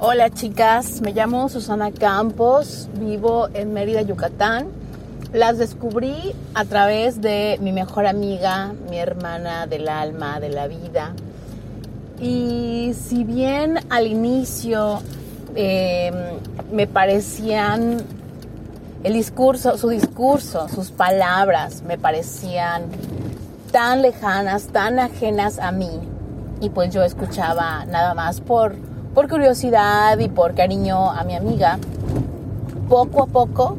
Hola chicas, me llamo Susana Campos, vivo en Mérida, Yucatán. Las descubrí a través de mi mejor amiga, mi hermana del alma, de la vida. Y si bien al inicio eh, me parecían el discurso, su discurso, sus palabras me parecían tan lejanas, tan ajenas a mí. Y pues yo escuchaba nada más por por curiosidad y por cariño a mi amiga, poco a poco,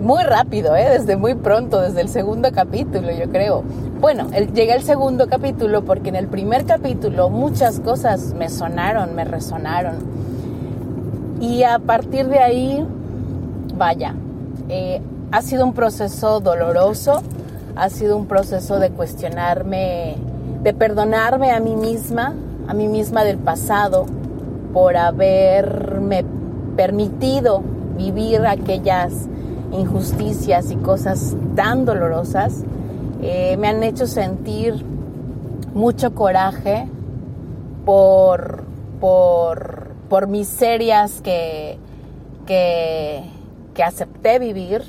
muy rápido, ¿eh? desde muy pronto, desde el segundo capítulo, yo creo. Bueno, el, llegué al segundo capítulo porque en el primer capítulo muchas cosas me sonaron, me resonaron. Y a partir de ahí, vaya, eh, ha sido un proceso doloroso, ha sido un proceso de cuestionarme, de perdonarme a mí misma, a mí misma del pasado por haberme permitido vivir aquellas injusticias y cosas tan dolorosas. Eh, me han hecho sentir mucho coraje por, por, por miserias que, que, acepté vivir.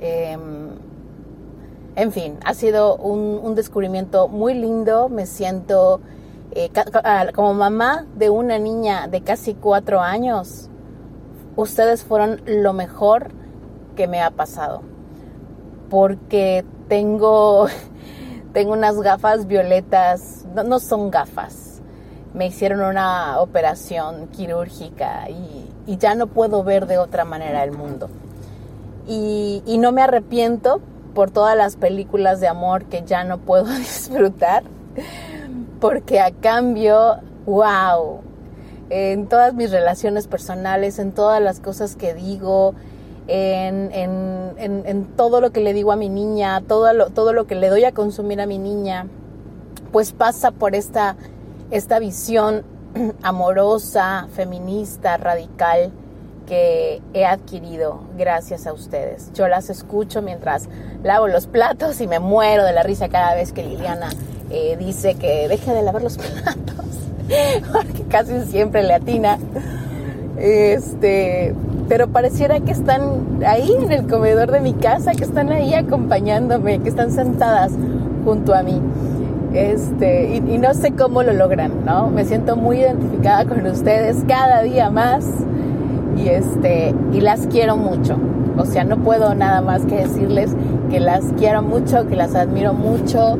Em, en fin, ha sido un, un descubrimiento muy lindo. Me siento eh, ah, como mamá de una niña de casi cuatro años, ustedes fueron lo mejor que me ha pasado. Porque tengo, tengo unas gafas violetas, no, son gafas. Me hicieron una operación quirúrgica y, ya no puedo ver de otra manera el mundo. Y, y no me arrepiento por todas las películas de amor que ya no puedo disfrutar porque a cambio, wow, en todas mis relaciones personales, en todas las cosas que digo, en, todo lo que le digo a mi niña, todo lo, todo lo que le doy a consumir a mi niña, pues pasa por esta, esta visión amorosa, feminista, radical que he adquirido gracias a ustedes. Yo las escucho mientras lavo los platos y me muero de la risa cada vez que Liliana eh, dice que deje de lavar los platos, porque casi siempre le atina. Este, pero pareciera que están ahí en el comedor de mi casa, que están ahí acompañándome, que están sentadas junto a mí. Este, y, y, no sé cómo lo logran, ¿no? Me siento muy identificada con ustedes cada día más y este, y las quiero mucho. O sea, no puedo nada más que decirles que las quiero mucho, que las admiro mucho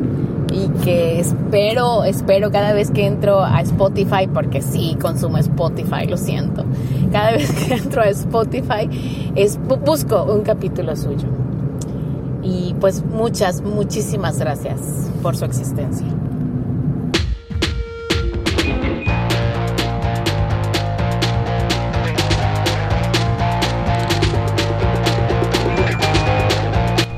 y que espero, espero cada vez que entro a Spotify, porque sí consumo Spotify, lo siento, cada vez que entro a Spotify es, busco un capítulo suyo. Y pues muchas, muchísimas gracias por su existencia.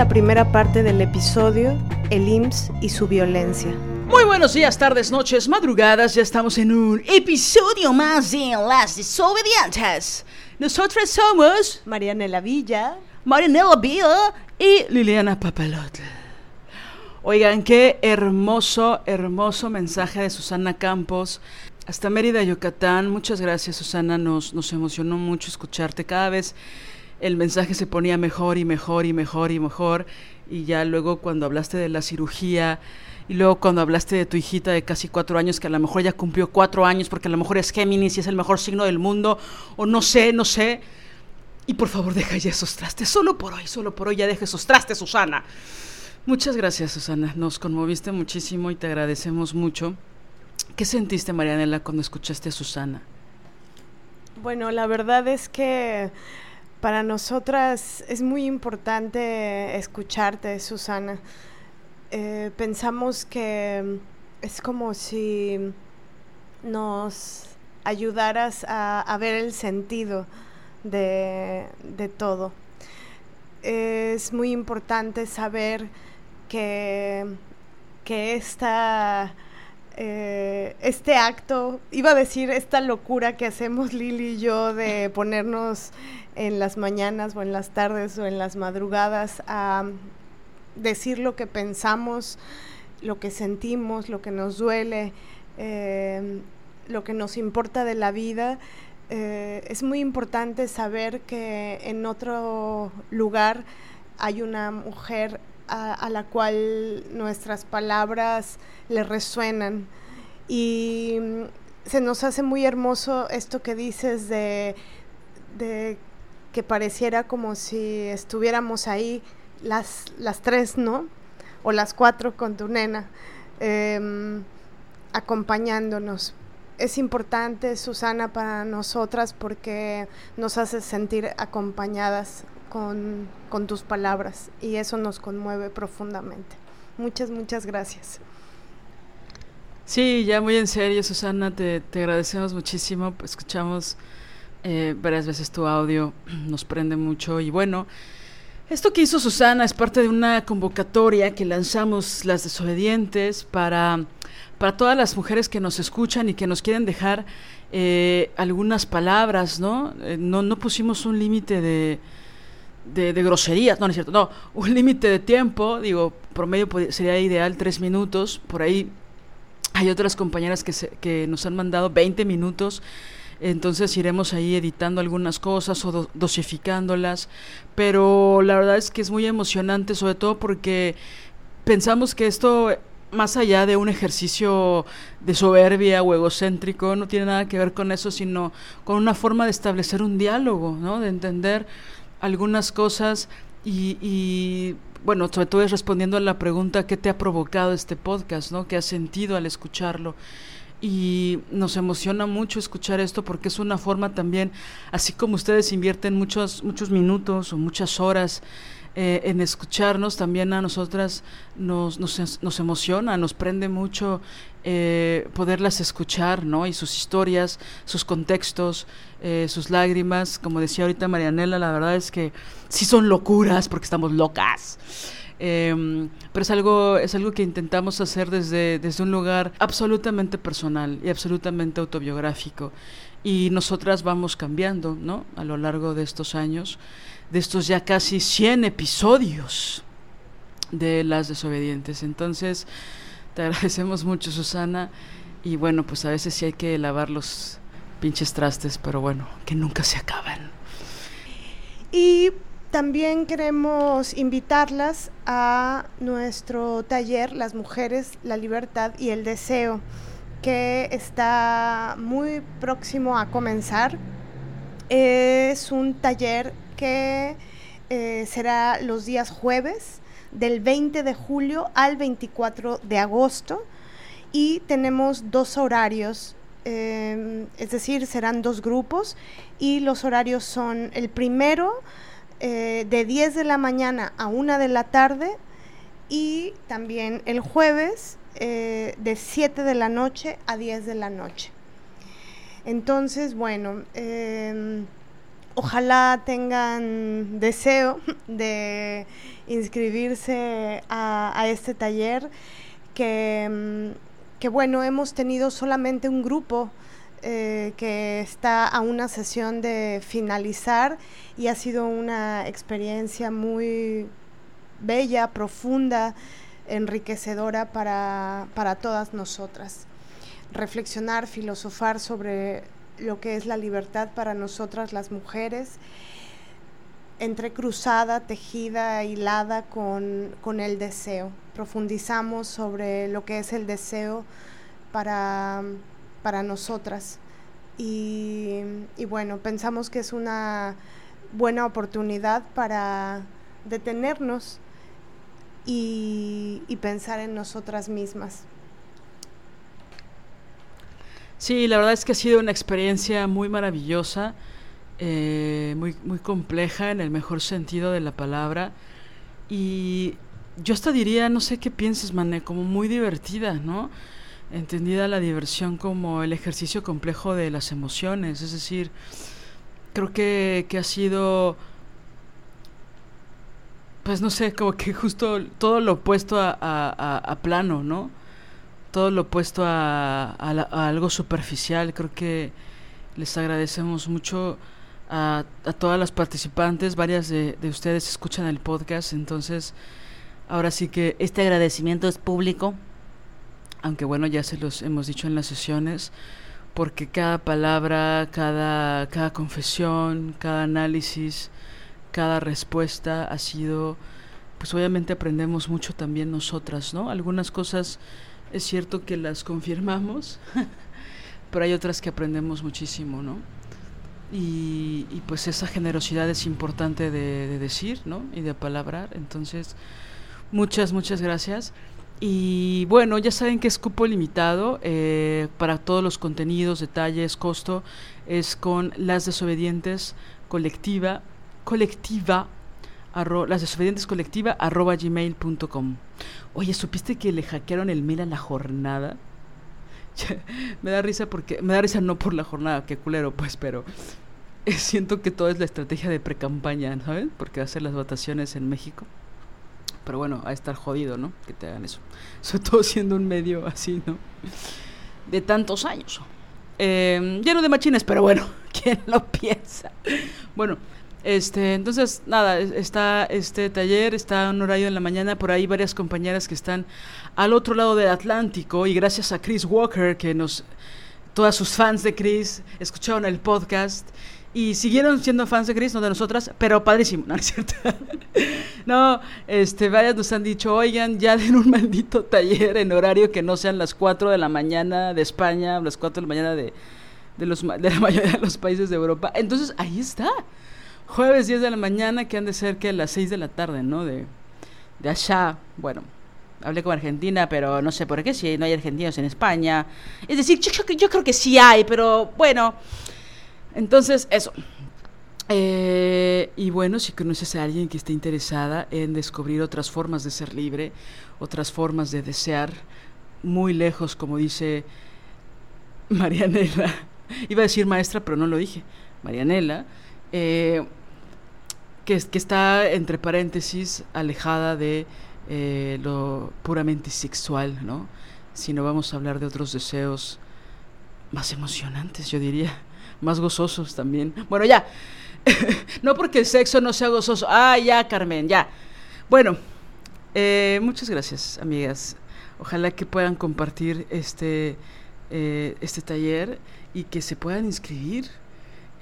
La primera parte del episodio El IMSS y su violencia. Muy buenos días, tardes, noches, madrugadas. Ya estamos en un episodio más de Las Desobedientes. Nosotros somos Marianela Villa, Marianela Villa y Liliana Papalote. Oigan, qué hermoso, hermoso mensaje de Susana Campos. Hasta Mérida, Yucatán. Muchas gracias, Susana. Nos, nos emocionó mucho escucharte cada vez el mensaje se ponía mejor y mejor y mejor y mejor. y ya luego cuando hablaste de la cirugía y luego cuando hablaste de tu hijita de casi cuatro años, que a lo mejor ya cumplió cuatro años porque a lo mejor es Géminis y es el mejor signo del mundo, o no sé, no sé. Y por favor deja ya esos trastes, solo por hoy, solo por hoy ya deja esos trastes, Susana. Muchas gracias, Susana. Nos conmoviste muchísimo y te agradecemos mucho. ¿Qué sentiste, Marianela, cuando escuchaste a Susana? Bueno, la verdad es que para nosotras es muy importante escucharte, Susana. Eh, pensamos que es como si nos ayudaras a, ver el sentido de, todo. Es muy importante saber que, que esta, eh, este acto, iba a decir esta locura que hacemos Lili y yo de ponernos en las mañanas o en las tardes o en las madrugadas a decir lo que pensamos, lo que sentimos, lo que nos duele, eh, lo que nos importa de la vida. Eh, es muy importante saber que en otro lugar hay una mujer a, la cual nuestras palabras le resuenan. Y mm, se nos hace muy hermoso esto que dices de, de que pareciera como si estuviéramos ahí las, las tres, ¿no? O las cuatro con tu nena, em, acompañándonos. Es importante, Susana, para nosotras porque nos hace sentir acompañadas con, con tus palabras y eso nos conmueve profundamente. Muchas, muchas gracias. Sí, ya muy en serio, Susana, te, te agradecemos muchísimo. Escuchamos eh, varias veces tu audio, nos prende mucho y bueno, esto que hizo Susana es parte de una convocatoria que lanzamos las desobedientes para, para todas las mujeres que nos escuchan y que nos quieren dejar eh, algunas palabras, ¿no? Eh, no, no pusimos un límite de, de, groserías, no, no es cierto, no, un límite de tiempo, digo, promedio sería ideal tres minutos, por ahí hay otras compañeras que, se, que nos han mandado 20 minutos entonces iremos ahí editando algunas cosas o dosificándolas, pero la verdad es que es muy emocionante, sobre todo porque pensamos que esto más allá de un ejercicio de soberbia o egocéntrico, no tiene nada que ver con eso, sino con una forma de establecer un diálogo, ¿no? de entender algunas cosas y, y, bueno, sobre todo es respondiendo a la pregunta ¿qué te ha provocado este podcast? ¿no? ¿Qué has sentido al escucharlo? Y nos emociona mucho escuchar esto porque es una forma también, así como ustedes invierten muchos, muchos minutos o muchas horas eh, en escucharnos, también a nosotras nos, nos, nos emociona, nos prende mucho eh, poderlas escuchar, ¿no? Y sus historias, sus contextos, eh, sus lágrimas, como decía ahorita Marianela, la verdad es que sí son locuras porque estamos locas. Em, pero es algo, es algo que intentamos hacer desde, desde un lugar absolutamente personal y absolutamente autobiográfico. Y nosotras vamos cambiando, ¿no? A lo largo de estos años, de estos ya casi 100 episodios de Las Desobedientes. Entonces, te agradecemos mucho, Susana. Y bueno, pues a veces sí hay que lavar los pinches trastes, pero bueno, que nunca se acaban. Y también queremos invitarlas a nuestro taller Las mujeres, la libertad y el deseo, que está muy próximo a comenzar. Es un taller que eh, será los días jueves del 20 de julio al 24 de agosto y tenemos dos horarios, eh, es decir, serán dos grupos y los horarios son el primero eh, de 10 de la mañana a 1 de la tarde y también el jueves eh, de 7 de la noche a 10 de la noche. Entonces, bueno, em, ojalá tengan deseo de inscribirse a, este taller, que, em, que bueno, hemos tenido solamente un grupo eh, que está a una sesión de finalizar y ha sido una experiencia muy bella, profunda, enriquecedora para, para todas nosotras. Reflexionar, filosofar sobre lo que es la libertad para nosotras las mujeres entrecruzada, tejida, hilada con, con el deseo. Profundizamos sobre lo que es el deseo para, para nosotras. Y, bueno, pensamos que es una buena oportunidad para detenernos y, pensar en nosotras mismas. Sí, la verdad es que ha sido una experiencia muy maravillosa, eh, muy, muy compleja en el mejor sentido de la palabra. Y yo hasta diría, no sé qué piensas, Mané, como muy divertida, ¿no? Entendida la diversión como el ejercicio complejo de las emociones. Es decir, creo que, que ha sido pues no sé, como que justo todo lo opuesto a, plano, ¿no? todo lo opuesto a, algo superficial. Creo que les agradecemos mucho a, todas las participantes. Varias de, ustedes escuchan el podcast, entonces ahora sí que este agradecimiento es público, aunque bueno, ya se los hemos dicho en las sesiones, porque cada palabra, cada, cada confesión, cada análisis, cada respuesta ha sido, pues obviamente aprendemos mucho también nosotras, ¿no? Algunas cosas es cierto que las confirmamos, pero hay otras que aprendemos muchísimo, ¿no? Y, pues esa generosidad es importante de, decir, ¿no? Y de palabrar. Entonces, muchas, muchas gracias. Y bueno, ya saben que es cupo limitado eh, para todos los contenidos, detalles, costo. Es con las desobedientes colectiva, colectiva las desobedientes colectiva arroba gmail.com. Oye, ¿supiste que le hackearon el mail a la jornada? me da risa porque, me da risa no por la jornada, qué culero pues, pero siento que todo es la estrategia de pre-campaña, ¿sabes? Porque hacer las votaciones en México. Pero bueno, a estar jodido, ¿no? Que te hagan eso. Sobre todo siendo un medio así, ¿no? De tantos años. Eh, lleno de machines, pero bueno, ¿quién lo piensa? Bueno, este, entonces, nada, está este taller, está un horario en la mañana, por ahí varias compañeras que están al otro lado del Atlántico y gracias a Chris Walker, que nos, todas sus fans de Chris escucharon el podcast y siguieron siendo fans de Chris, no de nosotras, pero padrísimo, ¿no es cierto? no, este, varias nos han dicho, oigan, ya den un maldito taller en horario que no sean las 4 de la mañana de España, las 4 de la mañana de, de, los, de la mayoría de los países de Europa. Entonces, ahí está jueves 10 de la mañana, que han de ser que las 6 de la tarde, ¿no? De, de allá, bueno, hablé con Argentina, pero no sé por qué, si no hay argentinos en España. Es decir, yo, yo, yo creo que sí hay, pero bueno. Entonces, eso. Eh, y bueno, si conoces a alguien que esté interesada en descubrir otras formas de ser libre, otras formas de desear, muy lejos, como dice Marianela. Iba a decir maestra, pero no lo dije. Marianela. Eh, que, que está entre paréntesis alejada de eh, lo puramente sexual, ¿no? Si no vamos a hablar de otros deseos más emocionantes, yo diría, más gozosos también. Bueno, ya, no porque el sexo no sea gozoso. Ah, ya, Carmen, ya. Bueno, eh, muchas gracias, amigas. Ojalá que puedan compartir este, eh, este taller y que se puedan inscribir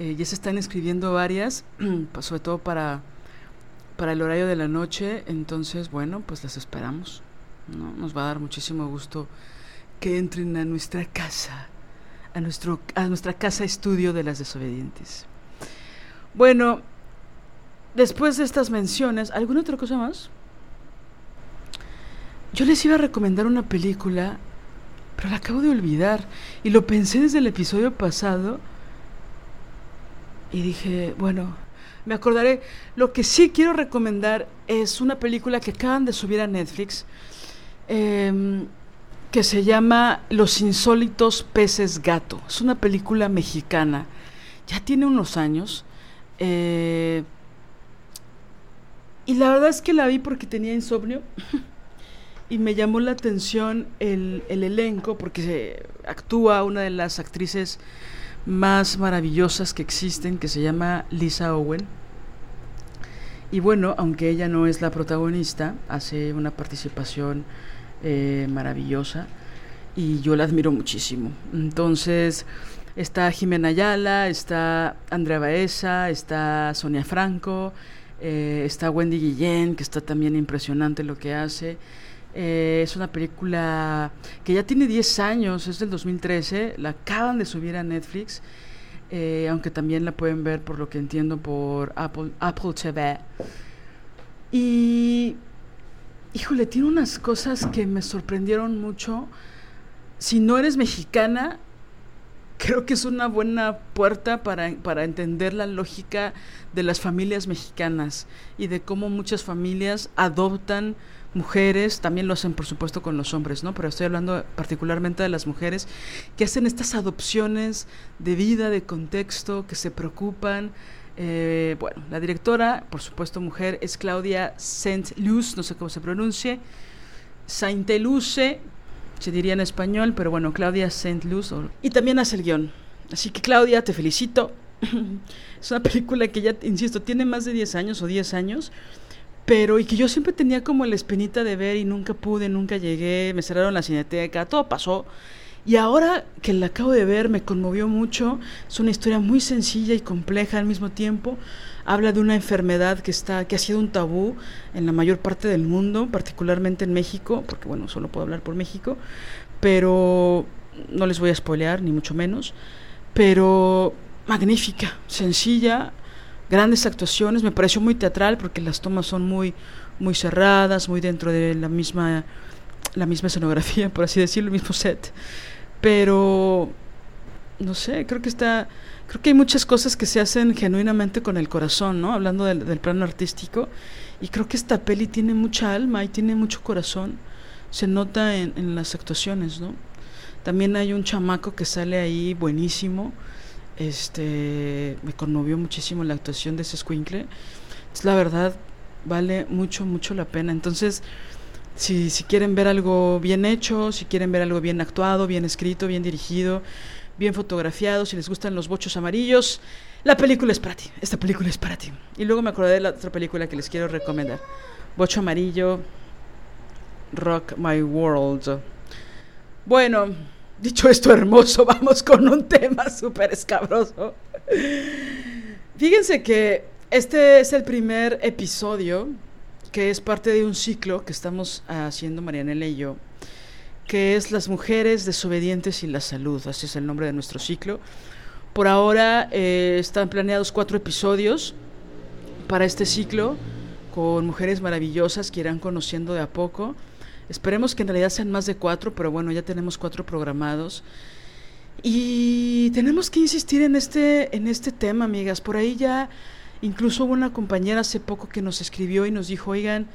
eh, ya se están escribiendo varias, sobre todo para, para el horario de la noche. Entonces, bueno, pues las esperamos. ¿no? Nos va a dar muchísimo gusto que entren a nuestra casa, a, nuestro, a nuestra casa estudio de las desobedientes. Bueno, después de estas menciones, ¿alguna otra cosa más? Yo les iba a recomendar una película, pero la acabo de olvidar. Y lo pensé desde el episodio pasado y dije, bueno, me acordaré. Lo que sí quiero recomendar es una película que acaban de subir a Netflix, em, que se llama Los insólitos peces gato. Es una película mexicana. Ya tiene unos años. Eh, y la verdad es que la vi porque tenía insomnio. y me llamó la atención el, el elenco porque actúa una de las actrices más maravillosas que existen, que se llama Lisa Owen. Y bueno, aunque ella no es la protagonista, hace una participación eh, maravillosa y yo la admiro muchísimo. Entonces, está Jimena Ayala, está Andrea Baeza, está Sonia Franco, Eh, está Wendy Guillén, que está también impresionante lo que hace. Eh, es una película que ya tiene 10 años, es del 2013, la acaban de subir a Netflix, aunque también la pueden ver por lo que entiendo por Apple, Apple TV. Y, híjole, tiene unas cosas que me sorprendieron mucho. Si no eres mexicana, creo que es una buena puerta para, para, entender la lógica de las familias mexicanas y de cómo muchas familias adoptan mujeres, también lo hacen por supuesto con los hombres, ¿no? Pero estoy hablando particularmente de las mujeres que hacen estas adopciones de vida, de contexto, que se preocupan. Eh, bueno, la directora, por supuesto mujer, es Claudia Saint-Luce, no sé cómo se pronuncie, Saint-Luce, se diría en español, pero bueno, Claudia Saint-Luce. Y también hace el guion. Así que Claudia, te felicito. es una película que ya, insisto, tiene más de 10 años o 10 años pero y que yo siempre tenía como la espinita de ver y nunca pude, nunca llegué, me cerraron la cineteca, todo pasó. Y ahora que la acabo de ver me conmovió mucho, es una historia muy sencilla y compleja al mismo tiempo. Habla de una enfermedad que está que ha sido un tabú en la mayor parte del mundo, particularmente en México, porque bueno, solo puedo hablar por México, pero no les voy a spoilear ni mucho menos, pero magnífica, sencilla, grandes actuaciones, me pareció muy teatral porque las tomas son muy, muy cerradas, muy dentro de la misma, la misma escenografía, por así decirlo, el mismo set. Pero, no sé, creo que está, creo que hay muchas cosas que se hacen genuinamente con el corazón, ¿no? Hablando del, plano artístico. Y creo que esta peli tiene mucha alma y tiene mucho corazón. Se nota en, las actuaciones, ¿no? También hay un chamaco que sale ahí buenísimo este, me conmovió muchísimo la actuación de ese squinkle. Es la verdad, vale mucho, mucho la pena. Entonces, si, si quieren ver algo bien hecho, si quieren ver algo bien actuado, bien escrito, bien dirigido, bien fotografiado, si les gustan los bochos amarillos, la película es para ti. Esta película es para ti. Y luego me acordé de la otra película que les quiero recomendar. Bocho amarillo, Rock My World. Bueno, Dicho esto hermoso, vamos con un tema súper escabroso. Fíjense que este es el primer episodio que es parte de un ciclo que estamos haciendo Marianela y yo, que es Las mujeres desobedientes y la salud, así es el nombre de nuestro ciclo. Por ahora eh, están planeados cuatro episodios para este ciclo con mujeres maravillosas que irán conociendo de a poco. Esperemos que en realidad sean más de cuatro, pero bueno, ya tenemos cuatro programados. Y tenemos que insistir en este, en este tema, amigas. Por ahí ya incluso hubo una compañera hace poco que nos escribió y nos dijo, oigan,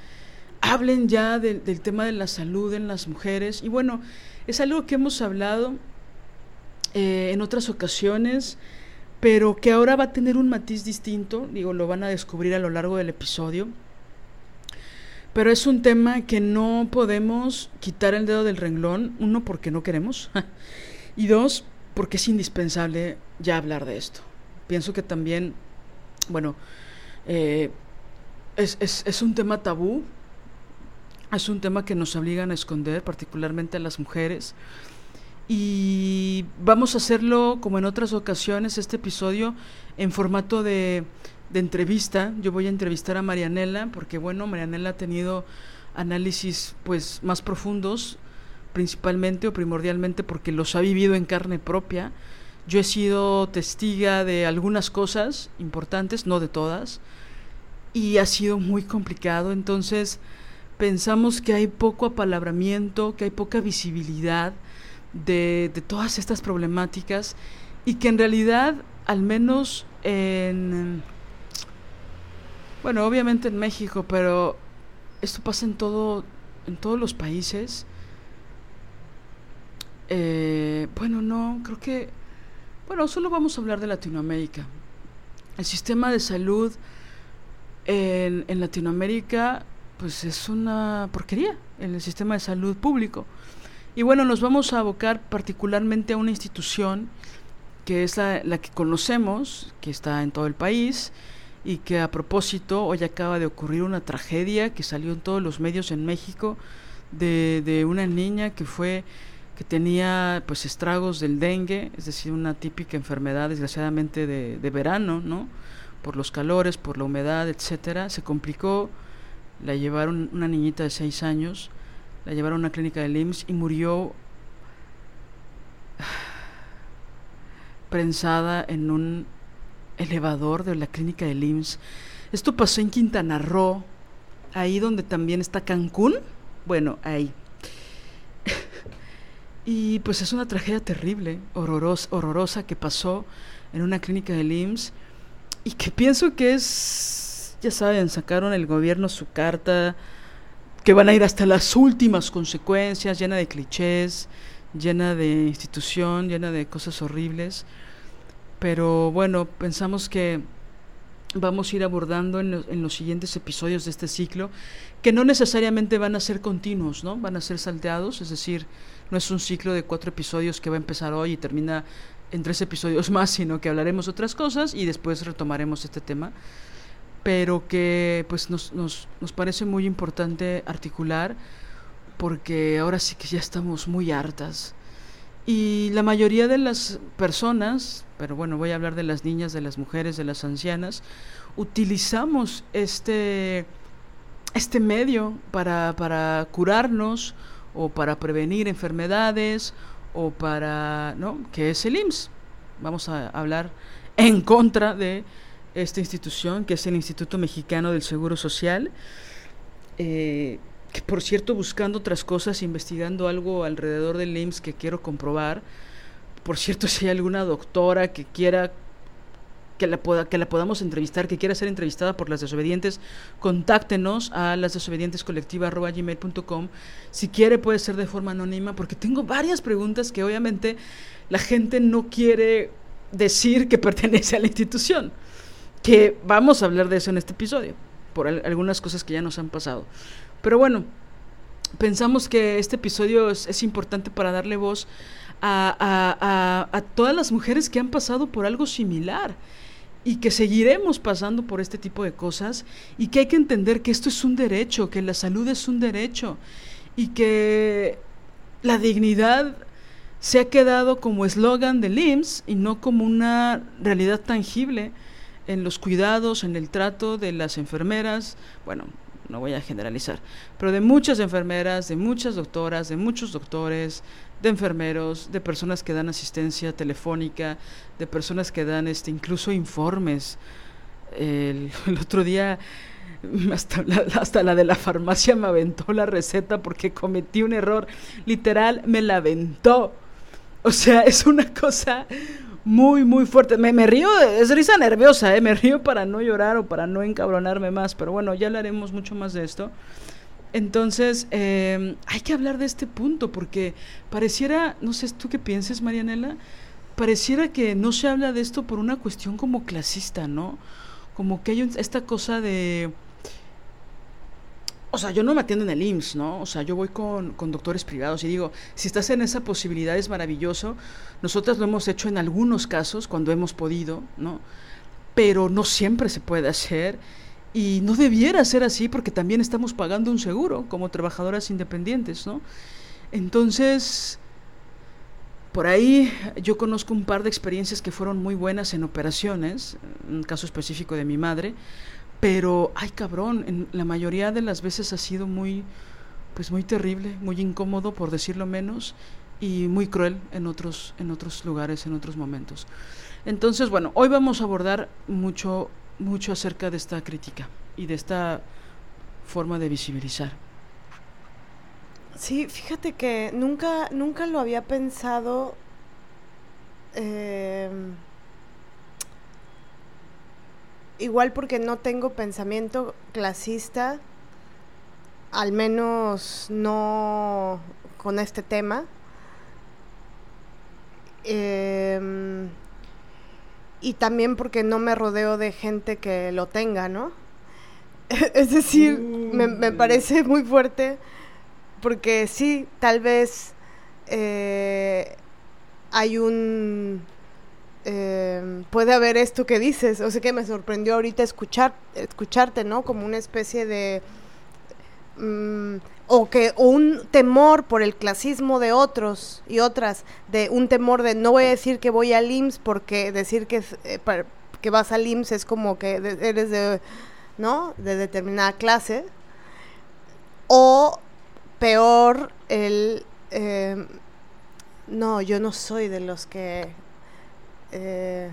hablen ya del tema de la salud en las mujeres. Y bueno, es algo que hemos hablado eh, en otras ocasiones, pero que ahora va a tener un matiz distinto. Digo, lo van a descubrir a lo largo del episodio. Pero es un tema que no podemos quitar el dedo del renglón, uno porque no queremos y dos porque es indispensable ya hablar de esto. Pienso que también, bueno, eh, es, es, es un tema tabú, es un tema que nos obligan a esconder, particularmente a las mujeres. Y vamos a hacerlo como en otras ocasiones, este episodio en formato de de entrevista. Yo voy a entrevistar a Marianela porque, bueno, Marianela ha tenido análisis pues más profundos, principalmente o primordialmente porque los ha vivido en carne propia. Yo he sido testiga de algunas cosas importantes, no de todas, y ha sido muy complicado. Entonces, pensamos que hay poco apalabramiento, que hay poca visibilidad de, todas estas problemáticas y que en realidad, al menos en bueno, obviamente en México, pero esto pasa en todo, en todos los países. Eh, bueno, no, creo que, bueno, solo vamos a hablar de Latinoamérica. El sistema de salud en, Latinoamérica, pues es una porquería, en el sistema de salud público. Y bueno, nos vamos a abocar particularmente a una institución que es la, la que conocemos, que está en todo el país, y que a propósito hoy acaba de ocurrir una tragedia que salió en todos los medios en México de, de una niña que fue tenía pues estragos del dengue, es decir, una típica enfermedad desgraciadamente de, de verano, ¿no? por los calores, por la humedad, etcétera, se complicó, la llevaron una niñita de seis años, la llevaron a una clínica de IMSS y murió prensada en un elevador de la clínica de IMSS. Esto pasó en Quintana Roo, ahí donde también está Cancún. Bueno, ahí. Y pues es una tragedia terrible, horrorosa, horrorosa que pasó en una clínica de IMSS y que pienso que es, ya saben, sacaron el gobierno su carta, que van a ir hasta las últimas consecuencias, llena de clichés, llena de institución, llena de cosas horribles. Pero bueno, pensamos que vamos a ir abordando en, en, los siguientes episodios de este ciclo, que no necesariamente van a ser continuos, ¿no? Van a ser salteados, es decir, no es un ciclo de cuatro episodios que va a empezar hoy y termina en tres episodios más, sino que hablaremos otras cosas y después retomaremos este tema, pero que pues nos, nos, nos parece muy importante articular porque ahora sí que ya estamos muy hartas. Y la mayoría de las personas, pero bueno, voy a hablar de las niñas, de las mujeres, de las ancianas, utilizamos este, este medio para, para curarnos o para prevenir enfermedades o para, ¿no? Que es el IMSS. Vamos a hablar en contra de esta institución, que es el Instituto Mexicano del Seguro Social. Eh, que por cierto, buscando otras cosas, investigando algo alrededor del IMSS que quiero comprobar. Por cierto, si hay alguna doctora que quiera que la, podamos entrevistar, que quiera ser entrevistada por las desobedientes, contáctenos a las. Si quiere puede ser de forma anónima, porque tengo varias preguntas que obviamente la gente no quiere decir que pertenece a la institución. Que vamos a hablar de eso en este episodio, por algunas cosas que ya nos han pasado. Pero bueno, pensamos que este episodio es, importante para darle voz a, todas las mujeres que han pasado por algo similar y que seguiremos pasando por este tipo de cosas y que hay que entender que esto es un derecho, que la salud es un derecho y que la dignidad se ha quedado como eslogan del IMSS y no como una realidad tangible en los cuidados, en el trato de las enfermeras, bueno, no voy a generalizar, pero de muchas enfermeras, de muchas doctoras, de muchos doctores, de enfermeros, de personas que dan asistencia telefónica, de personas que dan este incluso informes. El, otro día hasta la, hasta la de la farmacia me aventó la receta porque cometí un error. Literal, me la aventó. O sea, es una cosa muy, muy fuerte. Me, me río, es risa nerviosa, ¿eh? me río para no llorar o para no encabronarme más, pero bueno, ya hablaremos mucho más de esto. Entonces, eh, hay que hablar de este punto porque pareciera, no sé tú qué pienses, Marianela, pareciera que no se habla de esto por una cuestión como clasista, ¿no? Como que hay esta cosa de o sea, yo no me atiendo en el IMSS, ¿no? O sea, yo voy con, doctores privados y digo, si estás en esa posibilidad es maravilloso. Nosotras lo hemos hecho en algunos casos cuando hemos podido, ¿no? Pero no siempre se puede hacer y no debiera ser así porque también estamos pagando un seguro como trabajadoras independientes, ¿no? Entonces, por ahí yo conozco un par de experiencias que fueron muy buenas en operaciones, un caso específico de mi madre, pero, ay cabrón, en la mayoría de las veces ha sido muy, pues muy terrible, muy incómodo por decirlo menos, y muy cruel en otros, en otros lugares, en otros momentos. Entonces, bueno, hoy vamos a abordar mucho, mucho acerca de esta crítica y de esta forma de visibilizar. Sí, fíjate que nunca, nunca lo había pensado. Eh, igual porque no tengo pensamiento clasista, al menos no con este tema. Em, y también porque no me rodeo de gente que lo tenga, ¿no? es decir, me, me, mm. parece muy fuerte porque sí, tal vez eh, hay un eh, puede haber esto que dices. O sea que me sorprendió ahorita escuchar, escucharte, ¿no? Como una especie de... Mm, o que un temor por el clasismo de otros y otras, de un temor de no voy a decir que voy al IMSS porque decir que, eh, que vas al IMSS es como que eres de, ¿no? De determinada clase. O peor, el... Eh, no, yo no soy de los que eh,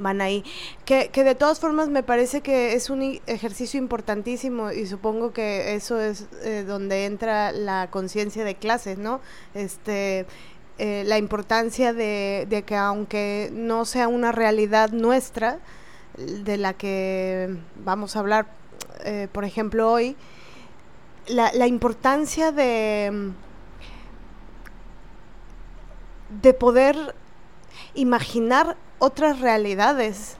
van ahí. Que, que de todas formas me parece que es un ejercicio importantísimo y supongo que eso es eh, donde entra la conciencia de clases, ¿no? Este, eh, la importancia de, de, que aunque no sea una realidad nuestra, de la que vamos a hablar, eh, por ejemplo, hoy, la, la importancia de, de poder imaginar otras realidades.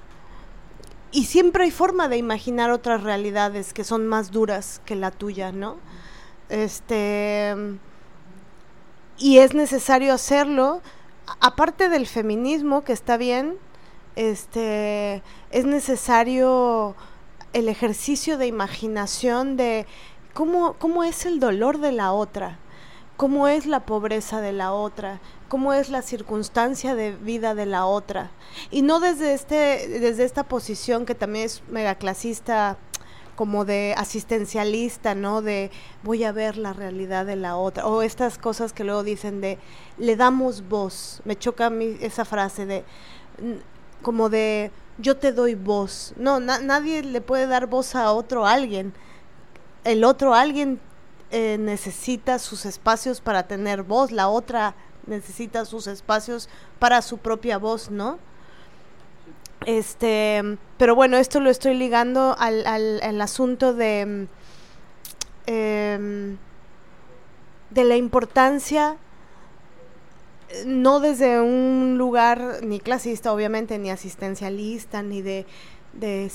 Y siempre hay forma de imaginar otras realidades que son más duras que la tuya, ¿no? Este y es necesario hacerlo aparte del feminismo que está bien, este es necesario el ejercicio de imaginación de cómo, cómo es el dolor de la otra, cómo es la pobreza de la otra, cómo es la circunstancia de vida de la otra. Y no desde, este, desde esta posición que también es megaclasista, como de asistencialista, ¿no? De voy a ver la realidad de la otra. O estas cosas que luego dicen de le damos voz. Me choca a mí esa frase de como de yo te doy voz. No, nadie le puede dar voz a otro alguien. El otro alguien eh, necesita sus espacios para tener voz. La otra necesita sus espacios para su propia voz, ¿no? Este, pero bueno, esto lo estoy ligando al, al, asunto de, em, de la importancia, no desde un lugar ni clasista, obviamente, ni asistencialista, ni de, de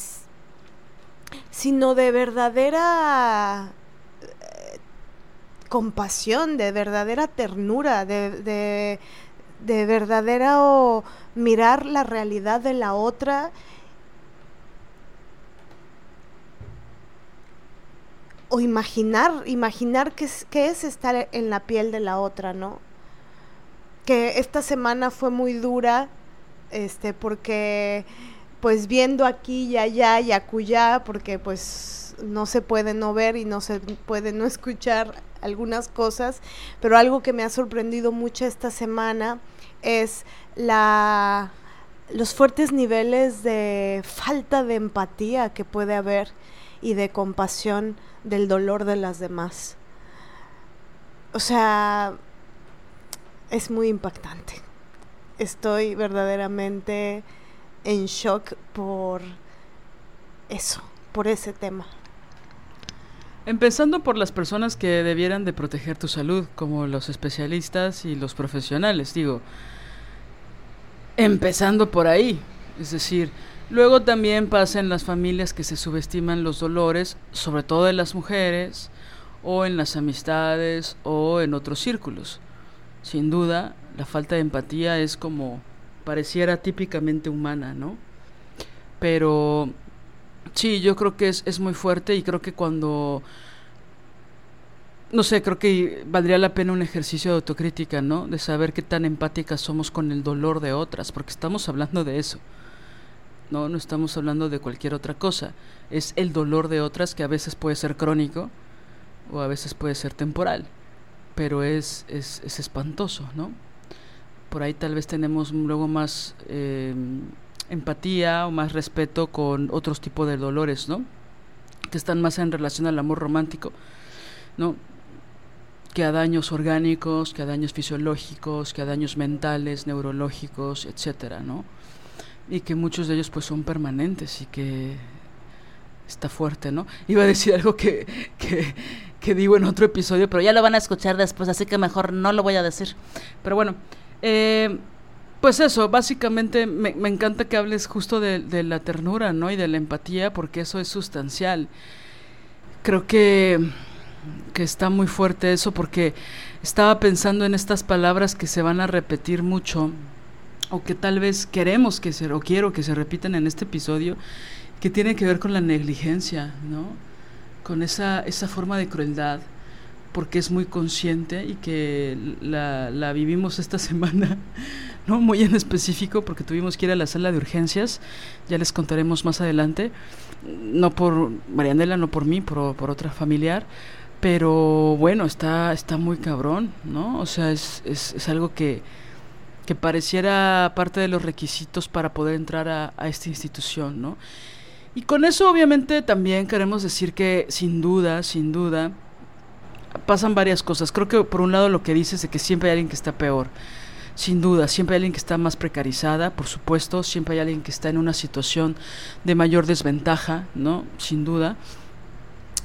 sino de verdadera compasión, de verdadera ternura, de, de, de verdadero mirar la realidad de la otra o imaginar, imaginar qué es, es estar en la piel de la otra, ¿no? Que esta semana fue muy dura, este, porque pues viendo aquí y allá y acullá, porque pues no se puede no ver y no se puede no escuchar algunas cosas, pero algo que me ha sorprendido mucho esta semana es la los fuertes niveles de falta de empatía que puede haber y de compasión del dolor de las demás. O sea, es muy impactante. Estoy verdaderamente en shock por eso, por ese tema. Empezando por las personas que debieran de proteger tu salud, como los especialistas y los profesionales, digo. Empezando por ahí. Es decir, luego también pasa en las familias que se subestiman los dolores, sobre todo en las mujeres, o en las amistades, o en otros círculos. Sin duda, la falta de empatía es como pareciera típicamente humana, ¿no? Pero Sí, yo creo que es, es muy fuerte y creo que cuando no sé, creo que valdría la pena un ejercicio de autocrítica, ¿no? De saber qué tan empáticas somos con el dolor de otras, porque estamos hablando de eso. No, no estamos hablando de cualquier otra cosa. Es el dolor de otras que a veces puede ser crónico o a veces puede ser temporal, pero es, es, es espantoso, ¿no? Por ahí tal vez tenemos luego más eh, empatía o más respeto con otros tipos de dolores, ¿no? Que están más en relación al amor romántico, ¿no? Que a daños orgánicos, que a daños fisiológicos, que a daños mentales, neurológicos, etcétera, ¿no? Y que muchos de ellos pues son permanentes y que está fuerte, ¿no? Iba a decir algo que, que, que digo en otro episodio, pero ya lo van a escuchar después, así que mejor no lo voy a decir. Pero bueno, eh, pues eso, básicamente me, encanta que hables justo de, la ternura, ¿no? Y de la empatía, porque eso es sustancial. Creo que, que está muy fuerte eso, porque estaba pensando en estas palabras que se van a repetir mucho, o que tal vez queremos que se, o quiero que se repitan en este episodio, que tiene que ver con la negligencia, ¿no? Con esa, esa forma de crueldad porque es muy consciente y que la, la vivimos esta semana, no muy en específico, porque tuvimos que ir a la sala de urgencias, ya les contaremos más adelante, no por Marianela, no por mí, por, por otra familiar, pero bueno, está, está muy cabrón, ¿no? O sea, es, es, es algo que, que pareciera parte de los requisitos para poder entrar a, a, esta institución, ¿no? Y con eso obviamente también queremos decir que sin duda, sin duda, pasan varias cosas. Creo que por un lado lo que dices de que siempre hay alguien que está peor. Sin duda, siempre hay alguien que está más precarizada, por supuesto, siempre hay alguien que está en una situación de mayor desventaja, ¿no? Sin duda.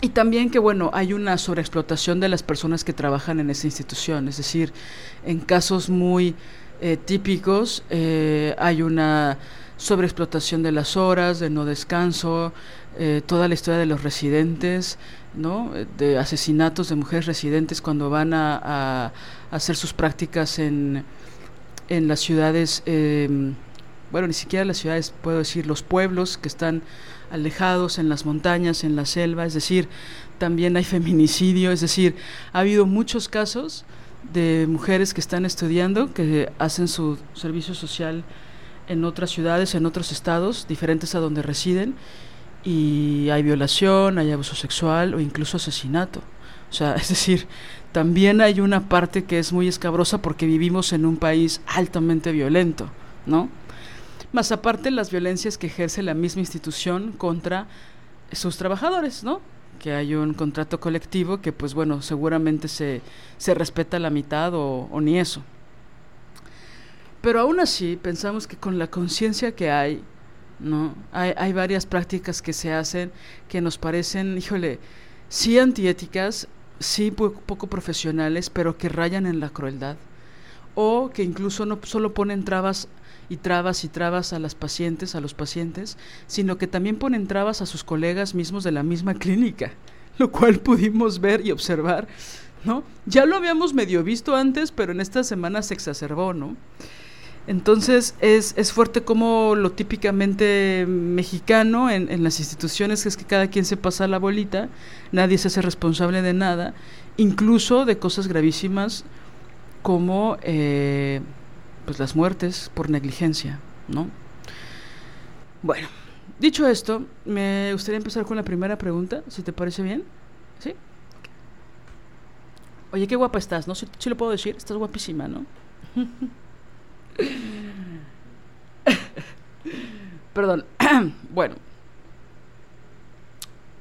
Y también que, bueno, hay una sobreexplotación de las personas que trabajan en esa institución, es decir, en casos muy eh, típicos eh, hay una sobreexplotación de las horas, de no descanso, eh, toda la historia de los residentes, ¿no? de asesinatos de mujeres residentes cuando van a, a hacer sus prácticas en, en las ciudades, eh, bueno, ni siquiera las ciudades, puedo decir, los pueblos que están alejados en las montañas, en la selva, es decir, también hay feminicidio, es decir, ha habido muchos casos de mujeres que están estudiando, que hacen su servicio social en otras ciudades, en otros estados, diferentes a donde residen, y hay violación, hay abuso sexual o incluso asesinato. O sea, es decir, también hay una parte que es muy escabrosa porque vivimos en un país altamente violento, ¿no? Más aparte las violencias que ejerce la misma institución contra sus trabajadores, ¿no? Que hay un contrato colectivo que, pues bueno, seguramente se, se respeta la mitad o, o ni eso. Pero aún así, pensamos que con la conciencia que hay, ¿no? Hay, hay varias prácticas que se hacen que nos parecen, híjole, sí antiéticas, sí poco profesionales, pero que rayan en la crueldad. O que incluso no solo ponen trabas y trabas y trabas a las pacientes, a los pacientes, sino que también ponen trabas a sus colegas mismos de la misma clínica, lo cual pudimos ver y observar, ¿no? Ya lo habíamos medio visto antes, pero en esta semana se exacerbó, ¿no? Entonces es, es fuerte como lo típicamente mexicano en, en, las instituciones, que es que cada quien se pasa la bolita, nadie se hace responsable de nada, incluso de cosas gravísimas como eh, pues las muertes por negligencia, ¿no? Bueno, dicho esto, me gustaría empezar con la primera pregunta, si te parece bien. ¿Sí? Oye, qué guapa estás, ¿no? Si, si lo puedo decir, estás guapísima, ¿no? Perdón. bueno.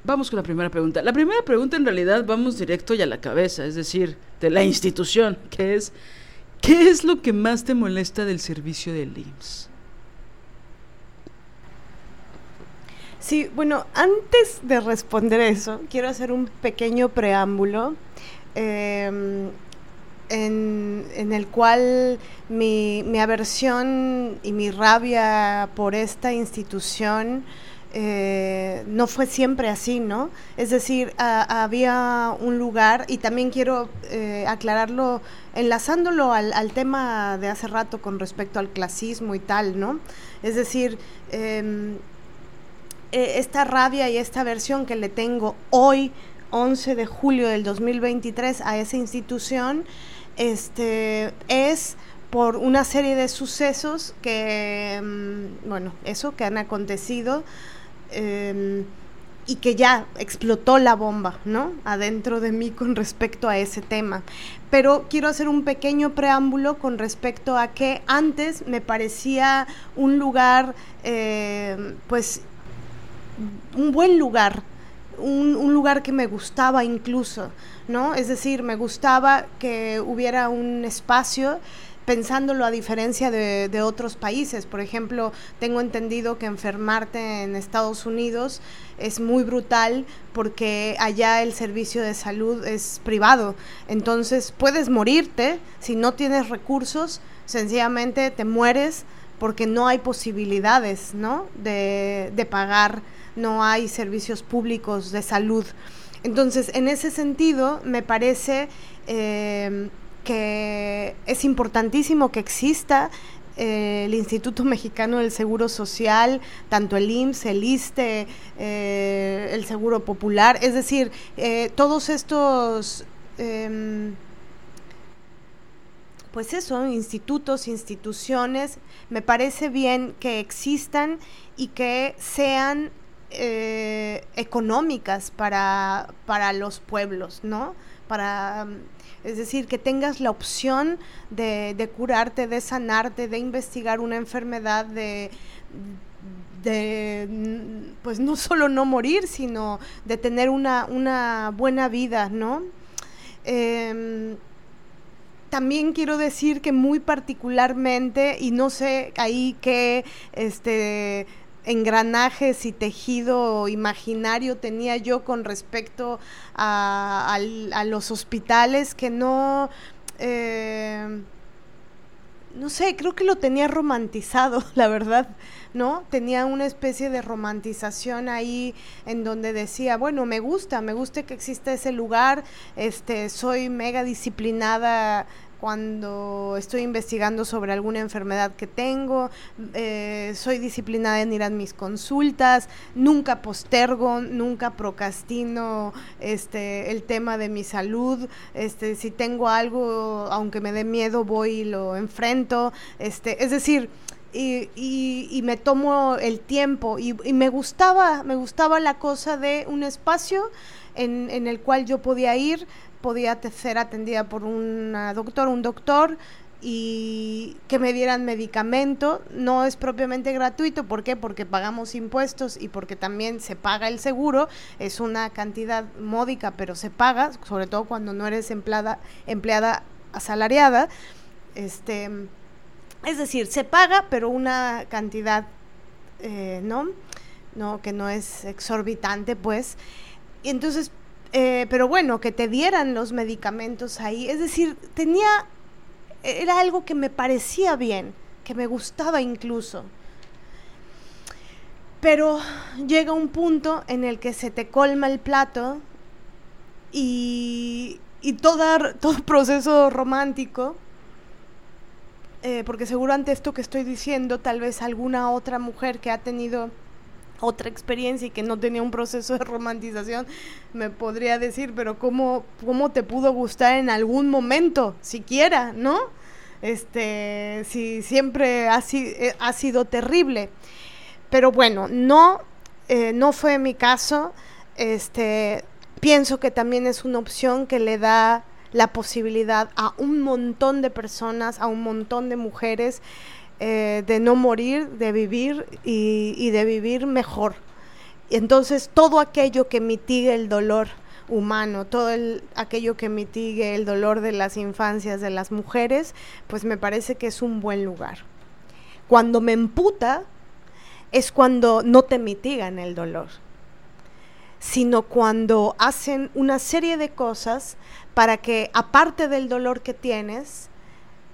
Vamos con la primera pregunta. La primera pregunta en realidad vamos directo y a la cabeza, es decir, de la institución, que es, ¿qué es lo que más te molesta del servicio del IMSS? Sí, bueno, antes de responder eso, quiero hacer un pequeño preámbulo. Eh, en, el cual mi, aversión y mi rabia por esta institución eh, no fue siempre así, ¿no? Es decir, había un lugar, y también quiero eh, aclararlo, enlazándolo al, tema de hace rato con respecto al clasismo y tal, ¿no? Es decir, eh, esta rabia y esta aversión que le tengo hoy, 11 de julio del 2023, a esa institución, este, es por una serie de sucesos que, mm, bueno, eso que han acontecido eh, y que ya explotó la bomba, ¿no? Adentro de mí con respecto a ese tema. Pero quiero hacer un pequeño preámbulo con respecto a que antes me parecía un lugar, eh, pues, un buen lugar, un lugar que me gustaba incluso. ¿No? Es decir, me gustaba que hubiera un espacio pensándolo a diferencia de, de, otros países. Por ejemplo, tengo entendido que enfermarte en Estados Unidos es muy brutal porque allá el servicio de salud es privado. Entonces puedes morirte si no tienes recursos, sencillamente te mueres porque no hay posibilidades ¿no? de, de pagar, no hay servicios públicos de salud. Entonces, en ese sentido, me parece eh, que es importantísimo que exista eh, el Instituto Mexicano del Seguro Social, tanto el IMSS, el ISTE, eh, el Seguro Popular, es decir, todos estos em, pues eso, institutos, instituciones, me parece bien que existan y que sean eh, económicas para, para los pueblos, ¿no? Para, es decir, que tengas la opción de, de curarte, de sanarte, de investigar una enfermedad, de, de, pues no solo no morir, sino de tener una, una buena vida, ¿no? Em, también quiero decir que muy particularmente, y no sé ahí qué este, engranajes y tejido imaginario tenía yo con respecto a, los hospitales, que no... Eh, no sé, creo que lo tenía romantizado, la verdad, ¿no? Tenía una especie de romantización ahí en donde decía, bueno, me gusta, me gusta que exista ese lugar, este, soy mega disciplinada cuando estoy investigando sobre alguna enfermedad que tengo, eh, soy disciplinada en ir a mis consultas, nunca postergo, nunca procrastino este, el tema de mi salud, este, si tengo algo, aunque me dé miedo, voy y lo enfrento, este, es decir, y, y, me tomo el tiempo. Y, y, me gustaba, me gustaba la cosa de un espacio en el cual yo podía ir, podía ser atendida por una doctor, un doctor y que me dieran medicamento. No es propiamente gratuito, ¿por qué? Porque pagamos impuestos y porque también se paga el seguro. Es una cantidad módica, pero se paga, sobre todo cuando no eres empleada, empleada asalariada. Este, es decir, se paga, pero una cantidad, eh, ¿no? No, que no es exorbitante, pues. Y entonces eh, pero bueno, que te dieran los medicamentos ahí. Es decir, tenía, era algo que me parecía bien, que me gustaba incluso. Pero llega un punto en el que se te colma el plato y, y todo, todo proceso romántico, eh, porque seguro ante esto que estoy diciendo, tal vez alguna otra mujer que ha tenido otra experiencia y que no tenía un proceso de romantización, me podría decir, pero ¿cómo, cómo te pudo gustar en algún momento, siquiera, ¿no? Este, si siempre ha, eh, ha sido terrible. Pero bueno, no, eh, no fue mi caso. Este, pienso que también es una opción que le da la posibilidad a un montón de personas, a un montón de mujeres, eh, de no morir, de vivir y, de vivir mejor. Entonces, todo aquello que mitigue el dolor humano, todo aquello que mitigue el dolor de las infancias de las mujeres, pues me parece que es un buen lugar. Cuando me emputa es cuando no te mitigan el dolor, sino cuando hacen una serie de cosas para que, aparte del dolor que tienes,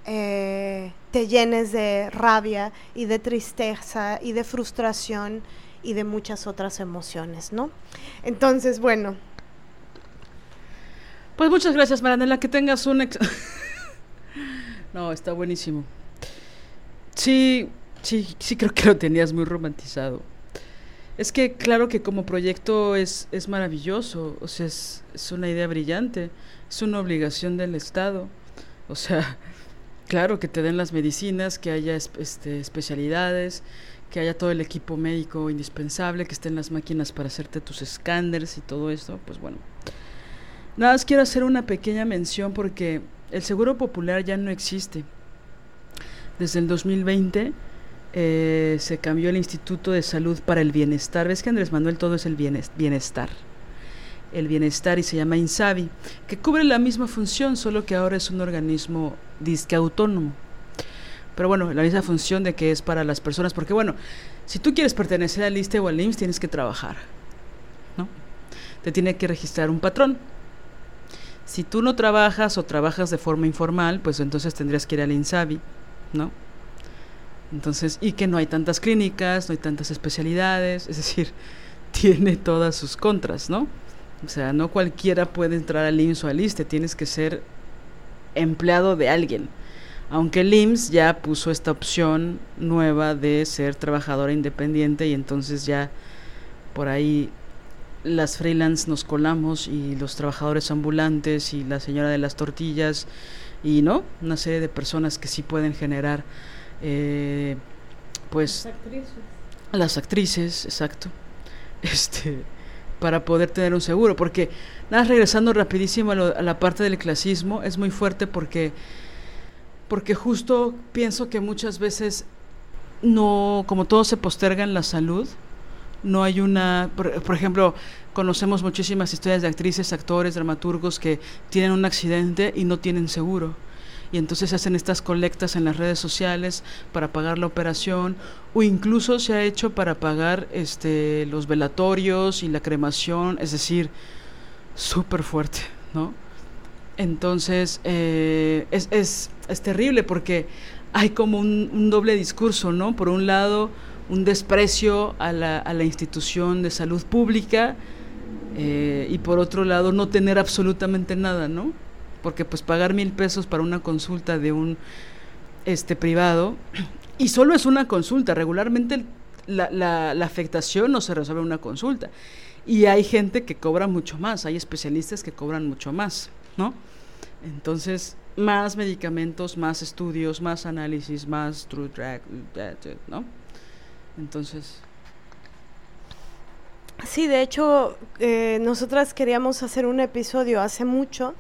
eh, te llenes de rabia y de tristeza y de frustración y de muchas otras emociones, ¿no? Entonces, bueno. Pues muchas gracias, Maranela, que tengas un... no, está buenísimo. Sí, sí, sí creo que lo tenías muy romantizado. Es que claro que como proyecto es, es maravilloso, o sea, es, es una idea brillante, es una obligación del Estado. O sea, Claro, que te den las medicinas, que haya este, especialidades, que haya todo el equipo médico indispensable, que estén las máquinas para hacerte tus escáneres y todo esto, pues bueno. Nada más quiero hacer una pequeña mención porque el seguro popular ya no existe. Desde el 2020 eh, se cambió el Instituto de Salud para el Bienestar. ¿Ves que Andrés Manuel todo es el bienestar? El bienestar y se llama INSABI, que cubre la misma función, solo que ahora es un organismo disque autónomo. Pero bueno, la misma función de que es para las personas, porque bueno, si tú quieres pertenecer al ISTE o al IMSS tienes que trabajar, ¿no? Te tiene que registrar un patrón. Si tú no trabajas o trabajas de forma informal, pues entonces tendrías que ir al INSABI, ¿no? Entonces, y que no hay tantas clínicas, no hay tantas especialidades, es decir, tiene todas sus contras, ¿no? O sea, no cualquiera puede entrar al IMSS o al ISTE, tienes que ser empleado de alguien. Aunque el IMSS ya puso esta opción nueva de ser trabajadora independiente y entonces ya por ahí las freelance nos colamos y los trabajadores ambulantes y la señora de las tortillas y no una serie de personas que sí pueden generar eh, pues Las actrices. las actrices exacto este para poder tener un seguro porque nada regresando rapidísimo a, lo- a la parte del clasismo es muy fuerte porque porque justo pienso que muchas veces no como todo se posterga en la salud no hay una, por, por ejemplo, conocemos muchísimas historias de actrices, actores, dramaturgos que tienen un accidente y no tienen seguro. Y entonces hacen estas colectas en las redes sociales para pagar la operación o incluso se ha hecho para pagar este, los velatorios y la cremación, es decir, súper fuerte, ¿no? Entonces eh, es, es, es terrible porque hay como un, un doble discurso, ¿no? Por un lado, un desprecio a la, a la institución de salud pública eh, y por otro lado no tener absolutamente nada, ¿no? Porque pues pagar mil pesos para una consulta de un este privado y solo es una consulta, regularmente la, la, afectación no se resuelve una consulta y hay gente que cobra mucho más, hay especialistas que cobran mucho más, ¿no? Entonces, más medicamentos, más estudios, más análisis, más true track, ¿no? Entonces, Sí, de hecho, eh, nosotras queríamos hacer un episodio hace mucho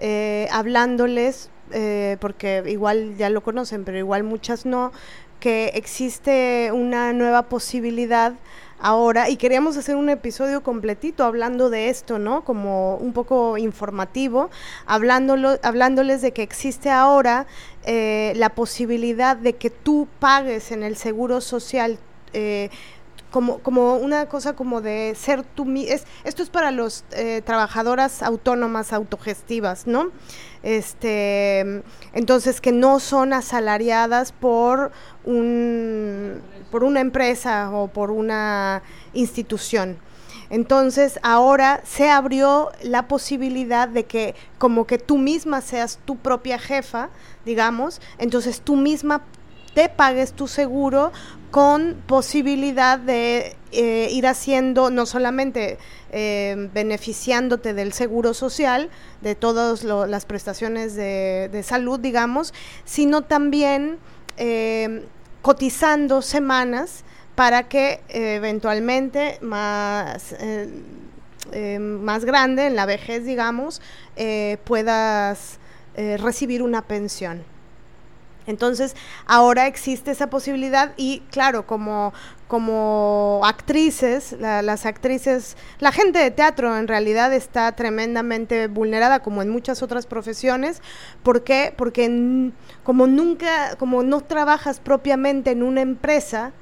eh, hablándoles, eh, porque igual ya lo conocen, pero igual muchas no, que existe una nueva posibilidad ahora y queríamos hacer un episodio completito hablando de esto, ¿no? Como un poco informativo, hablándolo, hablándoles de que existe ahora eh, la posibilidad de que tú pagues en el seguro social. eh, como, como una cosa como de ser tú mi- es esto es para los eh, trabajadoras autónomas autogestivas no este entonces que no son asalariadas por un por una empresa o por una institución. Entonces ahora se abrió la posibilidad de que como que tú misma seas tu propia jefa, digamos, entonces tú misma te pagues tu seguro con posibilidad de eh, ir haciendo, no solamente eh, beneficiándote del seguro social, de todas las prestaciones de, salud, digamos, sino también eh, cotizando semanas para que eventualmente más, eh, eh, más grande, en la vejez, digamos, eh, puedas recibir una pensión. Entonces, ahora existe esa posibilidad y claro, como, como actrices, la- las actrices, la gente de teatro en realidad está tremendamente vulnerada como en muchas otras profesiones. Porque n- como nunca, como no trabajas propiamente en una empresa,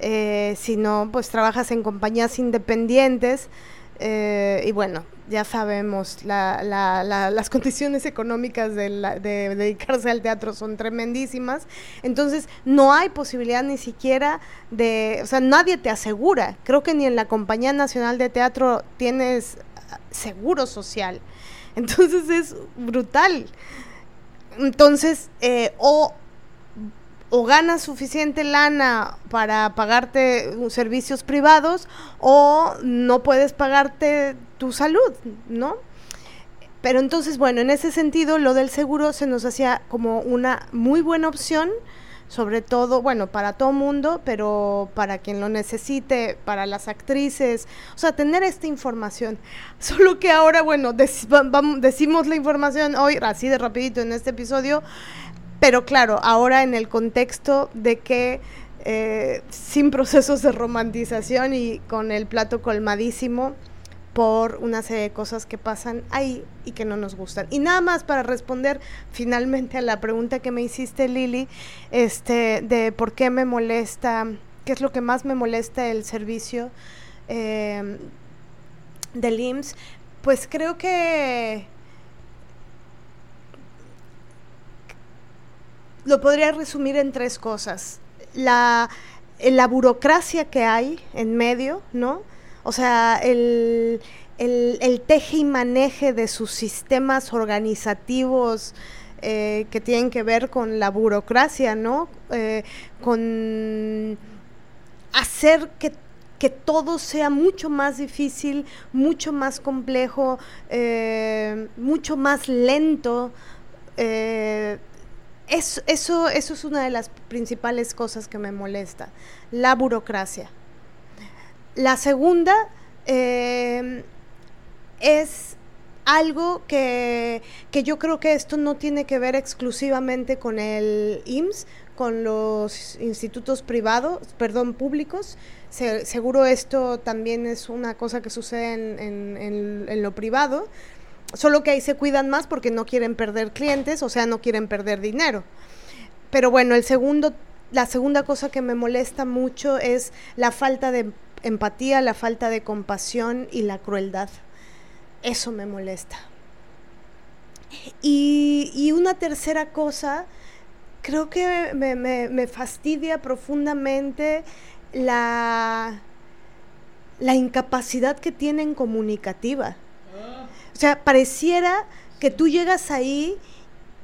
eh, sino pues trabajas en compañías independientes, eh, y bueno, ya sabemos, la- la- la- las condiciones económicas de dedicarse al teatro son tremendísimas. Entonces, no hay posibilidad ni siquiera de, o sea, nadie te asegura. Creo que ni en la Compañía Nacional de Teatro tienes ah, seguro social. Entonces es brutal. Entonces, eh, o o ganas suficiente lana para pagarte servicios privados o no puedes pagarte tu salud, ¿no? Pero entonces, bueno, en ese sentido, lo del seguro se nos hacía como una muy buena opción, sobre todo, bueno, para todo mundo, pero para quien lo necesite, para las actrices, o sea, tener esta información. Solo que ahora, bueno, decimos la información hoy, así de rapidito en este episodio, pero claro, ahora en el contexto de que eh, sin procesos de romantización y con el plato colmadísimo por una serie de cosas que pasan ahí y que no nos gustan. Y nada más para responder finalmente a la pregunta que me hiciste, Lili, este, de por qué me molesta, qué es lo que más me molesta el servicio eh, del IMSS, pues creo que lo podría resumir en tres cosas. La, la burocracia que hay en medio, ¿no? O sea, el, el, teje y maneje de sus sistemas organizativos eh, que tienen que ver con la burocracia, ¿no? Eh, con hacer que, que todo sea mucho más difícil, mucho más complejo, eh, mucho más lento. Eso, eso, es una de las principales cosas que me molesta, la burocracia. La segunda eh, es algo que, yo creo que esto no tiene que ver exclusivamente con el IMSS, con los institutos privados, perdón, públicos. seguro esto también es una cosa que sucede en, en, lo privado, solo que ahí se cuidan más porque no quieren perder clientes, o sea, no quieren perder dinero. Pero bueno, el segundo, la segunda cosa que me molesta mucho es la falta de empatía, la falta de compasión y la crueldad. Eso me molesta. Y, una tercera cosa, creo que me, fastidia profundamente la, la incapacidad que tienen comunicativa. O sea, pareciera que tú llegas ahí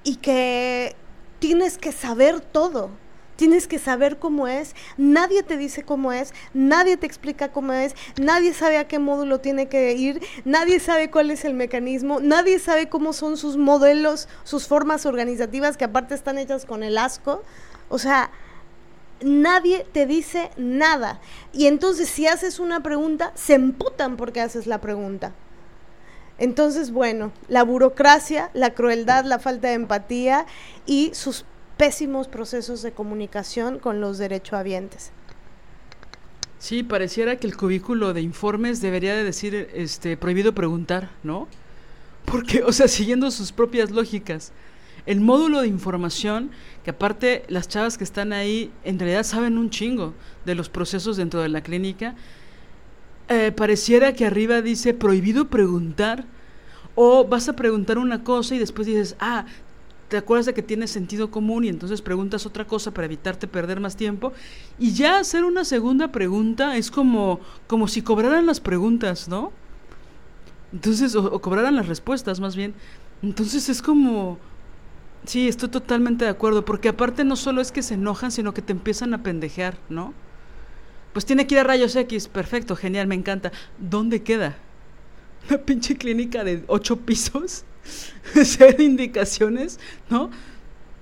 y que tienes que saber todo tienes que saber cómo es, nadie te dice cómo es, nadie te explica cómo es, nadie sabe a qué módulo tiene que ir, nadie sabe cuál es el mecanismo, nadie sabe cómo son sus modelos, sus formas organizativas que aparte están hechas con el asco. O sea, nadie te dice nada. Y entonces si haces una pregunta, se emputan porque haces la pregunta. Entonces, bueno, la burocracia, la crueldad, la falta de empatía y sus pésimos procesos de comunicación con los derechohabientes. Sí, pareciera que el cubículo de informes debería de decir este prohibido preguntar, ¿no? Porque, o sea, siguiendo sus propias lógicas. El módulo de información, que aparte las chavas que están ahí en realidad saben un chingo de los procesos dentro de la clínica, eh, pareciera que arriba dice prohibido preguntar o vas a preguntar una cosa y después dices, ah, te acuerdas de que tienes sentido común y entonces preguntas otra cosa para evitarte perder más tiempo. Y ya hacer una segunda pregunta es como, como si cobraran las preguntas, ¿no? Entonces, o, cobraran las respuestas más bien. Entonces es como... Sí, estoy totalmente de acuerdo, porque aparte no solo es que se enojan, sino que te empiezan a pendejear, ¿no? Pues tiene que ir a rayos X, perfecto, genial, me encanta. ¿Dónde queda? ¿Una pinche clínica de ocho pisos? ser indicaciones, ¿no?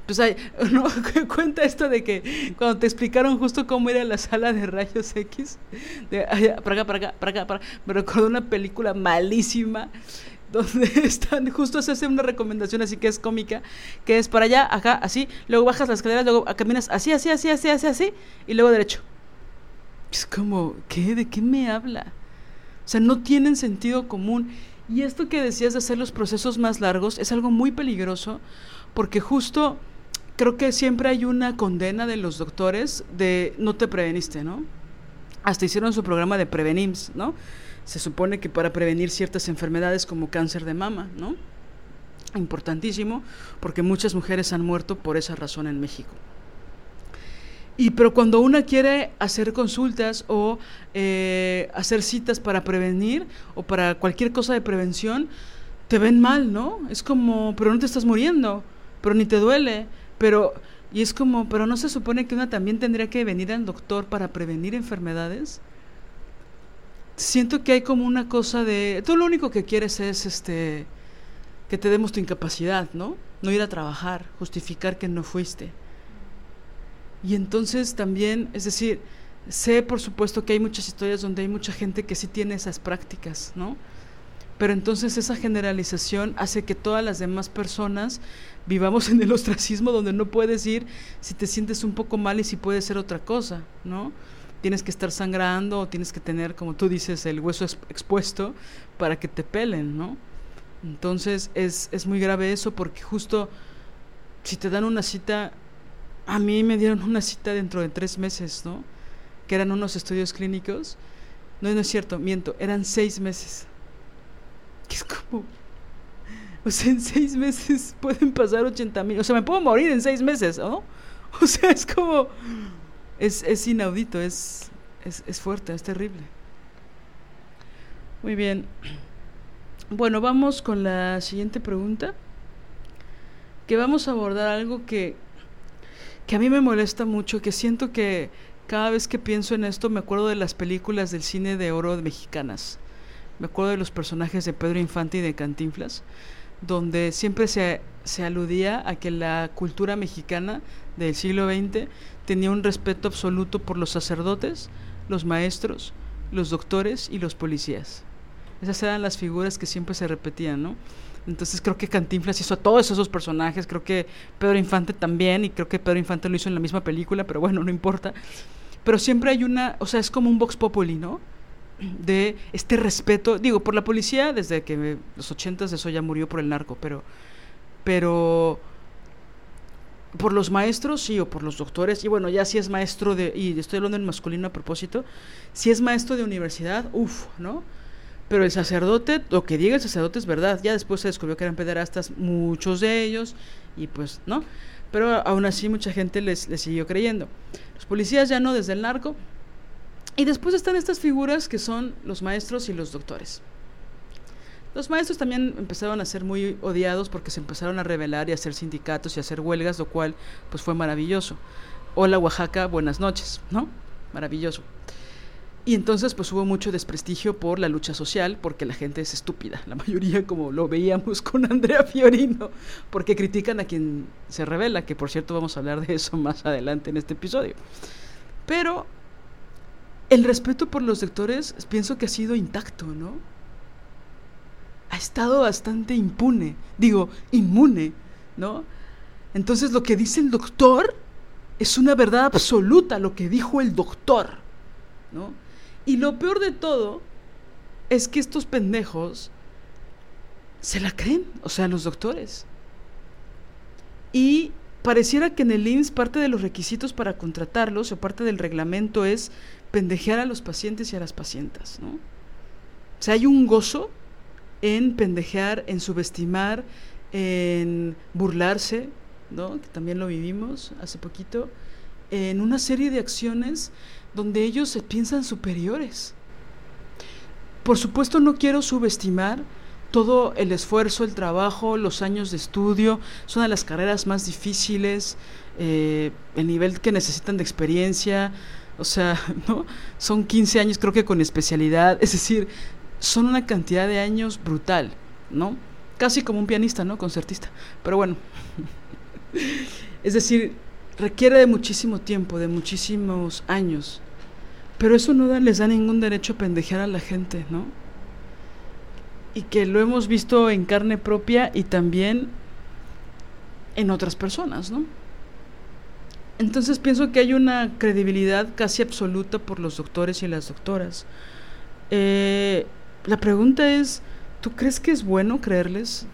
Pues hay, ¿no? cuenta esto de que cuando te explicaron justo cómo era la sala de rayos X, de para acá, para acá, para acá, para me recordó una película malísima donde están, justo se hace una recomendación así que es cómica, que es para allá, acá, así, luego bajas las escaleras, luego caminas así, así, así, así, así, así, y luego derecho. Es como, ¿qué? ¿De qué me habla? O sea, no tienen sentido común. Y esto que decías de hacer los procesos más largos es algo muy peligroso porque justo creo que siempre hay una condena de los doctores de no te preveniste, ¿no? Hasta hicieron su programa de Prevenims, ¿no? Se supone que para prevenir ciertas enfermedades como cáncer de mama, ¿no? Importantísimo, porque muchas mujeres han muerto por esa razón en México. Y pero cuando una quiere hacer consultas o eh, hacer citas para prevenir o para cualquier cosa de prevención, te ven mal, ¿no? Es como, pero no te estás muriendo, pero ni te duele, pero y es como, pero no se supone que una también tendría que venir al doctor para prevenir enfermedades. Siento que hay como una cosa de, tú lo único que quieres es este que te demos tu incapacidad, ¿no? No ir a trabajar, justificar que no fuiste. Y entonces también, es decir, sé por supuesto que hay muchas historias donde hay mucha gente que sí tiene esas prácticas, ¿no? Pero entonces esa generalización hace que todas las demás personas vivamos en el ostracismo donde no puedes ir si te sientes un poco mal y si puede ser otra cosa, ¿no? Tienes que estar sangrando o tienes que tener, como tú dices, el hueso expuesto para que te pelen, ¿no? Entonces es, es muy grave eso porque justo si te dan una cita a mí me dieron una cita dentro de tres meses, ¿no? Que eran unos estudios clínicos. No, no es cierto, miento, eran seis meses. Que es como... O sea, en seis meses pueden pasar 80 mil. O sea, me puedo morir en seis meses, ¿no? O sea, es como... Es, es inaudito, es, es, es fuerte, es terrible. Muy bien. Bueno, vamos con la siguiente pregunta. Que vamos a abordar algo que que a mí me molesta mucho, que siento que, Cada vez que pienso en esto me acuerdo de las películas del cine de oro mexicanas. Me acuerdo de los personajes de Pedro Infante y de Cantinflas, donde siempre se, se aludía a que la cultura mexicana del siglo XX tenía un respeto absoluto por los sacerdotes, los maestros, los doctores y los policías. Esas eran las figuras que siempre se repetían, ¿no? Entonces creo que Cantinflas hizo a todos esos personajes, creo que Pedro Infante también, y creo que Pedro Infante lo hizo en la misma película, pero bueno, no importa. Pero siempre hay una, o sea, es como un Vox Populi, ¿no? De este respeto, digo, por la policía, desde que los ochentas eso ya murió por el narco, pero, pero por los maestros, sí, o por los doctores, y bueno, ya si es maestro de, y estoy hablando en masculino a propósito, si es maestro de universidad, uff, ¿no? Pero el sacerdote, lo que diga el sacerdote es verdad. Ya después se descubrió que eran pederastas, muchos de ellos, y pues, ¿no? Pero aún así mucha gente les, les siguió creyendo. Los policías ya no, desde el narco. Y después están estas figuras que son los maestros y los doctores. Los maestros también empezaron a ser muy odiados porque se empezaron a rebelar y a hacer sindicatos y a hacer huelgas, lo cual pues fue maravilloso. Hola Oaxaca, buenas noches, ¿no? Maravilloso. Y entonces pues hubo mucho desprestigio por la lucha social, porque la gente es estúpida, la mayoría como lo veíamos con Andrea Fiorino, porque critican a quien se revela, que por cierto vamos a hablar de eso más adelante en este episodio. Pero el respeto por los lectores pienso que ha sido intacto, ¿no? Ha estado bastante impune, digo, inmune, ¿no? Entonces lo que dice el doctor es una verdad absoluta, lo que dijo el doctor, ¿no? Y lo peor de todo es que estos pendejos se la creen, o sea, los doctores. Y pareciera que en el IMSS parte de los requisitos para contratarlos o parte del reglamento es pendejear a los pacientes y a las pacientes, ¿no? O sea, hay un gozo en pendejear, en subestimar, en burlarse, ¿no? Que también lo vivimos hace poquito, en una serie de acciones donde ellos se piensan superiores. Por supuesto no quiero subestimar todo el esfuerzo, el trabajo, los años de estudio, son de las carreras más difíciles, eh, el nivel que necesitan de experiencia, o sea, ¿no? Son 15 años creo que con especialidad, es decir, son una cantidad de años brutal, ¿no? Casi como un pianista, ¿no? Concertista. Pero bueno, es decir, requiere de muchísimo tiempo, de muchísimos años. Pero eso no les da ningún derecho a pendejear a la gente, ¿no? Y que lo hemos visto en carne propia y también en otras personas, ¿no? Entonces pienso que hay una credibilidad casi absoluta por los doctores y las doctoras. Eh, la pregunta es, ¿tú crees que es bueno creerles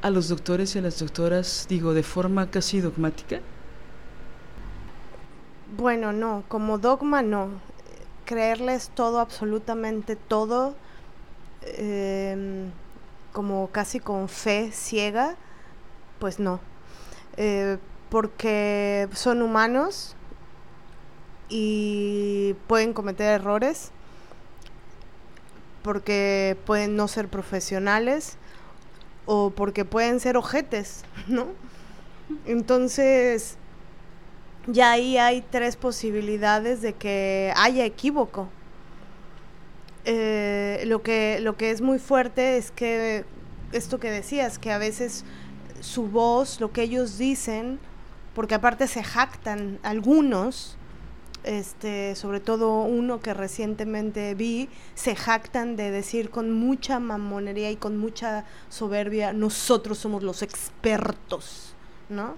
a los doctores y a las doctoras, digo, de forma casi dogmática? Bueno, no, como dogma no. Creerles todo, absolutamente todo, em, como casi con fe ciega, pues no. Eh, porque son humanos y pueden cometer errores, porque pueden no ser profesionales o porque pueden ser ojetes, ¿no? Entonces, ya ahí hay tres posibilidades de que haya equívoco. Eh, lo, que, lo que es muy fuerte es que esto que decías, que a veces su voz, lo que ellos dicen, porque aparte se jactan algunos, este, sobre todo uno que recientemente vi, se jactan de decir con mucha mamonería y con mucha soberbia, nosotros somos los expertos, ¿no?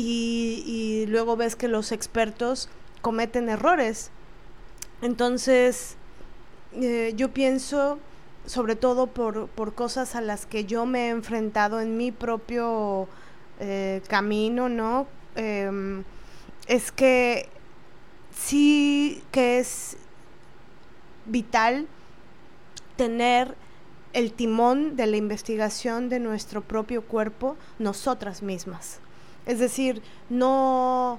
Y, luego ves que los expertos cometen errores. Entonces, eh, yo pienso, sobre todo por, cosas a las que yo me he enfrentado en mi propio eh, camino, ¿no? Em, es que sí que es vital tener el timón de la investigación de nuestro propio cuerpo nosotras mismas. Es decir, no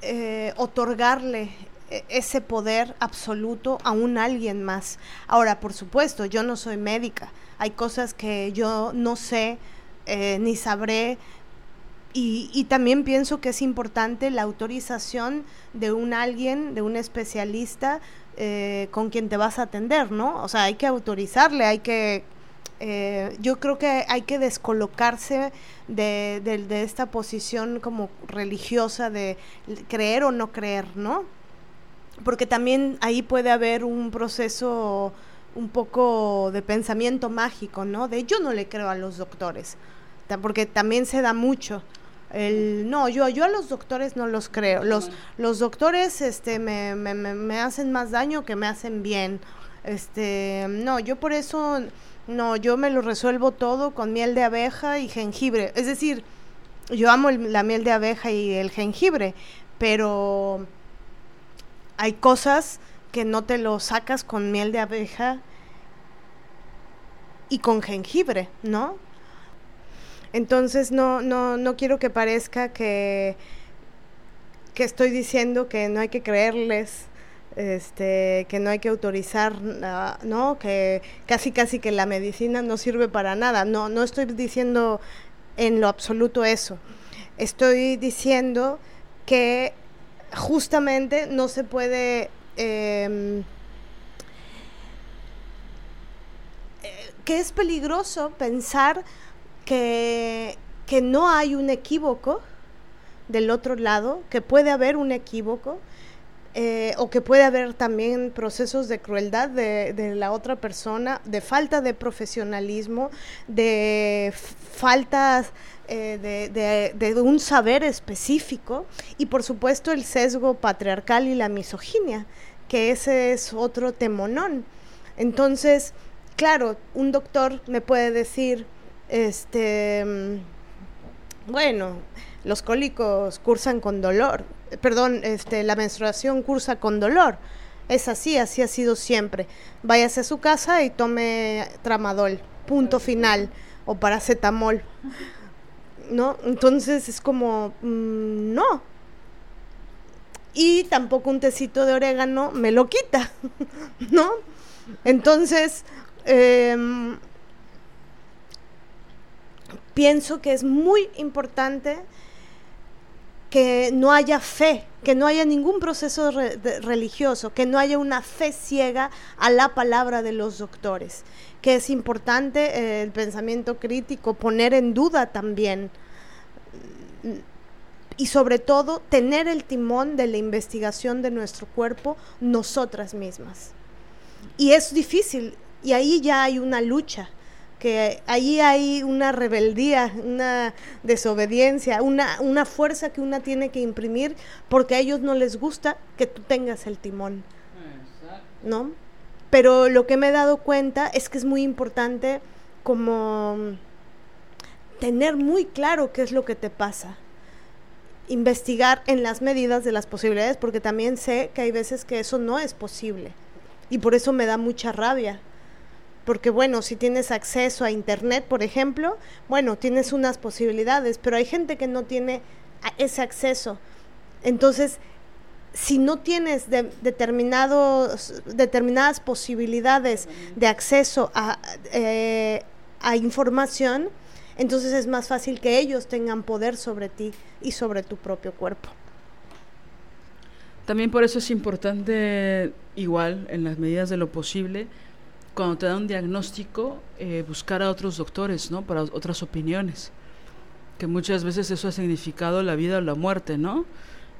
eh, otorgarle e, ese poder absoluto a un alguien más. Ahora, por supuesto, yo no soy médica. Hay cosas que yo no sé eh, ni sabré y, también pienso que es importante la autorización de un alguien, de un especialista eh, con quien te vas a atender, ¿no? O sea, hay que autorizarle, hay que... Eh, yo creo que hay que descolocarse de, de, esta posición como religiosa de creer o no creer, ¿no? Porque también ahí puede haber un proceso un poco de pensamiento mágico, ¿no? De yo no le creo a los doctores, porque también se da mucho el no yo yo a los doctores no los creo los los doctores este me, me, me, hacen más daño que me hacen bien este no yo por eso no yo me lo resuelvo todo con miel de abeja y jengibre. Es decir yo amo la miel de abeja y el jengibre pero hay cosas que no te lo sacas con miel de abeja y con jengibre no entonces no, no, no quiero que parezca que, que estoy diciendo que no hay que creerles, este, que no hay que autorizar, ¿no? Que casi casi que la medicina no sirve para nada. No, no estoy diciendo en lo absoluto eso. Estoy diciendo que justamente no se puede eh, que es peligroso pensar que, que no hay un equívoco del otro lado, que puede haber un equívoco, eh, o que puede haber también procesos de crueldad de, la otra persona, de falta de profesionalismo, de faltas eh, de, de, un saber específico y por supuesto el sesgo patriarcal y la misoginia, que ese es otro temonón. Entonces, claro, un doctor me puede decir, este, bueno, los cólicos cursan con dolor, perdón, este, la menstruación cursa con dolor. Es así, así ha sido siempre. Váyase a su casa y tome tramadol, punto final, o paracetamol. ¿No? Entonces es como, mm, no. Y tampoco un tecito de orégano me lo quita, ¿no? Entonces, eh, pienso que es muy importante que no haya fe, que no haya ningún proceso religioso, que no haya una fe ciega a la palabra de los doctores, que es importante eh, el pensamiento crítico, poner en duda también y sobre todo tener el timón de la investigación de nuestro cuerpo nosotras mismas. Y es difícil, y ahí ya hay una lucha que ahí hay una rebeldía, una desobediencia, una, una fuerza que una tiene que imprimir porque a ellos no les gusta que tú tengas el timón. ¿No? Pero lo que me he dado cuenta es que es muy importante como tener muy claro qué es lo que te pasa. Investigar en las medidas de las posibilidades, porque también sé que hay veces que eso no es posible. Y por eso me da mucha rabia porque bueno, si tienes acceso a Internet, por ejemplo, bueno, tienes unas posibilidades, pero hay gente que no tiene ese acceso. Entonces, si no tienes determinados, determinadas posibilidades de acceso a, eh, a información, entonces es más fácil que ellos tengan poder sobre ti y sobre tu propio cuerpo. También por eso es importante, igual, en las medidas de lo posible, cuando te da un diagnóstico, eh, buscar a otros doctores, ¿no? Para otras opiniones. Que muchas veces eso ha significado la vida o la muerte, ¿no?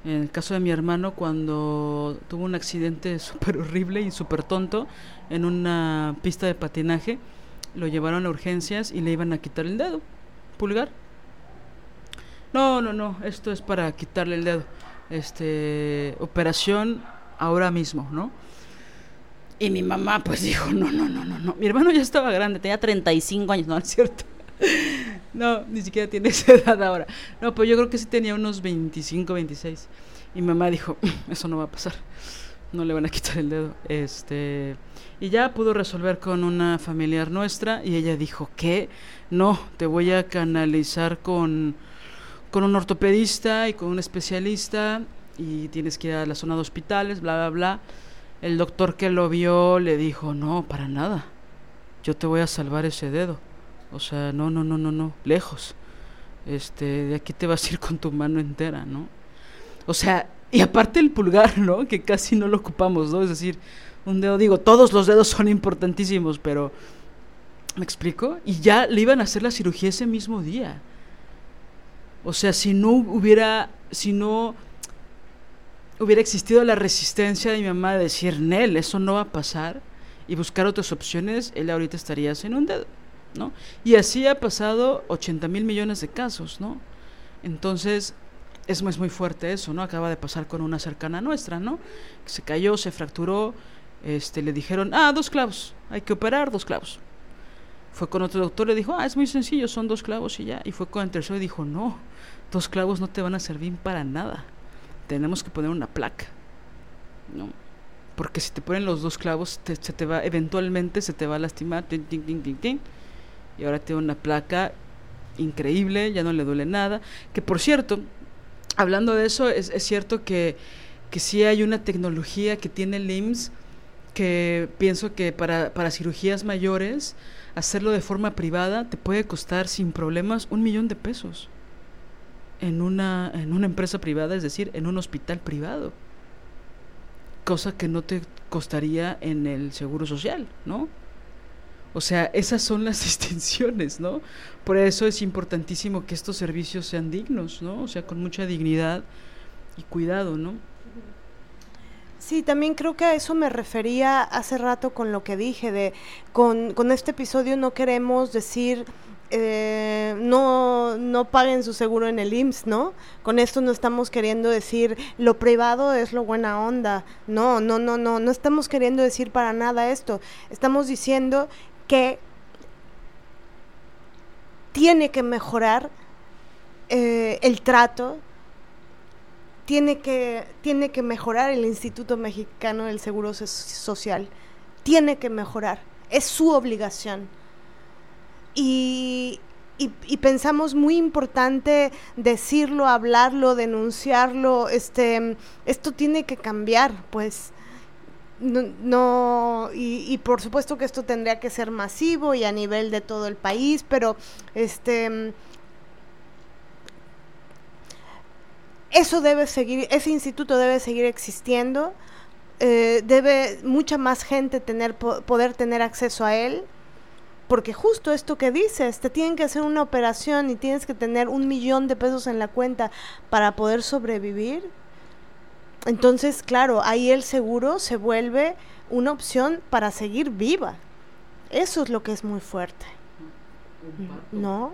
En el caso de mi hermano, cuando tuvo un accidente súper horrible y súper tonto en una pista de patinaje, lo llevaron a urgencias y le iban a quitar el dedo, pulgar. No, no, no, esto es para quitarle el dedo. Este, operación ahora mismo, ¿no? Y mi mamá pues dijo, no, no, no, no, no. Mi hermano ya estaba grande, tenía 35 años, no es cierto. No, ni siquiera tiene esa edad ahora. No, pues yo creo que sí tenía unos 25, 26. Y mi mamá dijo, eso no va a pasar. No le van a quitar el dedo. Este, y ya pudo resolver con una familiar nuestra y ella dijo, ¿qué? No, te voy a canalizar con, con un ortopedista y con un especialista y tienes que ir a la zona de hospitales, bla, bla, bla. El doctor que lo vio le dijo, no, para nada, yo te voy a salvar ese dedo. O sea, no, no, no, no, no, lejos. este, de aquí te vas a ir con tu mano entera, ¿no? O sea, y aparte el pulgar, ¿no? Que casi no lo ocupamos, ¿no? Es decir, un dedo, digo, todos los dedos son importantísimos, pero ¿me explico? Y ya le iban a hacer la cirugía ese mismo día. O sea, si no hubiera, si no hubiera existido la resistencia de mi mamá de decir, Nel, eso no va a pasar, y buscar otras opciones, él ahorita estaría sin un dedo, ¿no? Y así ha pasado 80 mil millones de casos, ¿no? Entonces, es, muy fuerte eso, ¿no? Acaba de pasar con una cercana nuestra, ¿no? Se cayó, se fracturó, este, le dijeron, ah, dos clavos, hay que operar dos clavos. Fue con otro doctor, le dijo, ah, es muy sencillo, son dos clavos y ya. Y fue con el tercero y dijo, no, dos clavos no te van a servir para nada. Tenemos que poner una placa, ¿no? Porque si te ponen los dos clavos, se te va, eventualmente se te va a lastimar, y ahora tiene una placa increíble, ya no le duele nada. Que por cierto, hablando de eso, es, cierto que, que sí hay una tecnología que tiene LIMS que pienso que para, para cirugías mayores, hacerlo de forma privada te puede costar sin problemas un millón de pesos en una, en una empresa privada, es decir, en un hospital privado. Cosa que no te costaría en el seguro social, ¿no? O sea, esas son las distinciones, ¿no? Por eso es importantísimo que estos servicios sean dignos, ¿no? O sea, con mucha dignidad y cuidado, ¿no? Sí, también creo que a eso me refería hace rato con lo que dije, de con, con este episodio no queremos decir eh, no, no paguen su seguro en el IMSS, ¿no? Con esto no estamos queriendo decir lo privado es lo buena onda. No, no, no, no, no estamos queriendo decir para nada esto. Estamos diciendo que tiene que mejorar eh, el trato, tiene que, tiene que mejorar el Instituto Mexicano del Seguro Social, tiene que mejorar, es su obligación. Y, pensamos muy importante decirlo, hablarlo, denunciarlo, este, esto tiene que cambiar, pues no, y, por supuesto que esto tendría que ser masivo y a nivel de todo el país, pero este eso debe seguir, ese instituto debe seguir existiendo, eh, debe mucha más gente tener poder tener acceso a él, porque justo esto que dices, te tienen que hacer una operación y tienes que tener un millón de pesos en la cuenta para poder sobrevivir entonces, claro, ahí el seguro se vuelve una opción para seguir viva. Eso es lo que es muy fuerte. ¿No?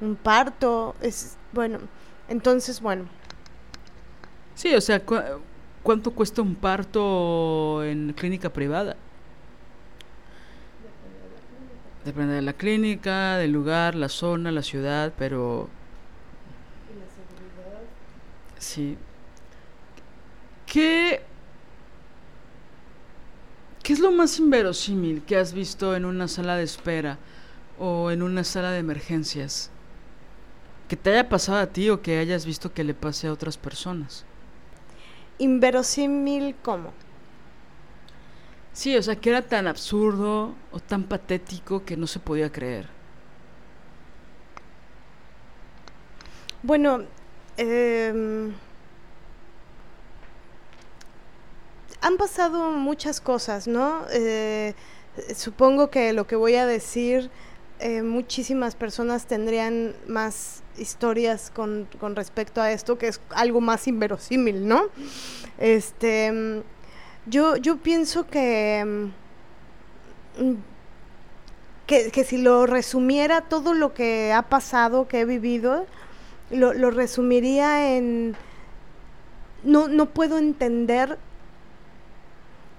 Un parto es bueno. Entonces, bueno. Sí, o sea, ¿cuánto cuesta un parto en clínica privada? Depende de la clínica, del lugar, la zona, la ciudad, pero... ¿Y la seguridad? Sí, ¿Qué, ¿Qué es lo más inverosímil que has visto en una sala de espera o en una sala de emergencias? Que te haya pasado a ti o que hayas visto que le pase a otras personas. Inverosímil cómo? Sí, o sea, que era tan absurdo o tan patético que no se podía creer. Bueno, eh, han pasado muchas cosas, ¿no? Eh, supongo que lo que voy a decir, eh, muchísimas personas tendrían más historias con, respecto a esto, que es algo más inverosímil, ¿no? Este, yo, yo pienso que, mm, que, que, si lo resumiera todo lo que ha pasado, que he vivido, lo, lo resumiría en... No, no puedo entender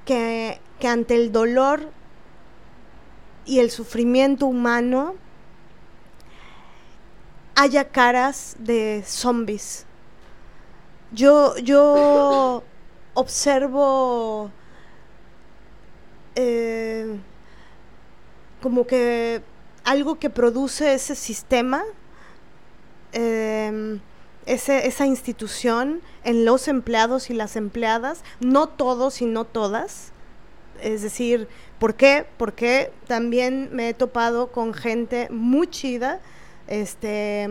que, ante el dolor y el sufrimiento humano haya caras de zombies. Yo, yo observo eh, como que algo que produce ese sistema, eh, esa institución en los empleados y las empleadas, no todos y no todas. Es decir, ¿por qué? Porque también me he topado con gente muy chida, este,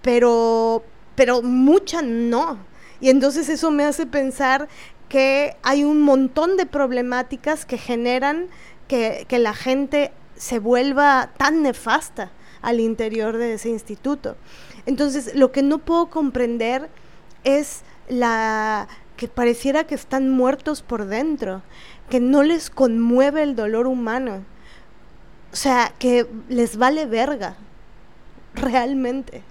pero, pero mucha no. Y entonces eso me hace pensar que hay un montón de problemáticas que generan que, que la gente se vuelva tan nefasta al interior de ese instituto. Entonces, lo que no puedo comprender es la que pareciera que están muertos por dentro, que no les conmueve el dolor humano. O sea, que les vale verga, realmente.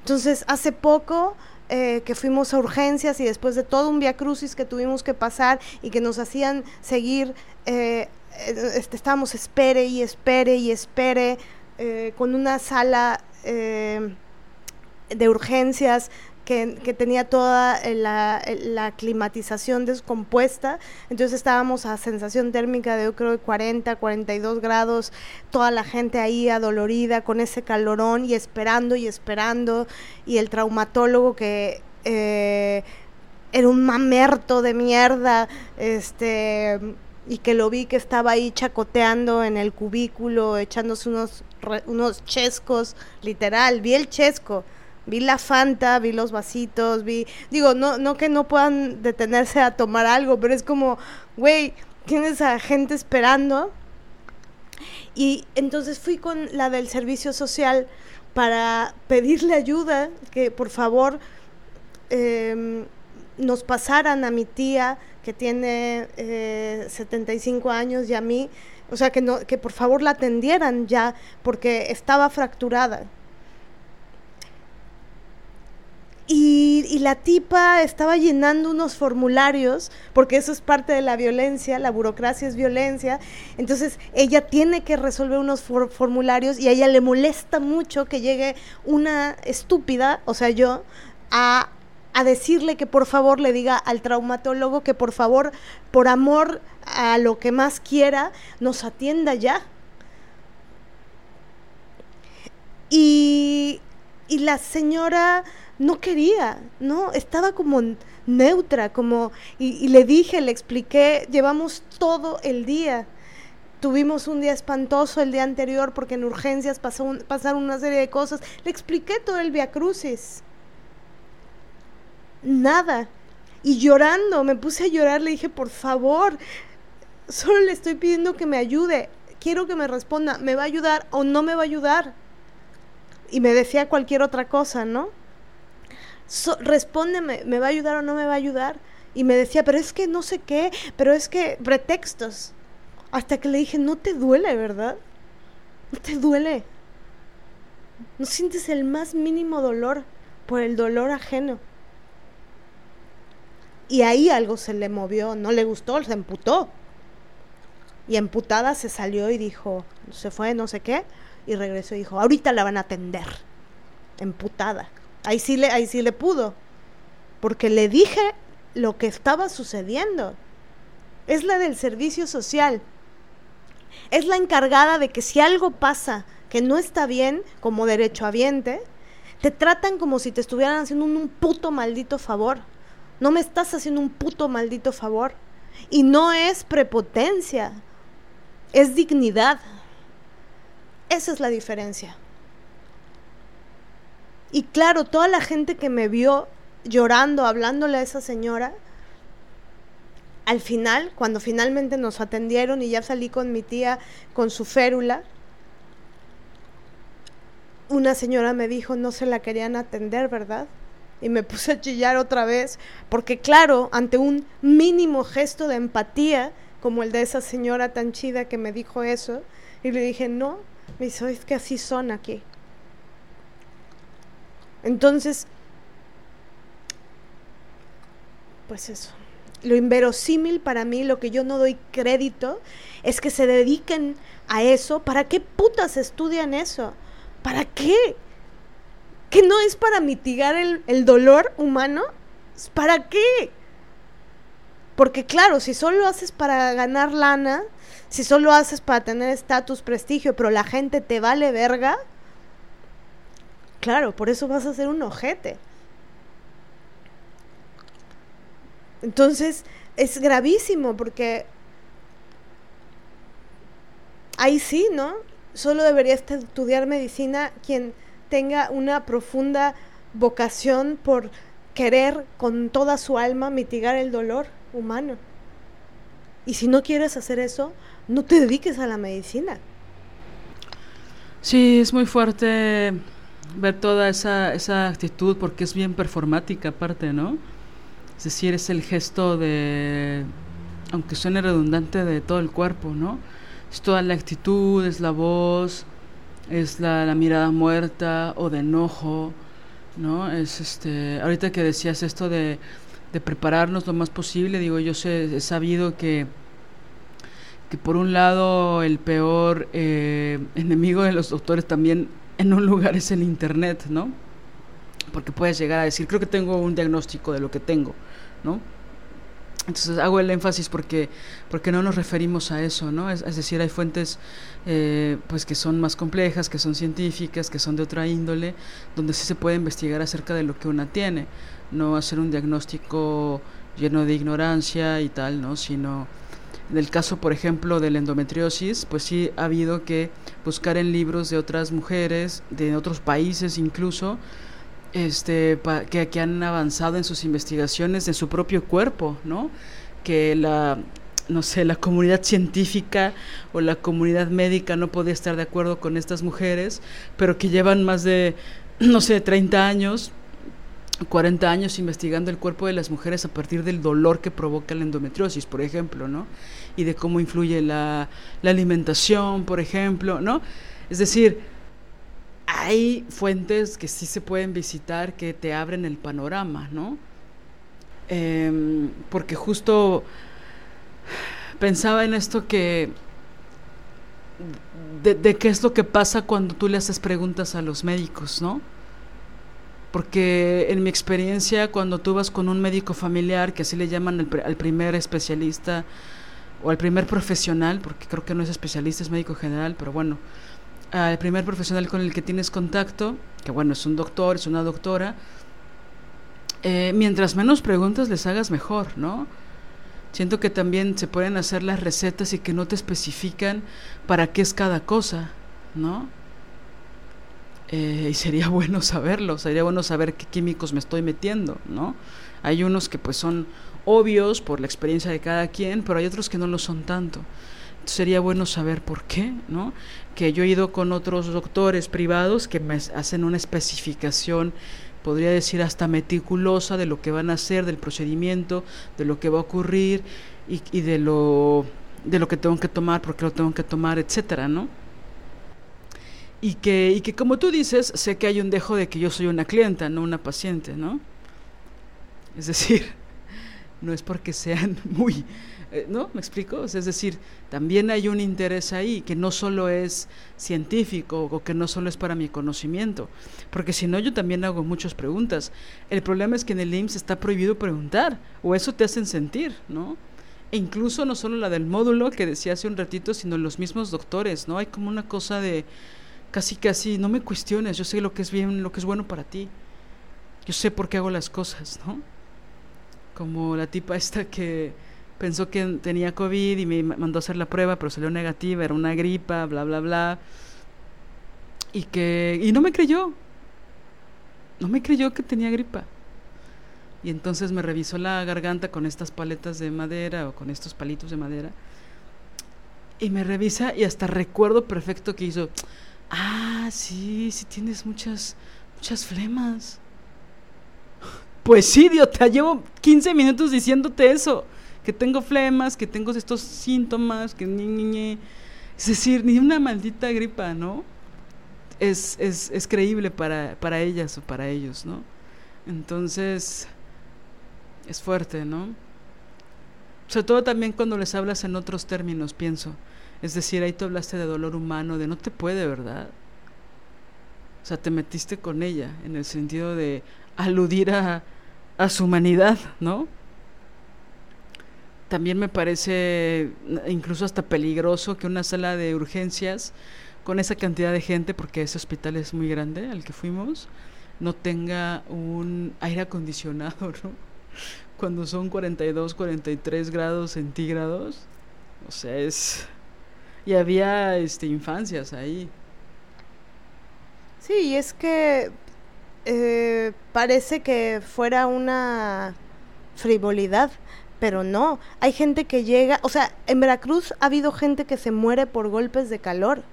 Entonces, hace poco eh, que fuimos a urgencias y después de todo un via crucis que tuvimos que pasar y que nos hacían seguir, eh, eh, este, estábamos espere y espere y espere con una sala de urgencias que, tenía toda la, la, climatización descompuesta, entonces estábamos a sensación térmica de yo creo de 40, 42 grados, toda la gente ahí adolorida con ese calorón y esperando y esperando, y el traumatólogo que... Eh, era un mamerto de mierda, este, y que lo vi que estaba ahí chacoteando en el cubículo, echándose unos, unos chescos, literal, vi el chesco, vi la Fanta, vi los vasitos, vi, digo, no, no que no puedan detenerse a tomar algo, pero es como, güey, tienes a gente esperando. Y entonces fui con la del servicio social para pedirle ayuda, que por favor em, nos pasaran a mi tía que tiene 75 eh, años y a mí, o sea, que, no, que por favor la atendieran ya, porque estaba fracturada. Y, la tipa estaba llenando unos formularios, porque eso es parte de la violencia, la burocracia es violencia. Entonces ella tiene que resolver unos formularios y a ella le molesta mucho que llegue una estúpida, o sea, yo, a, a decirle que por favor le diga al traumatólogo que por favor, por amor a lo que más quiera, nos atienda ya. Y, y la señora no quería, ¿no? Estaba como neutra, como, y, le dije, le expliqué, llevamos todo el día. Tuvimos un día espantoso el día anterior porque en urgencias pasó pasaron una serie de cosas. Le expliqué todo el Via Crucis. Nada. Y llorando, me puse a llorar, le dije, por favor, solo le estoy pidiendo que me ayude. Quiero que me responda, ¿me va a ayudar o no me va a ayudar? Y me decía cualquier otra cosa, ¿no? Respóndeme, ¿me va a ayudar o no me va a ayudar? Y me decía, pero es que no sé qué, pero es que pretextos. Hasta que le dije, no te duele, ¿verdad? No te duele. No sientes el más mínimo dolor por el dolor ajeno. Y ahí algo se le movió, no le gustó, se emputó. Y emputada se salió y dijo, se fue, no sé qué, y regresó y dijo, ahorita la van a atender. Emputada. Ahí sí le, ahí sí le pudo. Porque le dije lo que estaba sucediendo. Es la del servicio social. Es la encargada de que si algo pasa que no está bien como derechohabiente, te tratan como si te estuvieran haciendo un, un puto maldito favor. No me estás haciendo un puto maldito favor. Y no es prepotencia, es dignidad. Esa es la diferencia. Y claro, toda la gente que me vio llorando, hablándole a esa señora, al final, cuando finalmente nos atendieron y ya salí con mi tía con su férula, una señora me dijo, no se la querían atender, ¿verdad? Y me puse a chillar otra vez, porque claro, ante un mínimo gesto de empatía, como el de esa señora tan chida que me dijo eso, y le dije, no, me dice, es que así son aquí. Entonces, pues eso. Lo inverosímil para mí, lo que yo no doy crédito, es que se dediquen a eso. ¿Para qué putas estudian eso? ¿Para qué? ¿Que no es para mitigar el, el dolor humano? ¿Para qué? Porque claro, si solo haces para ganar lana, si solo haces para tener estatus, prestigio, pero la gente te vale verga, Claro, por eso vas a ser un ojete. Entonces, es gravísimo porque ahí sí, ¿no? Solo debería estudiar medicina quien tenga una profunda vocación por querer con toda su alma mitigar el dolor humano. Y si no quieres hacer eso, no te dediques a la medicina. Sí, es muy fuerte ver toda esa, esa actitud porque es bien performática aparte, ¿no? Es decir, es el gesto de, aunque suene redundante, de todo el cuerpo, ¿no? Es toda la actitud, es la voz, es la, mirada muerta o de enojo, ¿no? Es este, ahorita que decías esto de, de prepararnos lo más posible, digo, yo sé, he sabido que que por un lado el peor eh, enemigo de los doctores también en un lugar es el Internet, ¿no? Porque puedes llegar a decir, creo que tengo un diagnóstico de lo que tengo, ¿no? Entonces hago el énfasis porque, porque no nos referimos a eso, ¿no? Es, decir, hay fuentes eh, pues que son más complejas, que son científicas, que son de otra índole, donde sí se puede investigar acerca de lo que una tiene, no hacer un diagnóstico lleno de ignorancia y tal, ¿no? Sino en el caso, por ejemplo, de la endometriosis, pues sí ha habido que buscar en libros de otras mujeres, de otros países incluso, este, que, que han avanzado en sus investigaciones de su propio cuerpo, ¿no? Que la, no sé, la comunidad científica o la comunidad médica no podía estar de acuerdo con estas mujeres, pero que llevan más de, no sé, 30 años 40 años investigando el cuerpo de las mujeres a partir del dolor que provoca la endometriosis, por ejemplo, ¿no? Y de cómo influye la, alimentación, por ejemplo, ¿no? Es decir, hay fuentes que sí se pueden visitar que te abren el panorama, ¿no? Em, porque justo pensaba en esto que de, qué es lo que pasa cuando tú le haces preguntas a los médicos, ¿no? Porque en mi experiencia cuando tú vas con un médico familiar, que así le llaman al, primer especialista o al primer profesional, porque creo que no es especialista, es médico general, pero bueno, al primer profesional con el que tienes contacto, que bueno, es un doctor, es una doctora, eh, mientras menos preguntas les hagas mejor, ¿no? Siento que también se pueden hacer las recetas y que no te especifican para qué es cada cosa, ¿no? Eh, y sería bueno saberlo, sería bueno saber qué químicos me estoy metiendo, ¿no? Hay unos que pues son obvios por la experiencia de cada quien, pero hay otros que no lo son tanto. sería bueno saber por qué, ¿no? Que yo he ido con otros doctores privados que me hacen una especificación, podría decir hasta meticulosa de lo que van a hacer, del procedimiento, de lo que va a ocurrir y, y de lo de lo que tengo que tomar, por qué lo tengo que tomar, etcétera, ¿no? Y que, y que como tú dices, sé que hay un dejo de que yo soy una clienta, no una paciente, ¿no? Es decir, no es porque sean muy, eh, ¿no? ¿Me explico? es decir, también hay un interés ahí que no solo es científico o que no solo es para mi conocimiento, porque si no yo también hago muchas preguntas. El problema es que en el IMSS está prohibido preguntar, o eso te hacen sentir, ¿no? E incluso no solo la del módulo que decía hace un ratito, sino los mismos doctores, ¿no? Hay como una cosa de casi casi no me cuestiones, yo sé lo que es bien, lo que es bueno para ti. Yo sé por qué hago las cosas, ¿no? Como la tipa esta que pensó que tenía COVID y me mandó a hacer la prueba, pero salió negativa, era una gripa, bla bla bla. Y que y no me creyó. No me creyó que tenía gripa. Y entonces me revisó la garganta con estas paletas de madera o con estos palitos de madera. Y me revisa y hasta recuerdo perfecto que hizo Ah, sí, sí tienes muchas, muchas flemas. Pues sí, idiota, llevo 15 minutos diciéndote eso. Que tengo flemas, que tengo estos síntomas, que ni, ni, ni. Es decir, ni una maldita gripa, ¿no? Es, es, es creíble para, para ellas o para ellos, ¿no? Entonces, es fuerte, ¿no? Sobre todo también cuando les hablas en otros términos, pienso. Es decir, ahí tú hablaste de dolor humano, de no te puede, ¿verdad? O sea, te metiste con ella en el sentido de aludir a, a su humanidad, ¿no? También me parece incluso hasta peligroso que una sala de urgencias con esa cantidad de gente, porque ese hospital es muy grande al que fuimos, no tenga un aire acondicionado, ¿no? Cuando son 42, 43 grados centígrados. O sea, es y había este infancias ahí. Sí, y es que eh, parece que fuera una frivolidad, pero no. Hay gente que llega, o sea, en Veracruz ha habido gente que se muere por golpes de calor,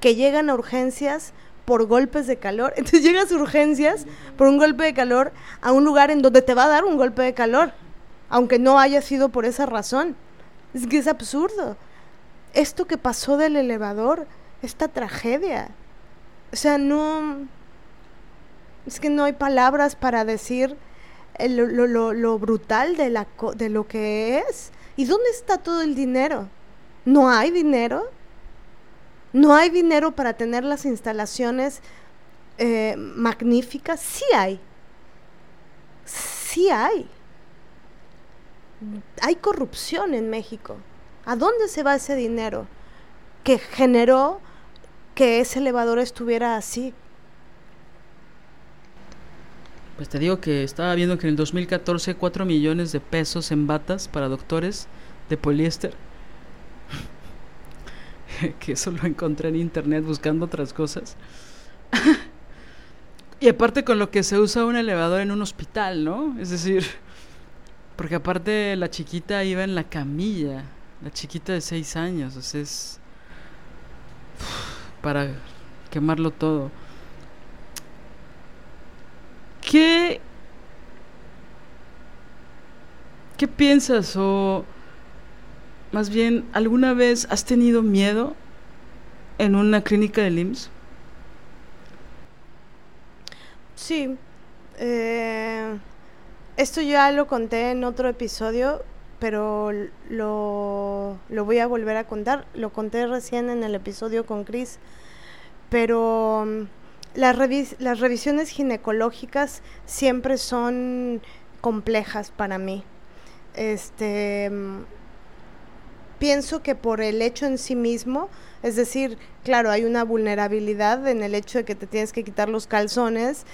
que llegan a urgencias por golpes de calor. Entonces llegas a urgencias por un golpe de calor a un lugar en donde te va a dar un golpe de calor, aunque no haya sido por esa razón. Es que es absurdo. Esto que pasó del elevador, esta tragedia. O sea, no... Es que no hay palabras para decir lo, lo, lo, brutal de, la, de lo que es. ¿Y dónde está todo el dinero? ¿No hay dinero? ¿No hay dinero para tener las instalaciones eh, magníficas? Sí hay. Sí hay. Hay corrupción en México. ¿A dónde se va ese dinero que generó que ese elevador estuviera así? Pues te digo que estaba viendo que en el 2014 4 millones de pesos en batas para doctores de poliéster. que eso lo encontré en internet buscando otras cosas. y aparte con lo que se usa un elevador en un hospital, ¿no? Es decir, porque aparte la chiquita iba en la camilla, la chiquita de 6 años, o sea, es para quemarlo todo. ¿Qué, ¿Qué piensas o más bien alguna vez has tenido miedo en una clínica de IMSS? Sí. Eh, esto ya lo conté en otro episodio, pero lo, lo, voy a volver a contar. Lo conté recién en el episodio con Chris. Pero las, las revisiones ginecológicas siempre son complejas para mí. Este pienso que por el hecho en sí mismo, es decir, claro, hay una vulnerabilidad en el hecho de que te tienes que quitar los calzones,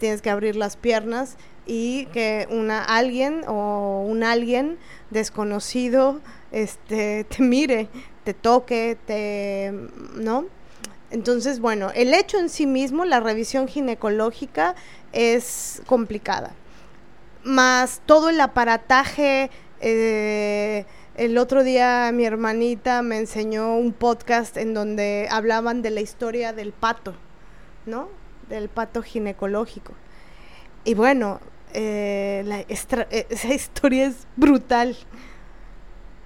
tienes que abrir las piernas y que una alguien o un alguien desconocido este te mire, te toque, te ¿no? Entonces, bueno, el hecho en sí mismo, la revisión ginecológica es complicada. Más todo el aparataje, eh, el otro día mi hermanita me enseñó un podcast en donde hablaban de la historia del pato, ¿no? Del pato ginecológico. Y bueno, eh, eh, esa historia es brutal,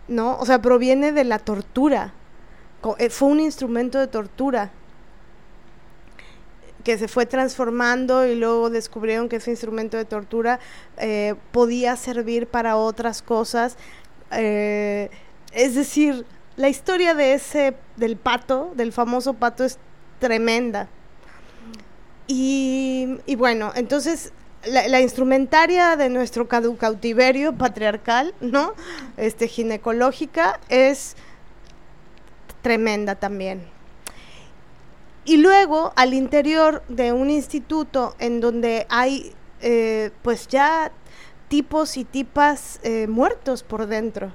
¿no? O sea, proviene de la tortura eh, fue un instrumento de tortura que se fue transformando y luego descubrieron que ese instrumento de tortura podía servir para otras cosas. Es decir, la historia de ese, del pato, del famoso pato, es tremenda. Y, bueno, entonces la, instrumentaria de nuestro cautiverio patriarcal, ¿no? Este, ginecológica, es tremenda también. Y luego al interior de un instituto en donde hay eh, pues ya tipos y tipas eh, muertos por dentro,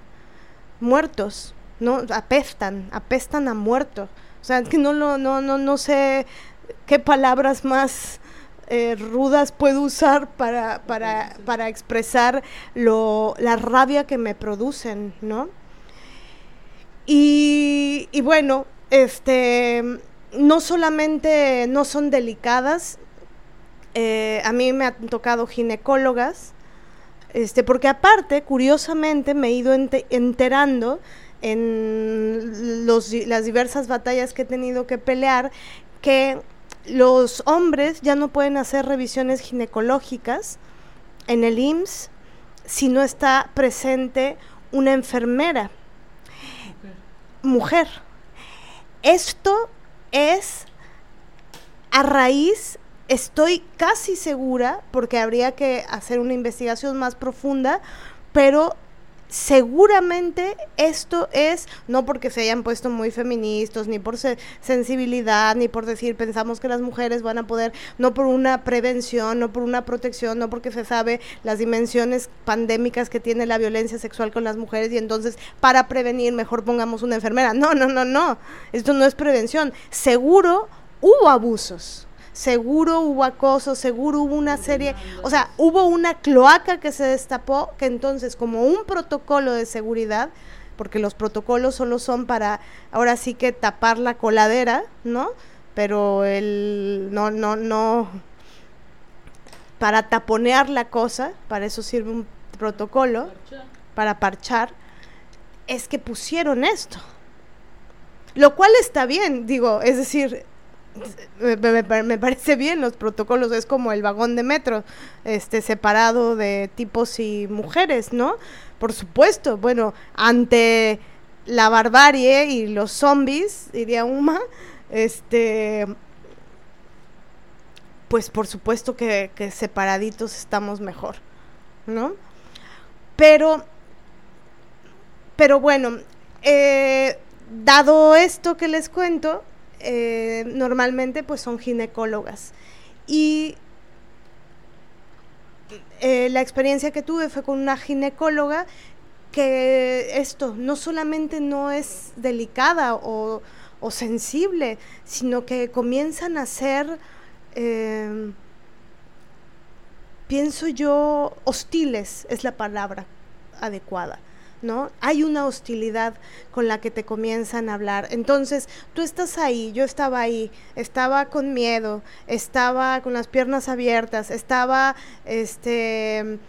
muertos, ¿no? Apestan, apestan a muerto. O sea, que no, no, no, no sé qué palabras más eh, rudas puedo usar para, para, para expresar lo, la rabia que me producen, ¿no? Y, bueno, este, no solamente no son delicadas, eh, a mí me han tocado ginecólogas, este, porque aparte, curiosamente, me he ido enterando en los, las diversas batallas que he tenido que pelear que los hombres ya no pueden hacer revisiones ginecológicas en el IMSS si no está presente una enfermera mujer. Esto es a raíz, estoy casi segura, porque habría que hacer una investigación más profunda, pero seguramente esto es no porque se hayan puesto muy feministas, ni por sensibilidad, ni por decir pensamos que las mujeres van a poder, no por una prevención, no por una protección, no porque se sabe las dimensiones pandémicas que tiene la violencia sexual con las mujeres y entonces para prevenir mejor pongamos una enfermera. No, no, no, no. Esto no es prevención. Seguro hubo abusos. Seguro hubo acoso, seguro hubo una serie, o sea, hubo una cloaca que se destapó, que entonces como un protocolo de seguridad, porque los protocolos solo son para, ahora sí que tapar la coladera, ¿no? Pero el, no, no, no, para taponear la cosa, para eso sirve un protocolo, para parchar, es que pusieron esto. Lo cual está bien, digo, es decir, me, parece bien los protocolos, es como el vagón de metro, este separado de tipos y mujeres, ¿no? Por supuesto, bueno, ante la barbarie y los zombies, diría Uma, este pues por supuesto que, separaditos estamos mejor, ¿no? Pero, pero bueno, eh, dado esto que les cuento, eh, normalmente pues son ginecólogas. Y eh, la experiencia que tuve fue con una ginecóloga que esto no solamente no es delicada o, sensible, sino que comienzan a ser, eh, pienso yo, hostiles, es la palabra adecuada. ¿No? Hay una hostilidad con la que te comienzan a hablar. Entonces, tú estás ahí, yo estaba ahí, estaba con miedo, estaba con las piernas abiertas, estaba, este,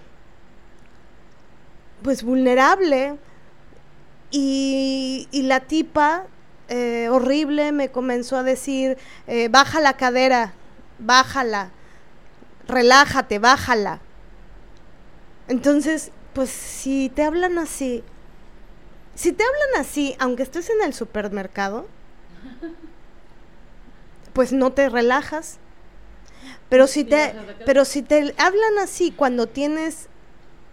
pues vulnerable. Y, la tipa eh, horrible me comenzó a decir, eh, baja la cadera, bájala, relájate, bájala. Entonces, pues si te hablan así, si te hablan así, aunque estés en el supermercado, pues no te relajas. Pero si te, pero si te hablan así cuando tienes,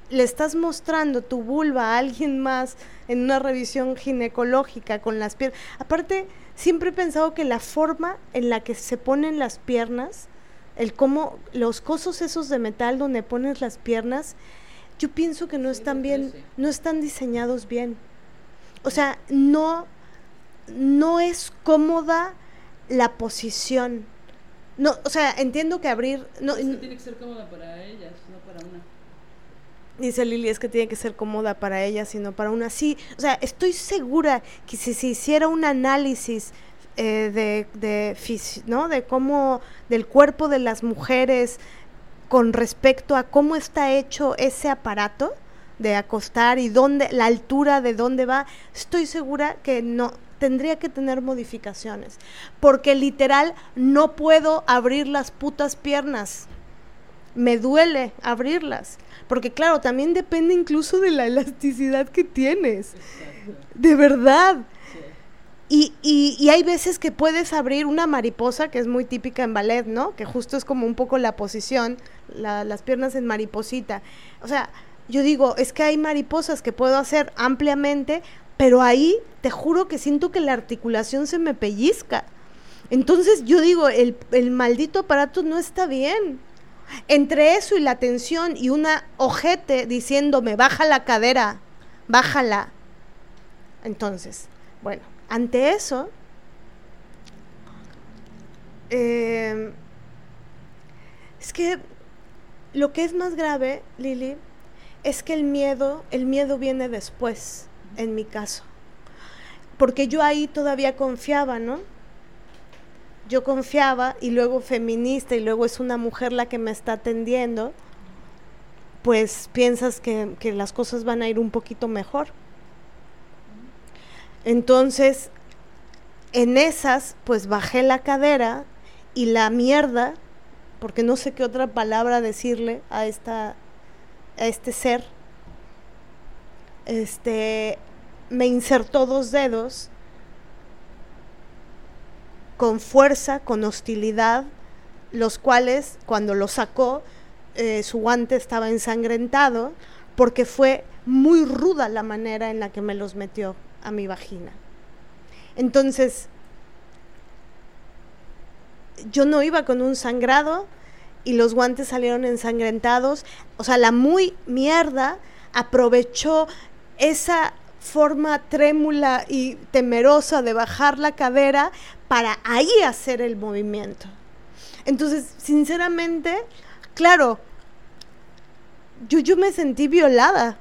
le estás mostrando tu vulva a alguien más en una revisión ginecológica con las piernas. Aparte, siempre he pensado que la forma en la que se ponen las piernas, el cómo, los cosos esos de metal donde pones las piernas, yo pienso que no están bien, no están diseñados bien. O sea, no, no es cómoda la posición. No, o sea, entiendo que abrir... No, es que tiene que ser cómoda para ellas, no para una. Dice Lili, es que tiene que ser cómoda para ellas y no para una. Sí, o sea, estoy segura que si se hiciera un análisis eh, de, de, ¿no? de cómo, del cuerpo de las mujeres, con respecto a cómo está hecho ese aparato de acostar y dónde la altura de dónde va, estoy segura que no tendría que tener modificaciones, porque literal no puedo abrir las putas piernas. Me duele abrirlas, porque claro, también depende incluso de la elasticidad que tienes. De verdad. Y, y, hay veces que puedes abrir una mariposa, que es muy típica en ballet, ¿no? Que justo es como un poco la posición, las piernas en mariposita. O sea, yo digo, es que hay mariposas que puedo hacer ampliamente, pero ahí te juro que siento que la articulación se me pellizca. Entonces yo digo, el, el maldito aparato no está bien. Entre eso y la tensión y una ojete diciéndome, baja la cadera, bájala. Entonces, bueno ante eso, em, es que lo que es más grave, Lili, es que el miedo, el miedo viene después, en mi caso. Porque yo ahí todavía confiaba, ¿no? Yo confiaba y luego feminista y luego es una mujer la que me está atendiendo, pues piensas que, que las cosas van a ir un poquito mejor. Entonces, en esas, pues bajé la cadera y la mierda, porque no sé qué otra palabra decirle a esta a este ser, este me insertó dos dedos con fuerza, con hostilidad, los cuales cuando lo sacó eh, su guante estaba ensangrentado porque fue muy ruda la manera en la que me los metió a mi vagina. Entonces, yo no iba con un sangrado y los guantes salieron ensangrentados. O sea, la muy mierda aprovechó esa forma trémula y temerosa de bajar la cadera para ahí hacer el movimiento. Entonces, sinceramente, claro, yo, yo me sentí violada.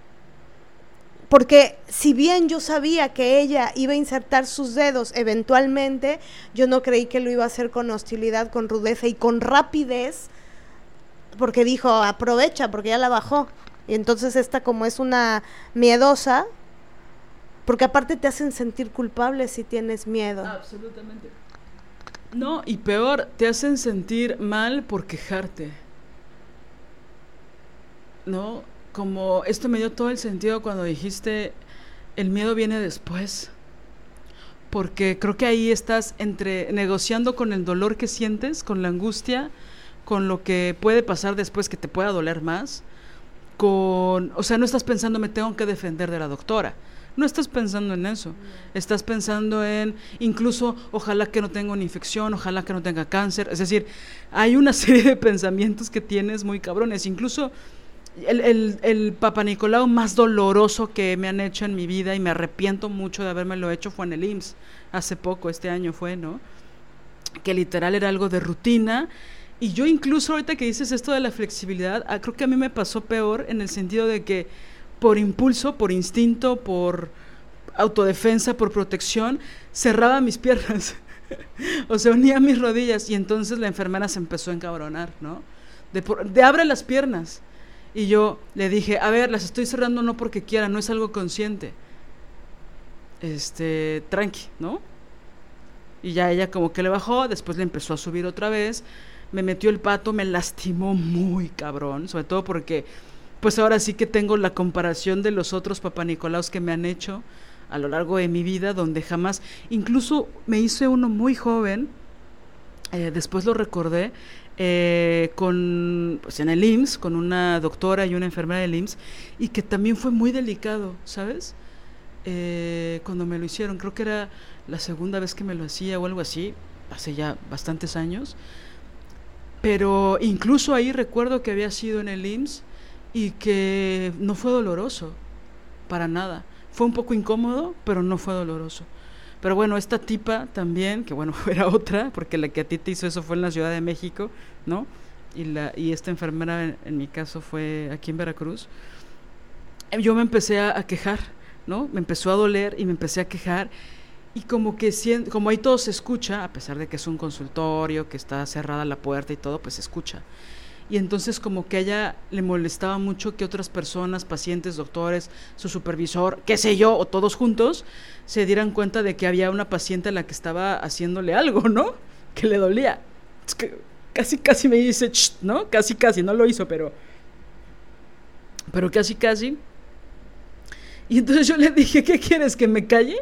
Porque si bien yo sabía que ella iba a insertar sus dedos eventualmente, yo no creí que lo iba a hacer con hostilidad, con rudeza y con rapidez, porque dijo, aprovecha, porque ya la bajó. Y entonces esta como es una miedosa, porque aparte te hacen sentir culpable si tienes miedo. Absolutamente. No, y peor, te hacen sentir mal por quejarte. ¿No? Como esto me dio todo el sentido cuando dijiste, el miedo viene después. Porque creo que ahí estás entre negociando con el dolor que sientes, con la angustia, con lo que puede pasar después que te pueda doler más, con, o sea, no estás pensando me tengo que defender de la doctora no estás pensando en eso. Estás pensando en incluso ojalá que no tenga una infección, ojalá que no tenga cáncer. Es decir, hay una serie de pensamientos que tienes muy cabrones. Incluso el, el, el Papa Nicolau más doloroso que me han hecho en mi vida y me arrepiento mucho de haberme lo hecho fue en el IMSS. Hace poco, este año fue, ¿no? Que literal era algo de rutina. Y yo incluso ahorita que dices esto de la flexibilidad, ah, creo que a mí me pasó peor en el sentido de que por impulso, por instinto, por autodefensa, por protección, cerraba mis piernas. o sea, unía mis rodillas y entonces la enfermera se empezó a encabronar, ¿no? De, de, abre las piernas. Y yo le dije, a ver, las estoy cerrando no porque quiera, no es algo consciente. Este, tranqui, ¿no? Y ya ella como que le bajó, después le empezó a subir otra vez, me metió el pato, me lastimó muy cabrón, sobre todo porque pues ahora sí que tengo la comparación de los otros Papá Nicolaos que me han hecho a lo largo de mi vida, donde jamás, incluso me hice uno muy joven, eh, después lo recordé, eh, con, pues en el IMSS, con una doctora y una enfermera del IMSS, y que también fue muy delicado, ¿sabes? Eh, cuando me lo hicieron, creo que era la segunda vez que me lo hacía o algo así, hace ya bastantes años, pero incluso ahí recuerdo que había sido en el IMSS, y que no fue doloroso, para nada. Fue un poco incómodo, pero no fue doloroso. Pero bueno, esta tipa también, que bueno, era otra, porque la que a ti te hizo eso fue en la Ciudad de México, ¿no? Y, la, y esta enfermera, en, mi caso, fue aquí en Veracruz. Yo me empecé a, quejar, ¿no? Me empezó a doler y me empecé a quejar. Y como que como ahí todo se escucha, a pesar de que es un consultorio, que está cerrada la puerta y todo, pues se escucha y entonces como que a ella le molestaba mucho que otras personas, pacientes, doctores, su supervisor, qué sé yo, o todos juntos, se dieran cuenta de que había una paciente a la que estaba haciéndole algo, ¿no? Que le dolía. Es que casi, casi me dice, ¿no? Casi, casi, no lo hizo, pero... Pero casi, casi. Y entonces yo le dije, ¿qué quieres? ¿Que me calle?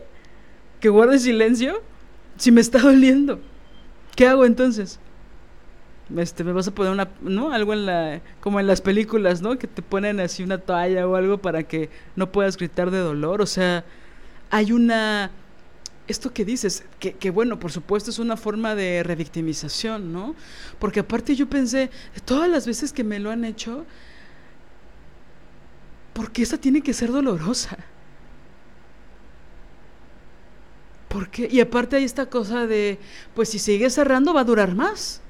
¿Que guarde silencio? Si me está doliendo. ¿Qué hago entonces? Este, me vas a poner una, ¿no? Algo en la, como en las películas, ¿no? Que te ponen así una toalla o algo para que no puedas gritar de dolor. O sea, hay una, esto que dices, que, bueno, por supuesto es una forma de revictimización, ¿no? Porque aparte yo pensé, todas las veces que me lo han hecho, porque esta tiene que ser dolorosa. porque Y aparte hay esta cosa de, pues si sigues cerrando va a durar más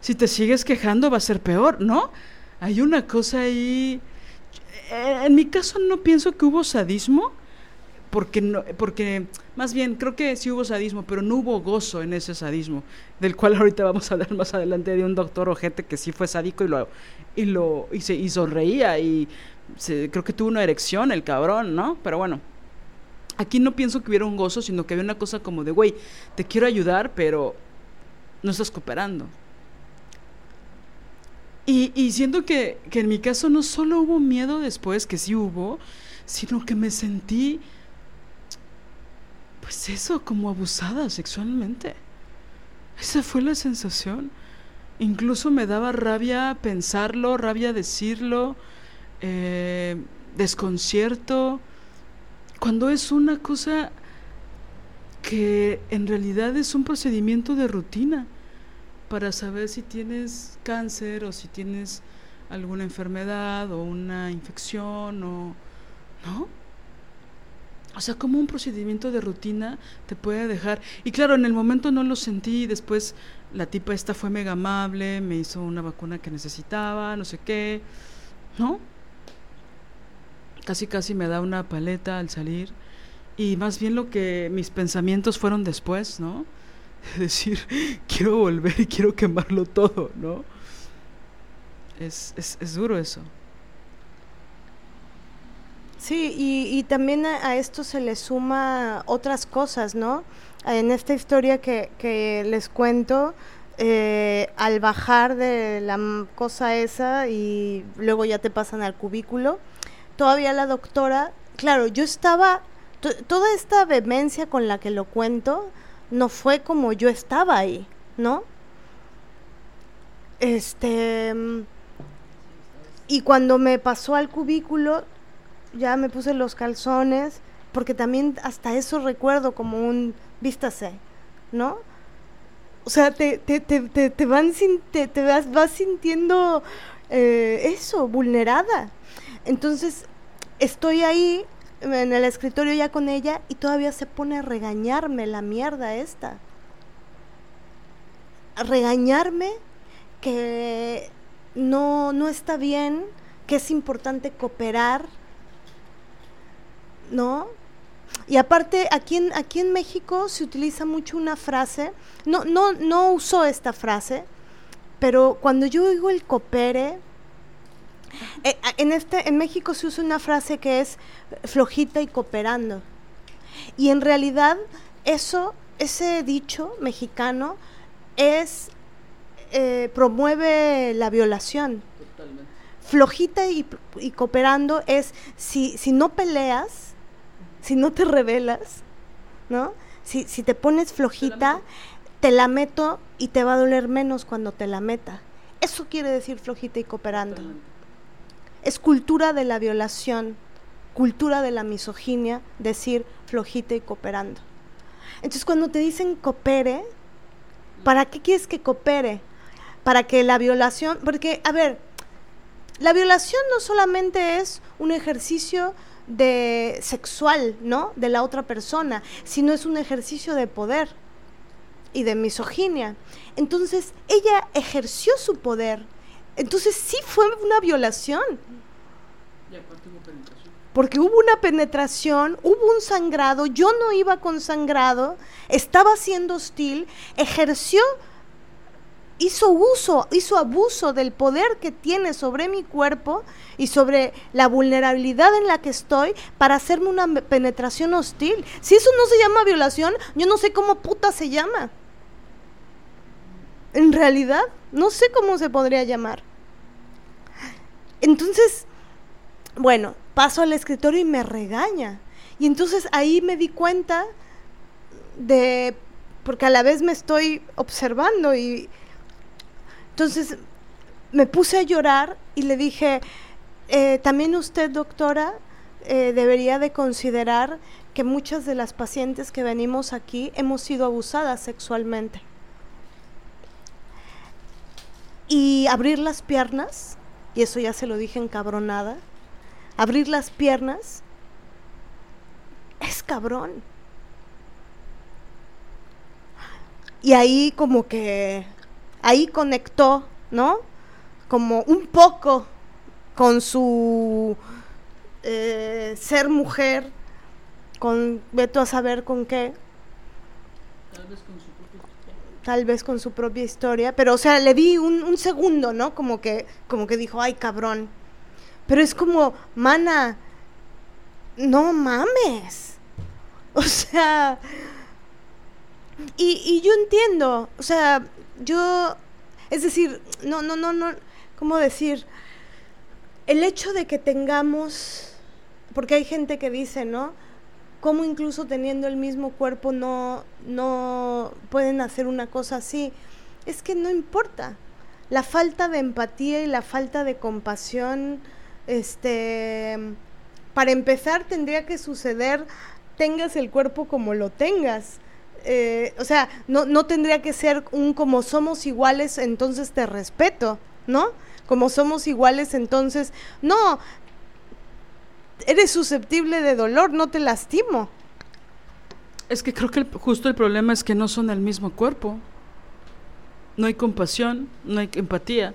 si te sigues quejando va a ser peor, ¿no? Hay una cosa ahí... Eh, en mi caso no pienso que hubo sadismo, porque, no, porque más bien creo que sí hubo sadismo, pero no hubo gozo en ese sadismo, del cual ahorita vamos a hablar más adelante de un doctor ojete que sí fue sádico y lo y lo y se y sonreía y creo que tuvo una erección el cabrón, ¿no? Pero bueno, aquí no pienso que hubiera un gozo, sino que había una cosa como de, güey, te quiero ayudar, pero no estás cooperando. Y, y siento que, que en mi caso no solo hubo miedo después, que sí hubo, sino que me sentí, pues eso, como abusada sexualmente. Esa fue la sensación. Incluso me daba rabia pensarlo, rabia decirlo, eh, desconcierto, cuando es una cosa que en realidad es un procedimiento de rutina para saber si tienes cáncer o si tienes alguna enfermedad o una infección o no O sea, como un procedimiento de rutina te puede dejar. Y claro, en el momento no lo sentí, después la tipa esta fue mega amable, me hizo una vacuna que necesitaba, no sé qué, ¿no? Casi casi me da una paleta al salir. Y más bien lo que mis pensamientos fueron después, ¿no? Decir, quiero volver y quiero quemarlo todo, ¿no? Es, es, es duro eso. Sí, y, también a, esto se le suma otras cosas, ¿no? En esta historia que, les cuento, eh, al bajar de la cosa esa y luego ya te pasan al cubículo, todavía la doctora, claro, yo estaba, toda esta vehemencia con la que lo cuento, no fue como yo estaba ahí, ¿no? Este... Y cuando me pasó al cubículo, ya me puse los calzones, porque también hasta eso recuerdo como un vístase, ¿no? O sea, te, te, te, te, van te, te vas, vas sintiendo eh, eso, vulnerada. Entonces, estoy ahí en el escritorio ya con ella y todavía se pone a regañarme la mierda esta. A regañarme que no, no está bien, que es importante cooperar, ¿no? Y aparte, aquí en, aquí en México se utiliza mucho una frase, no, no, no uso esta frase, pero cuando yo oigo el coopere, eh, en, este, en México se usa una frase que es flojita y cooperando. Y en realidad eso, ese dicho mexicano es, eh, promueve la violación. Flojita y, y, cooperando es, si, si no peleas, si no te revelas, ¿no? Si, si te pones flojita, te la meto y te va a doler menos cuando te la meta. Eso quiere decir flojita y cooperando. Es cultura de la violación, cultura de la misoginia, decir flojita y cooperando. Entonces cuando te dicen coopere, ¿para qué quieres que coopere? Para que la violación, porque, a ver, la violación no solamente es un ejercicio de sexual, ¿no? De la otra persona, sino es un ejercicio de poder y de misoginia. Entonces, ella ejerció su poder. Entonces, sí fue una violación. Porque hubo una penetración, hubo un sangrado, yo no iba con sangrado, estaba siendo hostil, ejerció hizo uso, hizo abuso del poder que tiene sobre mi cuerpo y sobre la vulnerabilidad en la que estoy para hacerme una penetración hostil. Si eso no se llama violación, yo no sé cómo puta se llama. En realidad, no sé cómo se podría llamar. Entonces, bueno, paso al escritorio y me regaña. Y entonces ahí me di cuenta de, porque a la vez me estoy observando y entonces me puse a llorar y le dije, eh, también usted, doctora, eh, debería de considerar que muchas de las pacientes que venimos aquí hemos sido abusadas sexualmente. Y abrir las piernas, y eso ya se lo dije encabronada, abrir las piernas es cabrón. Y ahí como que ahí conectó, ¿no? Como un poco con su eh, ser mujer, con veto a saber con qué. Tal vez con su propia historia. Tal vez con su propia historia, pero o sea, le di un, un segundo, ¿no? Como que, como que dijo, ay cabrón. Pero es como, mana, no mames. O sea, y, y yo entiendo, o sea, yo, es decir, no, no, no, no, ¿cómo decir? El hecho de que tengamos, porque hay gente que dice, ¿no? ¿Cómo incluso teniendo el mismo cuerpo no, no pueden hacer una cosa así? Es que no importa. La falta de empatía y la falta de compasión, este, para empezar tendría que suceder tengas el cuerpo como lo tengas. Eh, o sea, no, no tendría que ser un como somos iguales, entonces te respeto, ¿no? Como somos iguales, entonces, no. eres susceptible de dolor, no te lastimo. Es que creo que justo el problema es que no son el mismo cuerpo. No hay compasión, no hay empatía.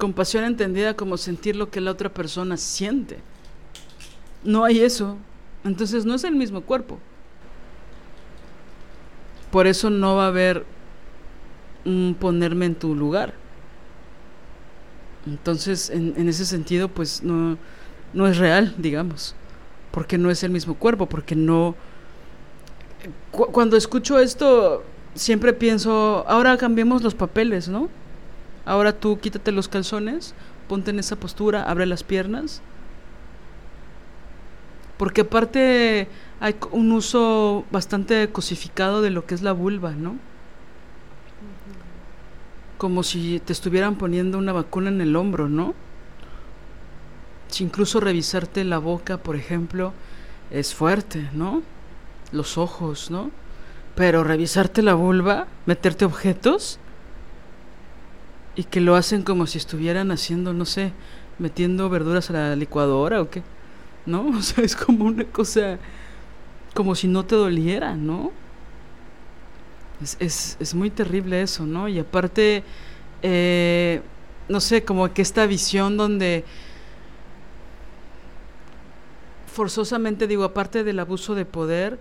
Compasión entendida como sentir lo que la otra persona siente. No hay eso. Entonces no es el mismo cuerpo. Por eso no va a haber un ponerme en tu lugar. Entonces, en, ese sentido, pues no, no es real, digamos. Porque no es el mismo cuerpo, porque no... cuando escucho esto, siempre pienso, ahora cambiemos los papeles, ¿no? Ahora tú quítate los calzones, ponte en esa postura, abre las piernas. Porque aparte hay un uso bastante cosificado de lo que es la vulva, ¿no? Como si te estuvieran poniendo una vacuna en el hombro, ¿no? Si incluso revisarte la boca, por ejemplo, es fuerte, ¿no? Los ojos, ¿no? Pero revisarte la vulva, meterte objetos y que lo hacen como si estuvieran haciendo, no sé, metiendo verduras a la licuadora o qué, ¿no? O sea, es como una cosa, como si no te doliera, ¿no? Es, es, es muy terrible eso, ¿no? Y aparte, eh, no sé, como que esta visión donde forzosamente digo, aparte del abuso de poder,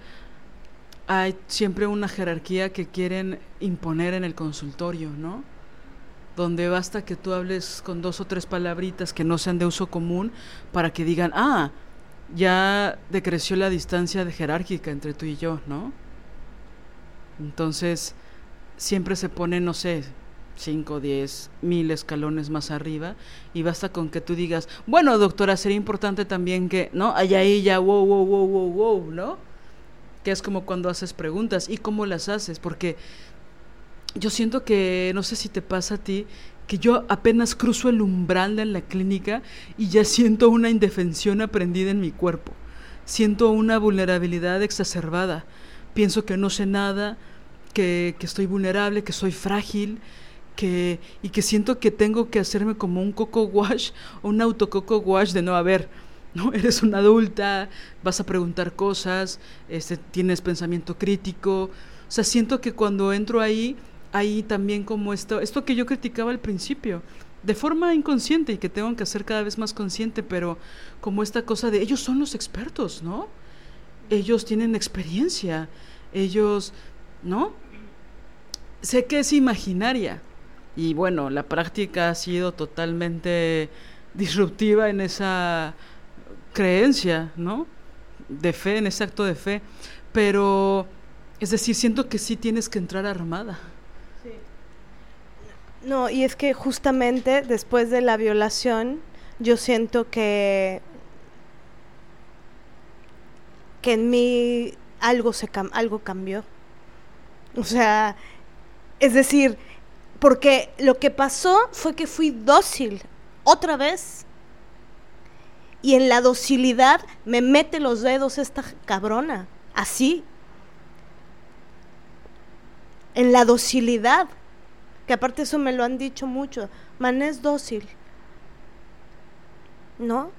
hay siempre una jerarquía que quieren imponer en el consultorio, ¿no? Donde basta que tú hables con dos o tres palabritas que no sean de uso común para que digan, ah, ya decreció la distancia de jerárquica entre tú y yo, ¿no? Entonces, siempre se pone, no sé, 5, 10, mil escalones más arriba y basta con que tú digas, bueno, doctora, sería importante también que, ¿no? Allá ahí ya, wow, wow, wow, wow, wow, ¿no? Que es como cuando haces preguntas y cómo las haces, porque yo siento que, no sé si te pasa a ti, que yo apenas cruzo el umbral de la clínica y ya siento una indefensión aprendida en mi cuerpo. Siento una vulnerabilidad exacerbada. Pienso que no sé nada, que, que estoy vulnerable, que soy frágil, que, y que siento que tengo que hacerme como un coco wash o un auto coco wash de no haber. ¿no? Eres una adulta, vas a preguntar cosas, este, tienes pensamiento crítico. O sea, siento que cuando entro ahí, ahí también como esto, esto que yo criticaba al principio, de forma inconsciente y que tengo que hacer cada vez más consciente, pero como esta cosa de ellos son los expertos, ¿no? Ellos tienen experiencia, ellos, ¿no? Sé que es imaginaria, y bueno, la práctica ha sido totalmente disruptiva en esa creencia, ¿no? De fe, en ese acto de fe. Pero, es decir, siento que sí tienes que entrar armada. No, y es que justamente después de la violación, yo siento que que en mí algo se algo cambió. O sea, es decir, porque lo que pasó fue que fui dócil otra vez. Y en la docilidad me mete los dedos esta cabrona. Así. En la docilidad. Que aparte eso me lo han dicho mucho. Man es dócil. ¿No?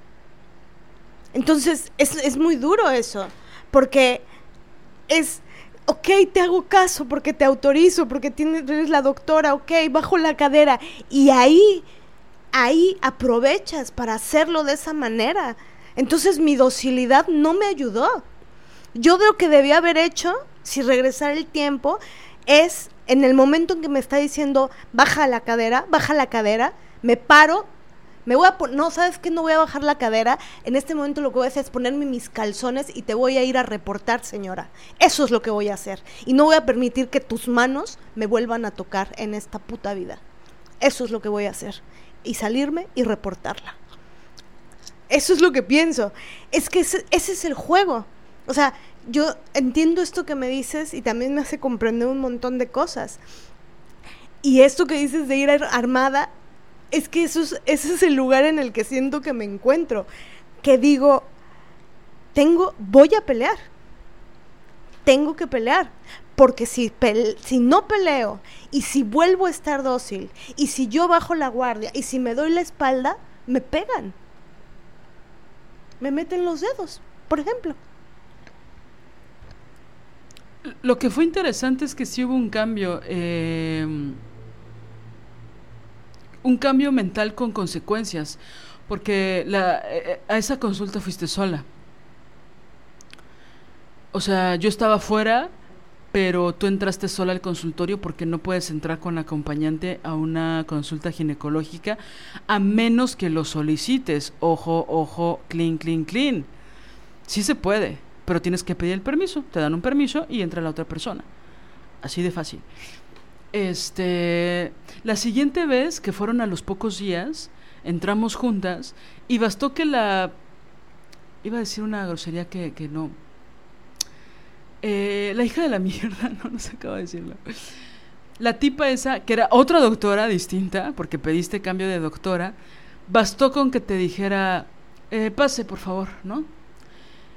Entonces es, es muy duro eso. Porque es ok, te hago caso porque te autorizo, porque tienes, eres la doctora, ok, bajo la cadera. Y ahí, ahí aprovechas para hacerlo de esa manera. Entonces mi docilidad no me ayudó. Yo de lo que debía haber hecho, si regresara el tiempo, es en el momento en que me está diciendo, baja la cadera, baja la cadera, me paro, me voy a no, ¿sabes qué? No voy a bajar la cadera. En este momento lo que voy a hacer es ponerme mis calzones y te voy a ir a reportar, señora. Eso es lo que voy a hacer. Y no voy a permitir que tus manos me vuelvan a tocar en esta puta vida. Eso es lo que voy a hacer. Y salirme y reportarla. Eso es lo que pienso. Es que ese, ese es el juego. O sea, yo entiendo esto que me dices y también me hace comprender un montón de cosas. Y esto que dices de ir armada es que eso es, ese es el lugar en el que siento que me encuentro. Que digo, tengo, voy a pelear. Tengo que pelear. Porque si, si no peleo y si vuelvo a estar dócil y si yo bajo la guardia y si me doy la espalda, me pegan. me meten los dedos, por ejemplo. Lo que fue interesante es que sí hubo un cambio, eh, un cambio mental con consecuencias, porque la, eh, a esa consulta fuiste sola. O sea, yo estaba fuera, pero tú entraste sola al consultorio porque no puedes entrar con acompañante a una consulta ginecológica a menos que lo solicites. Ojo, ojo, clean, clean, clean. Sí se puede, pero tienes que pedir el permiso. Te dan un permiso y entra la otra persona. Así de fácil. Este, la siguiente vez que fueron a los pocos días, entramos juntas y bastó que la iba a decir una grosería que, que no eh, la hija de la mierda, no, no se acaba de decirlo. La tipa esa, que era otra doctora distinta, porque pediste cambio de doctora, bastó con que te dijera, eh, pase por favor, ¿no?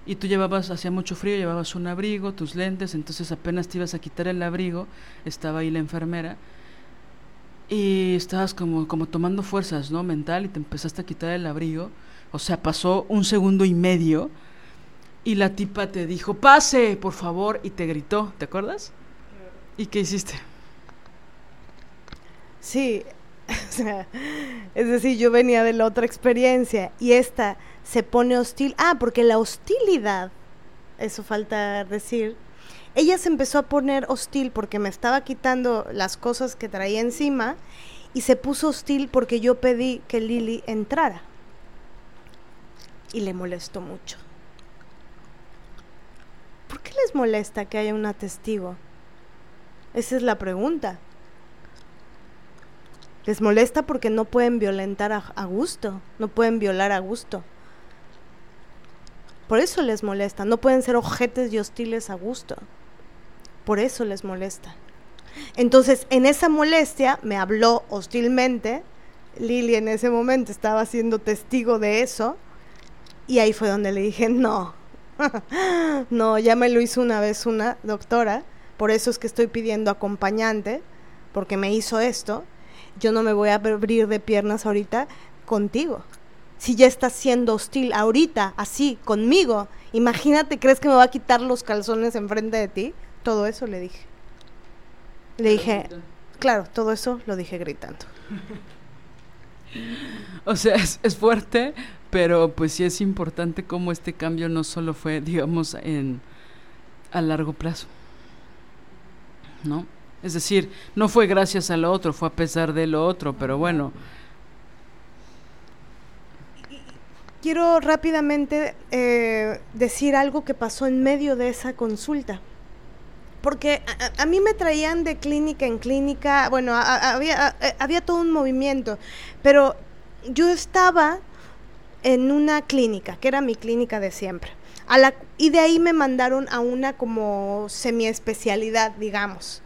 Y tú llevabas, hacía mucho frío, llevabas un abrigo, tus lentes, entonces apenas te ibas a quitar el abrigo, estaba ahí la enfermera, y estabas como, como tomando fuerzas, ¿no? Mental, y te empezaste a quitar el abrigo, o sea, pasó un segundo y medio, y la tipa te dijo, pase, por favor, y te gritó, ¿te acuerdas? ¿Y qué hiciste? Sí, es decir, yo venía de la otra experiencia y esta se pone hostil. Ah, porque la hostilidad, eso falta decir, ella se empezó a poner hostil porque me estaba quitando las cosas que traía encima y se puso hostil porque yo pedí que Lili entrara. Y le molestó mucho. ¿Por qué les molesta que haya un testigo? Esa es la pregunta. Les molesta porque no pueden violentar a, gusto, no pueden violar a gusto. Por eso les molesta, no pueden ser ojetes y hostiles a gusto. Por eso les molesta. Entonces, en esa molestia me habló hostilmente. Lili en ese momento estaba siendo testigo de eso. Y ahí fue donde le dije, no, no, ya me lo hizo una vez una doctora, por eso es que estoy pidiendo acompañante, porque me hizo esto. Yo no me voy a abrir de piernas ahorita contigo. Si ya estás siendo hostil ahorita, así, conmigo, imagínate, ¿crees que me va a quitar los calzones enfrente de ti? Todo eso le dije. Le dije, claro, todo eso lo dije gritando. O sea, es, es fuerte, pero pues sí es importante cómo este cambio no solo fue, digamos, en a largo plazo. ¿No? Es decir, no fue gracias a lo otro, fue a pesar de lo otro, pero bueno. Quiero rápidamente eh, decir algo que pasó en medio de esa consulta. Porque a, mí me traían de clínica en clínica, bueno, había, había todo un movimiento, pero yo estaba en una clínica, que era mi clínica de siempre. A la, y de ahí me mandaron a una como semi-especialidad, digamos,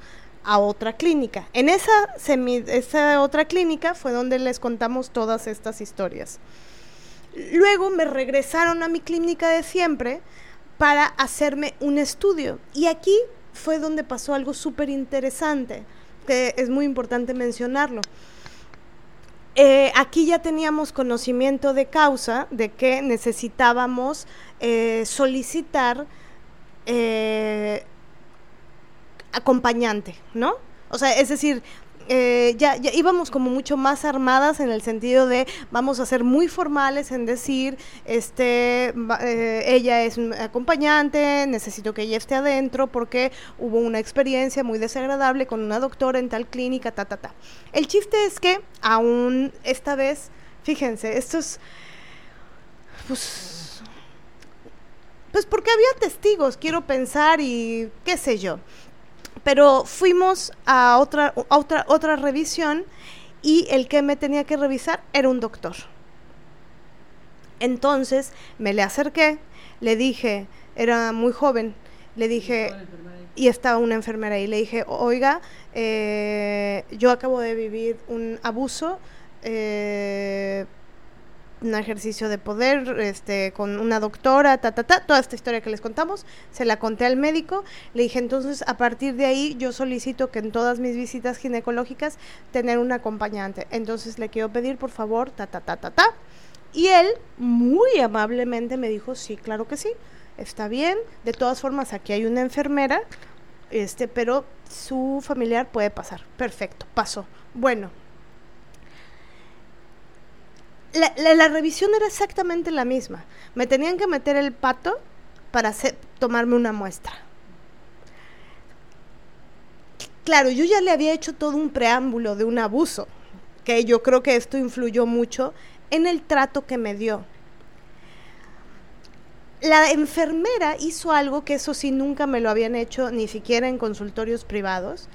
a otra clínica. En esa, semi, esa otra clínica fue donde les contamos todas estas historias. Luego me regresaron a mi clínica de siempre para hacerme un estudio. Y aquí fue donde pasó algo súper interesante, que es muy importante mencionarlo. Eh, aquí ya teníamos conocimiento de causa de que necesitábamos eh, solicitar eh, acompañante, ¿no? O sea, es decir, eh, ya, íbamos como mucho más armadas en el sentido de vamos a ser muy formales en decir, este, eh, ella es un acompañante, necesito que ella esté adentro porque hubo una experiencia muy desagradable con una doctora en tal clínica, ta, ta, ta. El chiste es que aún esta vez, fíjense, esto es, pues, pues porque había testigos, quiero pensar y qué sé yo. Pero fuimos a otra, otra, otra revisión y el que me tenía que revisar era un doctor. Entonces me le acerqué, le dije, era muy joven, le dije, y estaba una enfermera ahí, le dije, oiga, eh, yo acabo de vivir un abuso, eh, un ejercicio de poder este, con una doctora, ta, ta, ta, toda esta historia que les contamos, se la conté al médico, le dije entonces a partir de ahí yo solicito que en todas mis visitas ginecológicas tener un acompañante, entonces le quiero pedir por favor, ta, ta, ta, ta, ta, Y él muy amablemente me dijo, sí, claro que sí, está bien. De todas formas, aquí hay una enfermera, este, pero su familiar puede pasar. Perfecto, pasó. Bueno, la, revisión era exactamente la misma. Me tenían que meter el pato para hacer, tomarme una muestra. Claro, yo ya le había hecho todo un preámbulo de un abuso, que yo creo que esto influyó mucho en el trato que me dio. La enfermera hizo algo que eso sí nunca me lo habían hecho, ni siquiera en consultorios privados.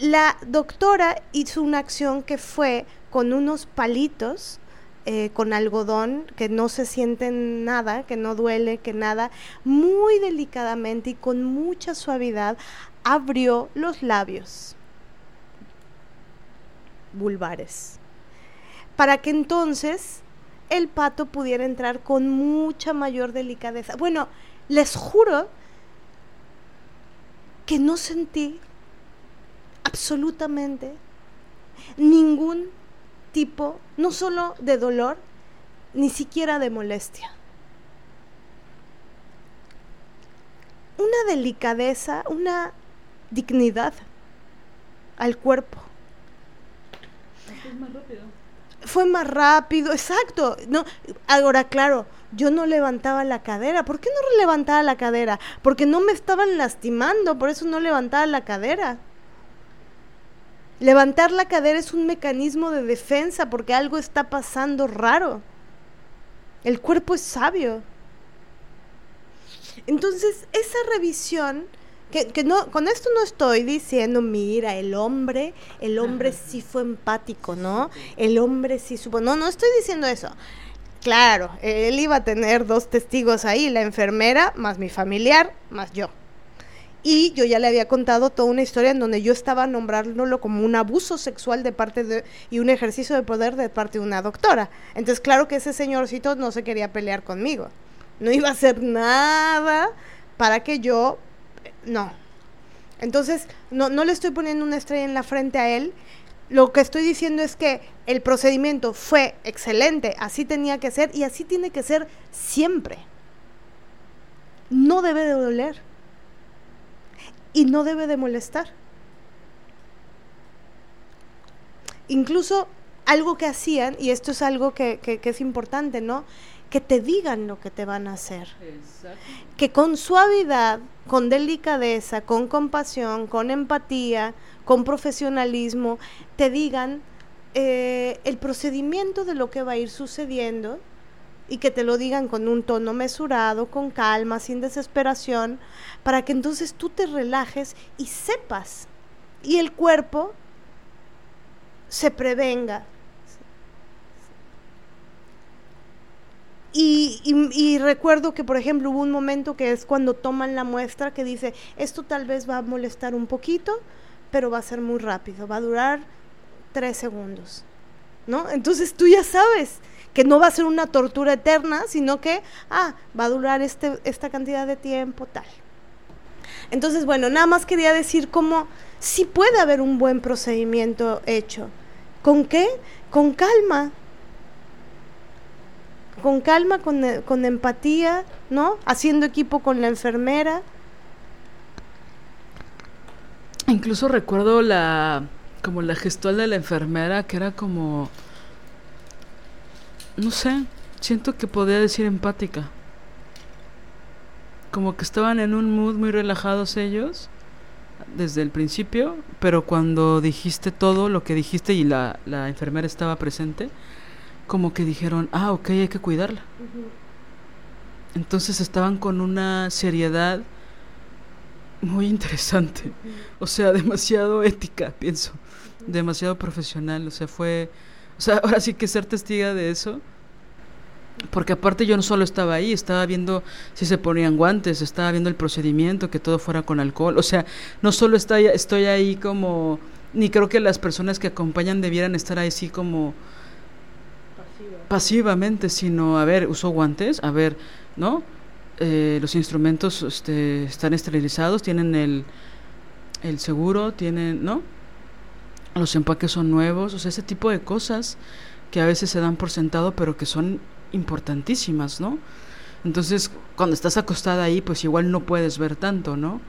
La doctora hizo una acción que fue con unos palitos eh, con algodón, que no se siente nada, que no duele, que nada, muy delicadamente y con mucha suavidad abrió los labios vulvares, para que entonces el pato pudiera entrar con mucha mayor delicadeza. Bueno, les juro que no sentí absolutamente ningún tipo, no solo de dolor, ni siquiera de molestia. Una delicadeza, una dignidad al cuerpo. Fue más rápido. Exacto. No, ahora claro, yo no levantaba la cadera. ¿Por qué no levantaba la cadera? Porque no me estaban lastimando, por eso no levantaba la cadera. Levantar la cadera es un mecanismo de defensa porque algo está pasando raro. El cuerpo es sabio. Entonces, esa revisión, que, no, con esto no estoy diciendo, mira, el hombre, el hombre sí fue empático, ¿no? El hombre sí supo. No, no estoy diciendo eso. Claro, él iba a tener dos testigos ahí, la enfermera, más mi familiar, más yo. Y yo ya le había contado toda una historia en donde yo estaba nombrándolo como un abuso sexual de parte de y un ejercicio de poder de parte de una doctora. Entonces, claro que ese señorcito no se quería pelear conmigo. No iba a hacer nada para que yo no. Entonces, no, no le estoy poniendo una estrella en la frente a él. Lo que estoy diciendo es que el procedimiento fue excelente, así tenía que ser y así tiene que ser siempre. No debe de doler y no debe de molestar. Incluso algo que hacían, y esto es algo que, es importante, ¿no? Que te digan lo que te van a hacer. Que con suavidad, con delicadeza, con compasión, con empatía, con profesionalismo, te digan eh, el procedimiento de lo que va a ir sucediendo y que te lo digan con un tono mesurado, con calma, sin desesperación, para que entonces tú te relajes y sepas y el cuerpo se prevenga. Y, y, recuerdo que, por ejemplo, hubo un momento que es cuando toman la muestra que dice, esto tal vez va a molestar un poquito, pero va a ser muy rápido, va a durar tres segundos. ¿No? Entonces tú ya sabes, que no va a ser una tortura eterna, sino que, ah, va a durar este, esta cantidad de tiempo, tal. Entonces, bueno, nada más quería decir cómo sí puede haber un buen procedimiento hecho. ¿Con qué? Con calma. Con calma, con, con empatía, ¿no? Haciendo equipo con la enfermera. Incluso recuerdo la como la gestual de la enfermera que era como no sé, siento que podía decir empática. Como que estaban en un mood muy relajados ellos desde el principio, pero cuando dijiste todo lo que dijiste y la, la enfermera estaba presente, como que dijeron, ah, ok, hay que cuidarla. Entonces estaban con una seriedad muy interesante, o sea, demasiado ética, pienso, demasiado profesional, o sea, fue sea, ahora sí que ser testiga de eso. Porque aparte yo no solo estaba ahí, estaba viendo si se ponían guantes, estaba viendo el procedimiento, que todo fuera con alcohol. O sea, no solo estoy, estoy ahí como... Ni creo que las personas que acompañan debieran estar ahí así como... pasivamente, sino, a ver, uso guantes, a ver, ¿no? Eh, los instrumentos este, están esterilizados, tienen el, el seguro, tienen, ¿no? Los empaques son nuevos, o sea, ese tipo de cosas que a veces se dan por sentado, pero que son importantísimas, ¿no? Entonces, cuando estás acostada ahí, pues igual no puedes ver tanto, ¿no?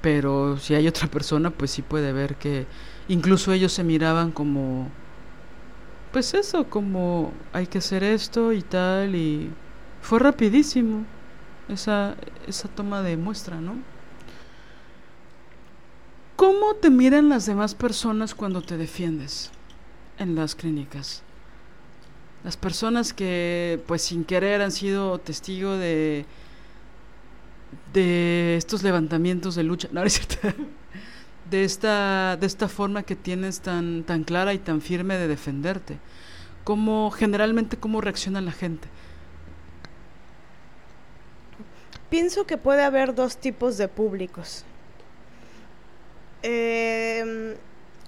Pero si hay otra persona, pues sí puede ver que incluso ellos se miraban como, pues eso, como hay que hacer esto y tal, y fue rapidísimo esa, esa toma de muestra, ¿no? ¿Cómo te miran las demás personas cuando te defiendes en las clínicas? Las personas que, pues sin querer, han sido testigo de, de estos levantamientos de lucha, no, es cierto, de esta, de esta forma que tienes tan, tan clara y tan firme de defenderte. ¿Cómo, generalmente, cómo reacciona la gente? Pienso que puede haber dos tipos de públicos. Eh,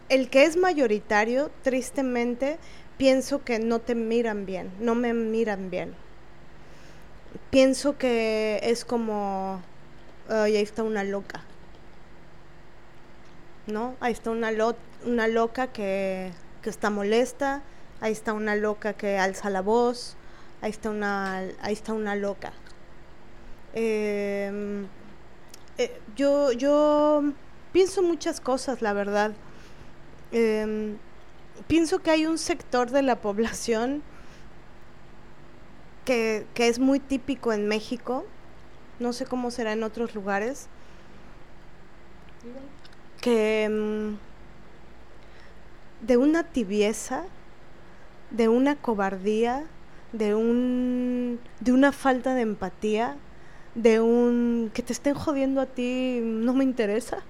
el que es mayoritario, tristemente, pienso que no te miran bien, no me miran bien. Pienso que es como, ay, ahí está una loca. ¿No? Ahí está una, una loca que, que está molesta, ahí está una loca que alza la voz, ahí está una, ahí está una loca. Eh, eh, yo, yo pienso muchas cosas, la verdad. Em, pienso que hay un sector de la población que, es muy típico en México, no sé cómo será en otros lugares, que em, de una tibieza, de una cobardía, de un de una falta de empatía, de un que te estén jodiendo a ti no me interesa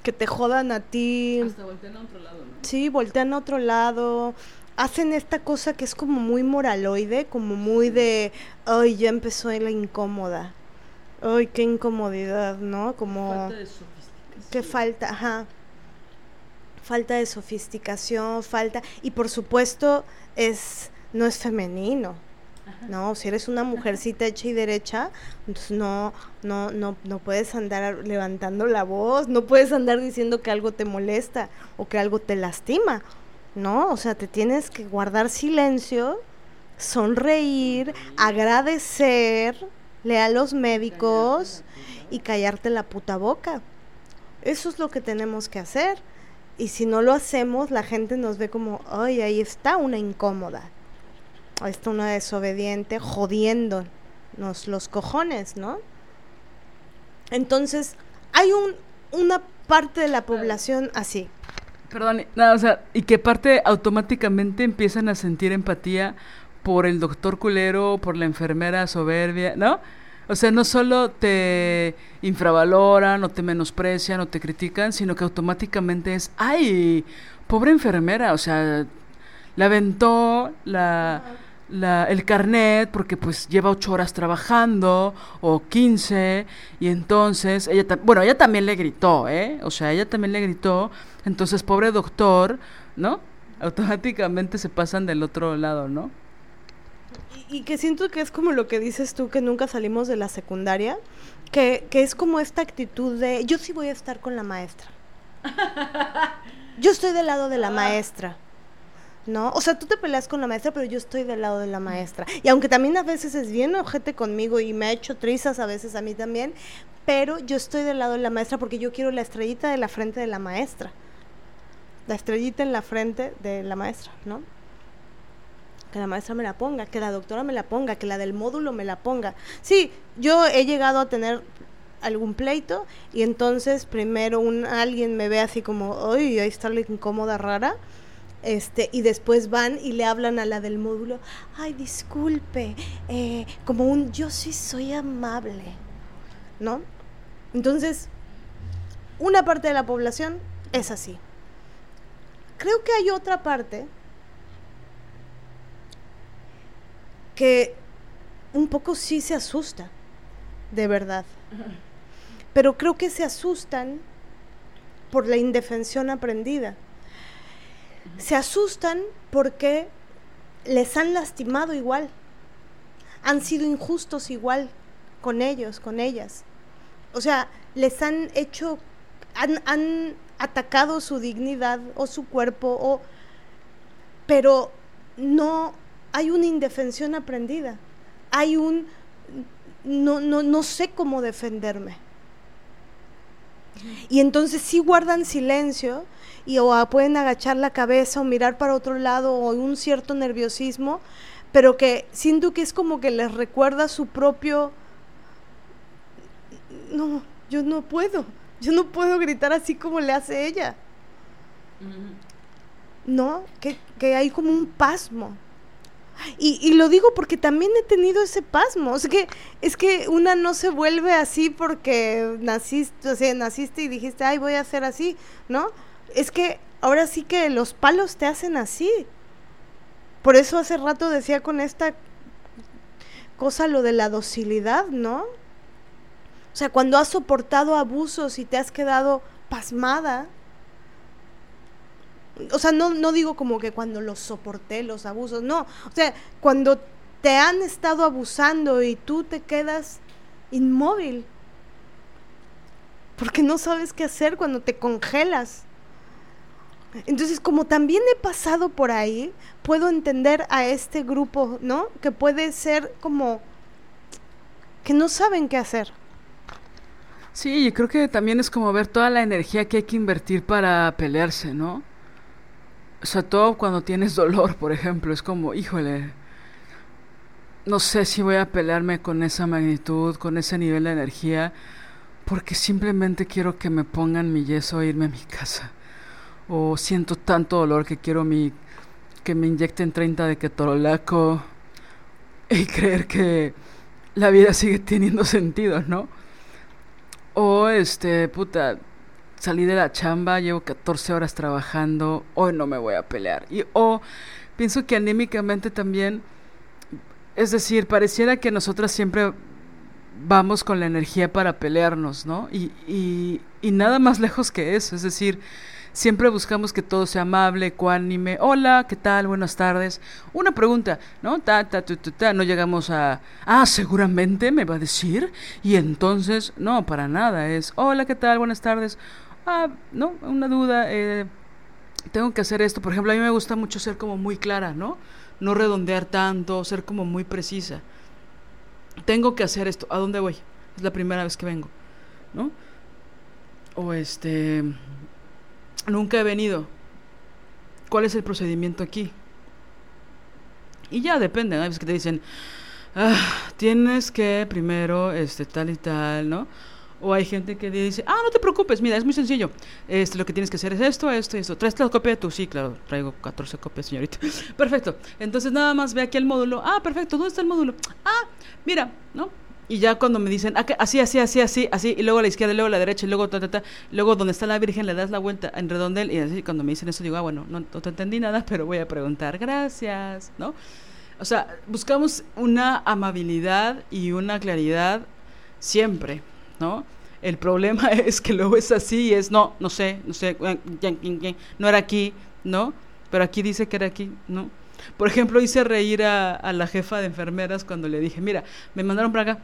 que te jodan a ti. Hasta voltean a otro lado, ¿no? Sí, voltean a otro lado. Hacen esta cosa que es como muy moraloide, como muy de, ay, ya empezó la incómoda. Ay, qué incomodidad, ¿no? Como... Falta de sofisticación. Qué falta, ajá. Falta de sofisticación, falta... Y por supuesto, es no es femenino. No, si eres una mujercita hecha y derecha, entonces no, no, no, no puedes andar levantando la voz, no puedes andar diciendo que algo te molesta o que algo te lastima, ¿no? O sea, te tienes que guardar silencio, sonreír, agradecerle a los médicos y callarte la puta boca. Eso es lo que tenemos que hacer. Y si no lo hacemos, la gente nos ve como, ay, ahí está una incómoda está una desobediente jodiéndonos los cojones, ¿no? Entonces, hay un, una parte de la población así. Perdón, no, o sea, y que parte automáticamente empiezan a sentir empatía por el doctor culero, por la enfermera soberbia, ¿no? O sea, no solo te infravaloran o te menosprecian o te critican, sino que automáticamente es, ay, pobre enfermera, o sea, la aventó, la la, el carnet porque pues lleva ocho horas trabajando o quince y entonces ella bueno ella también le gritó eh o sea ella también le gritó. Entonces pobre doctor no automáticamente se pasan del otro lado no y, y que siento que es como lo que dices tú que nunca salimos de la secundaria que, que es como esta actitud de yo sí voy a estar con la maestra. Yo estoy del lado de la ah. maestra ¿no? O sea, tú te peleas con la maestra, pero yo estoy del lado de la maestra. Y aunque también a veces es bien ojete conmigo y me ha hecho trizas a veces a mí también, pero yo estoy del lado de la maestra porque yo quiero la estrellita de la frente de la maestra. La estrellita en la frente de la maestra, ¿no? Que la maestra me la ponga, que la doctora me la ponga, que la del módulo me la ponga. Sí, yo he llegado a tener algún pleito y entonces primero un alguien me ve así como, ay, ahí está la incómoda rara este, y después van y le hablan a la del módulo, ay, disculpe, eh, como un yo sí soy amable, ¿no? Entonces, una parte de la población es así. Creo que hay otra parte que un poco sí se asusta, de verdad. Pero creo que se asustan por la indefensión aprendida se asustan porque les han lastimado igual, han sido injustos igual con ellos, con ellas. O sea, les han hecho, han, han atacado su dignidad o su cuerpo, o, pero no hay una indefensión aprendida. Hay un no, no, no sé cómo defenderme. Y entonces sí guardan silencio y o pueden agachar la cabeza o mirar para otro lado o un cierto nerviosismo, pero que siento que es como que les recuerda su propio no, yo no puedo, yo no puedo gritar así como le hace ella. ¿No? Que, que hay como un pasmo. Y, y, lo digo porque también he tenido ese pasmo. Es que, es que una no se vuelve así porque naciste, o sea, naciste y dijiste, ay, voy a hacer así, ¿no? Es que ahora sí que los palos te hacen así. Por eso hace rato decía con esta cosa lo de la docilidad, ¿no? O sea, cuando has soportado abusos y te has quedado pasmada, o sea, no, no digo como que cuando los soporté los abusos, no, o sea, cuando te han estado abusando y tú te quedas inmóvil, porque no sabes qué hacer cuando te congelas. Entonces, como también he pasado por ahí, puedo entender a este grupo, ¿no? Que puede ser como que no saben qué hacer. Sí, yo creo que también es como ver toda la energía que hay que invertir para pelearse, ¿no? O sea, todo cuando tienes dolor, por ejemplo, es como, híjole, no sé si voy a pelearme con esa magnitud, con ese nivel de energía, porque simplemente quiero que me pongan mi yeso e irme a mi casa. O siento tanto dolor que quiero mi que me inyecten 30 de ketorolaco y creer que la vida sigue teniendo sentido, ¿no? O este, puta, salí de la chamba, llevo 14 horas trabajando, hoy no me voy a pelear. Y o pienso que anímicamente también, es decir, pareciera que nosotras siempre vamos con la energía para pelearnos, ¿no? Y, y, y nada más lejos que eso, es decir, Siempre buscamos que todo sea amable, ecuánime. Hola, ¿qué tal? Buenas tardes. Una pregunta, ¿no? Ta, No llegamos a. Ah, seguramente me va a decir. Y entonces, no, para nada. Es. Hola, ¿qué tal? Buenas tardes. Ah, no, una duda. Eh, tengo que hacer esto. Por ejemplo, a mí me gusta mucho ser como muy clara, ¿no? No redondear tanto, ser como muy precisa. Tengo que hacer esto. ¿A dónde voy? Es la primera vez que vengo, ¿no? O este nunca he venido. ¿Cuál es el procedimiento aquí? Y ya depende, hay veces que te dicen, ah, tienes que primero, este, tal y tal, ¿no? O hay gente que dice, ah, no te preocupes, mira, es muy sencillo. Este, lo que tienes que hacer es esto, esto y esto. ¿Traes la copia de tu? Sí, claro, traigo 14 copias, señorita. perfecto. Entonces nada más ve aquí el módulo. Ah, perfecto, ¿dónde está el módulo? Ah, mira, ¿no? Y ya cuando me dicen, ah, así, así, así, así, así, y luego a la izquierda, y luego a la derecha, y luego, ta, ta, ta, luego donde está la Virgen le das la vuelta en redondel, y así cuando me dicen eso digo, ah, bueno, no, no te entendí nada, pero voy a preguntar, gracias, ¿no? O sea, buscamos una amabilidad y una claridad siempre, ¿no? El problema es que luego es así y es, no, no sé, no sé, no era aquí, ¿no? Pero aquí dice que era aquí, ¿no? Por ejemplo, hice reír a, a la jefa de enfermeras cuando le dije, mira, me mandaron para acá,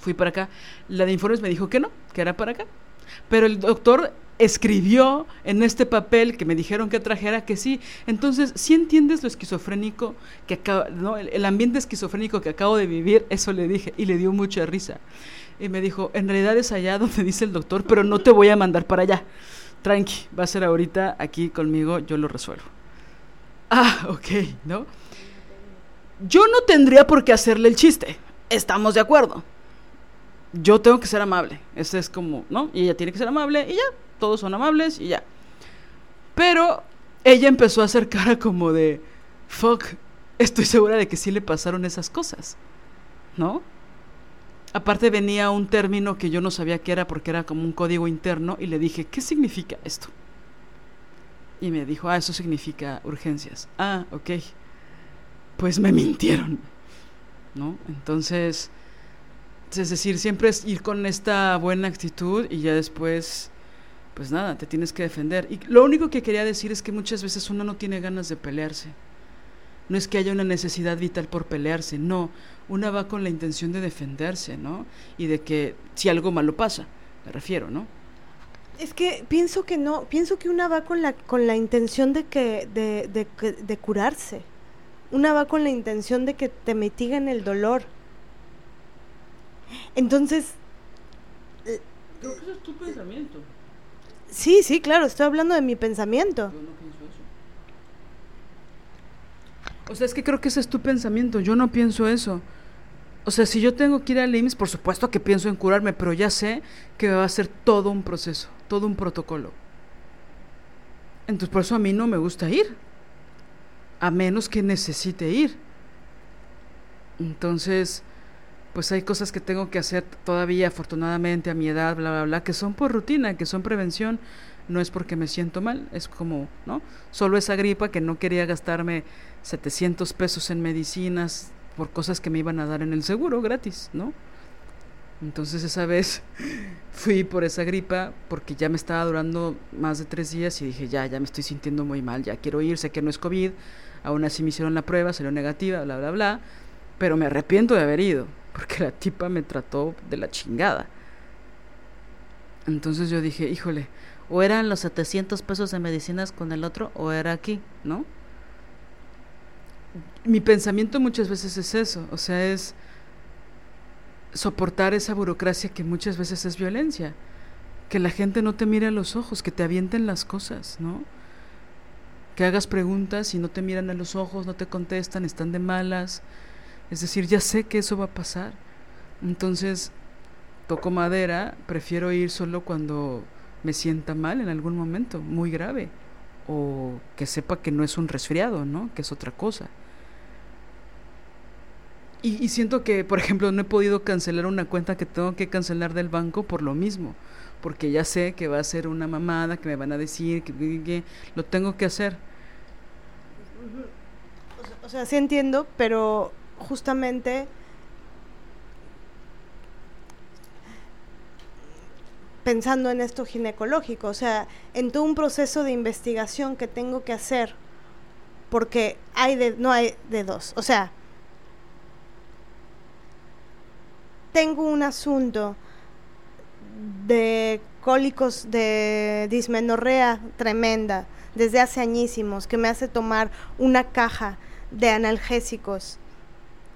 fui para acá. La de informes me dijo que no, que era para acá. Pero el doctor escribió en este papel que me dijeron que trajera que sí. Entonces, si entiendes lo esquizofrénico que acaba, ¿no? el, ambiente esquizofrénico que acabo de vivir, eso le dije y le dio mucha risa. Y me dijo, en realidad es allá donde dice el doctor, pero no te voy a mandar para allá. Tranqui, va a ser ahorita aquí conmigo, yo lo resuelvo. Ah, ok, ¿no? Yo no tendría por qué hacerle el chiste, estamos de acuerdo yo tengo que ser amable. Ese es como, ¿no? Y ella tiene que ser amable y ya, todos son amables y ya. Pero ella empezó a hacer cara como de, fuck, estoy segura de que sí le pasaron esas cosas, ¿no? Aparte venía un término que yo no sabía qué era porque era como un código interno y le dije, ¿qué significa esto? Y me dijo, ah, eso significa urgencias. Ah, ok. Pues me mintieron, ¿no? Entonces es decir, siempre es ir con esta buena actitud y ya después, pues nada, te tienes que defender. Y lo único que quería decir es que muchas veces uno no tiene ganas de pelearse. No es que haya una necesidad vital por pelearse, no. Una va con la intención de defenderse, ¿no? Y de que si algo malo pasa, me refiero, ¿no? Es que pienso que no, pienso que una va con la, con la intención de que, de, de, de curarse. una va con la intención de que te mitiguen el dolor. Entonces... Creo que ese es tu pensamiento. Sí, sí, claro, estoy hablando de mi pensamiento. Yo no pienso eso. O sea, es que creo que ese es tu pensamiento. Yo no pienso eso. O sea, si yo tengo que ir al IMSS, por supuesto que pienso en curarme, pero ya sé que va a ser todo un proceso, todo un protocolo. Entonces, por eso a mí no me gusta ir. A menos que necesite ir. Entonces, pues hay cosas que tengo que hacer todavía, afortunadamente, a mi edad, bla, bla, bla, que son por rutina, que son prevención. No es porque me siento mal, es como, ¿no? Solo esa gripa que no quería gastarme 700 pesos en medicinas por cosas que me iban a dar en el seguro gratis, ¿no? Entonces esa vez fui por esa gripa porque ya me estaba durando más de tres días y dije, ya, ya me estoy sintiendo muy mal, ya quiero ir, sé que no es COVID, aún así me hicieron la prueba, salió negativa, bla, bla, bla, pero me arrepiento de haber ido porque la tipa me trató de la chingada. Entonces yo dije, híjole, o eran los 700 pesos de medicinas con el otro o era aquí, ¿no? Mi pensamiento muchas veces es eso, o sea, es soportar esa burocracia que muchas veces es violencia, que la gente no te mire a los ojos, que te avienten las cosas, ¿no? Que hagas preguntas y no te miran a los ojos, no te contestan, están de malas. Es decir, ya sé que eso va a pasar. Entonces, toco madera, prefiero ir solo cuando me sienta mal en algún momento, muy grave, o que sepa que no es un resfriado, ¿no? Que es otra cosa. Y, siento que, por ejemplo, no he podido cancelar una cuenta que tengo que cancelar del banco por lo mismo, porque ya sé que va a ser una mamada, que me van a decir que, que, lo tengo que hacer. O sea, sí entiendo, pero justamente pensando en esto ginecológico, o sea, en todo un proceso de investigación que tengo que hacer, porque hay de, no hay de dos, o sea, tengo un asunto de cólicos de dismenorrea tremenda desde hace añísimos que me hace tomar una caja de analgésicos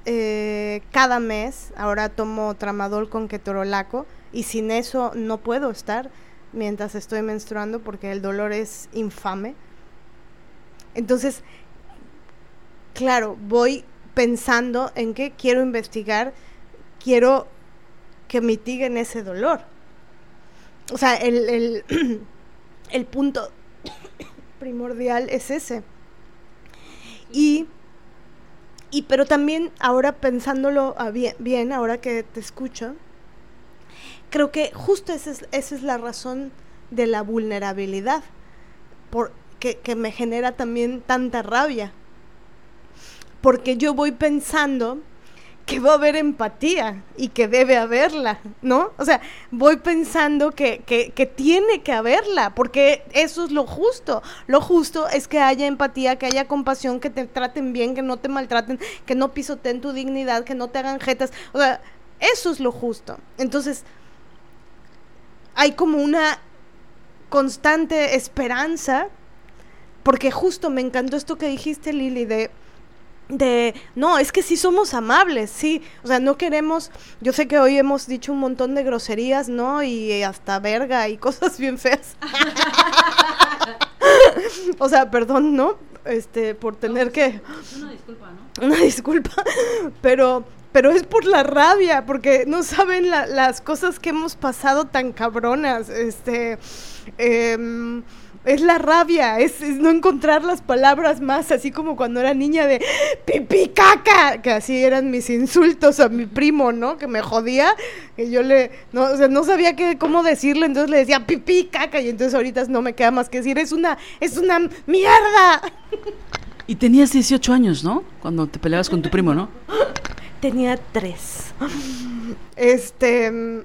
eh, cada mes. Ahora tomo tramadol con ketorolaco y sin eso no puedo estar mientras estoy menstruando porque el dolor es infame. Entonces, claro, voy pensando en que quiero investigar, quiero que mitiguen ese dolor. O sea, el, el, el punto primordial es ese. Y, y pero también ahora pensándolo bien, ahora que te escucho, creo que justo esa es, esa es la razón de la vulnerabilidad, por, que, que me genera también tanta rabia. Porque yo voy pensando que va a haber empatía y que debe haberla, ¿no? O sea, voy pensando que, que, tiene que haberla, porque eso es lo justo. Lo justo es que haya empatía, que haya compasión, que te traten bien, que no te maltraten, que no pisoteen tu dignidad, que no te hagan jetas. O sea, eso es lo justo. Entonces, hay como una constante esperanza, porque justo me encantó esto que dijiste, Lili, de de, no, es que sí somos amables, sí, o sea, no queremos, yo sé que hoy hemos dicho un montón de groserías, ¿no? Y hasta verga y cosas bien feas. o sea, perdón, ¿no? Este, por tener no, que... Una disculpa, ¿no? Una disculpa, pero, pero es por la rabia, porque no saben la, las cosas que hemos pasado tan cabronas, este... Eh, es la rabia, es, es, no encontrar las palabras más, así como cuando era niña de pipi caca, que así eran mis insultos a mi primo, ¿no? Que me jodía, que yo le, no, o sea, no sabía qué, cómo decirle, entonces le decía pipi caca, y entonces ahorita no me queda más que decir, es una, es una mierda. Y tenías 18 años, ¿no? Cuando te peleabas con tu primo, ¿no? Tenía tres. Este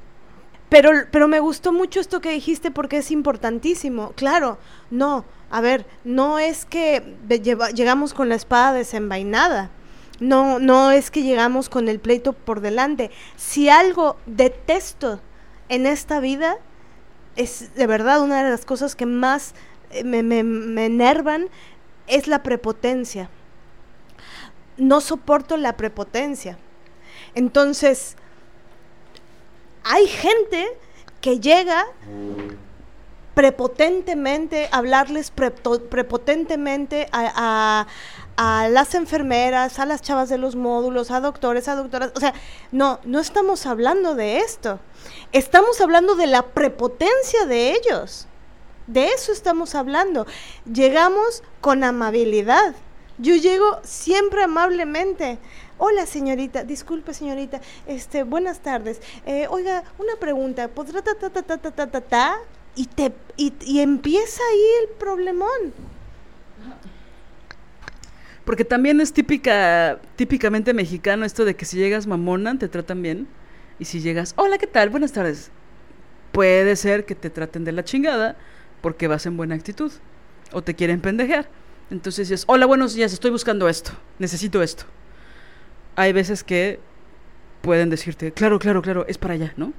pero, pero me gustó mucho esto que dijiste porque es importantísimo. Claro, no, a ver, no es que llegamos con la espada desenvainada. No, no es que llegamos con el pleito por delante. Si algo detesto en esta vida, es de verdad una de las cosas que más me, me, me enervan, es la prepotencia. no soporto la prepotencia. Entonces, hay gente que llega prepotentemente, hablarles prepotentemente a, a, las enfermeras, a las chavas de los módulos, a doctores, a doctoras. O sea, no, no estamos hablando de esto. Estamos hablando de la prepotencia de ellos. De eso estamos hablando. Llegamos con amabilidad. Yo llego siempre amablemente. Hola señorita, disculpe señorita, este, buenas tardes. Eh, oiga, una pregunta, ¿podrá ta ta ta ta ta ta ta? Y te y, y empieza ahí el problemón. Porque también es típica, típicamente mexicano esto de que si llegas mamona te tratan bien. Y si llegas, hola, ¿qué tal? Buenas tardes. Puede ser que te traten de la chingada porque vas en buena actitud. O te quieren pendejear. Entonces dices, hola, buenos días, estoy buscando esto. Necesito esto hay veces que pueden decirte, claro, claro, claro, es para allá, ¿no?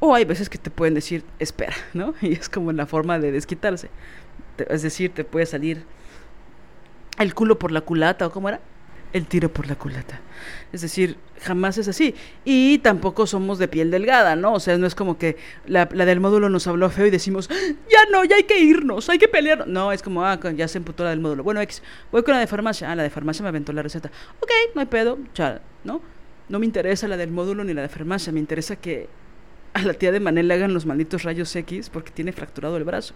O hay veces que te pueden decir, espera, ¿no? Y es como la forma de desquitarse. Es decir, te puede salir el culo por la culata, ¿o cómo era? El tiro por la culata. Es decir, jamás es así. Y tampoco somos de piel delgada, ¿no? O sea, no es como que la, del módulo nos habló feo y decimos, ya no, ya hay que irnos, hay que pelear. No, es como, ah, ya se emputó la del módulo. Bueno, X, voy con la de farmacia. Ah, la de farmacia me aventó la receta. Ok, no hay pedo, chal, ¿no? No me interesa la del módulo ni la de farmacia, me interesa que a la tía de Manel le hagan los malditos rayos X porque tiene fracturado el brazo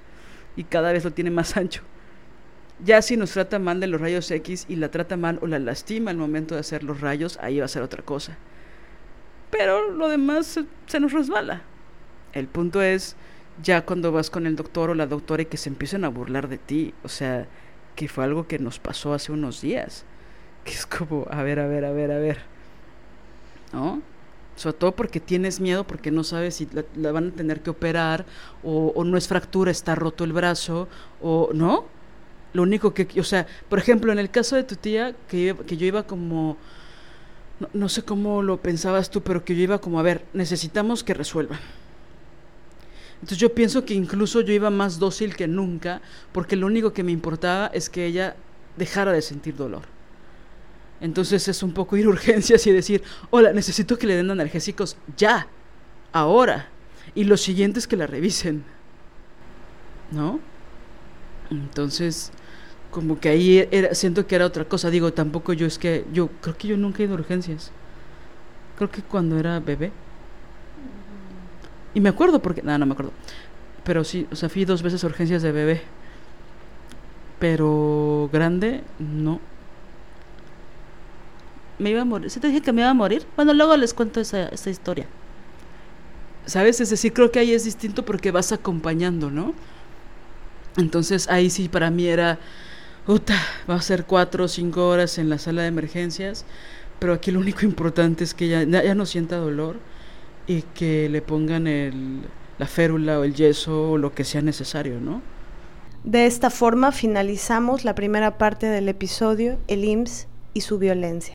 y cada vez lo tiene más ancho. Ya si nos trata mal de los rayos X y la trata mal o la lastima al momento de hacer los rayos, ahí va a ser otra cosa. Pero lo demás se, nos resbala. El punto es ya cuando vas con el doctor o la doctora y que se empiecen a burlar de ti. O sea, que fue algo que nos pasó hace unos días. Que es como, a ver, a ver, a ver, a ver. ¿No? Sobre todo porque tienes miedo, porque no sabes si la, van a tener que operar, o, o, no es fractura, está roto el brazo, o no. Lo único que, o sea, por ejemplo, en el caso de tu tía, que, que yo iba como, no, sé cómo lo pensabas tú, pero que yo iba como, a ver, necesitamos que resuelvan. Entonces yo pienso que incluso yo iba más dócil que nunca, porque lo único que me importaba es que ella dejara de sentir dolor. Entonces es un poco ir urgencias y decir, hola, necesito que le den analgésicos ya, ahora. Y lo siguiente es que la revisen. ¿No? Entonces, como que ahí era, siento que era otra cosa. Digo, tampoco yo es que, yo creo que yo nunca he ido a urgencias. Creo que cuando era bebé. Y me acuerdo porque, nada, no, me acuerdo. Pero sí, o sea, fui dos veces a urgencias de bebé. Pero grande, no. Me iba a morir. ¿Se te dije que me iba a morir? Bueno, luego les cuento esa, esa historia. ¿Sabes? Es decir, creo que ahí es distinto porque vas acompañando, ¿no? Entonces ahí sí para mí era Va a ser cuatro o cinco horas en la sala de emergencias, pero aquí lo único importante es que ya, ya no sienta dolor y que le pongan el, la férula o el yeso o lo que sea necesario, ¿no? De esta forma finalizamos la primera parte del episodio, el IMSS y su violencia.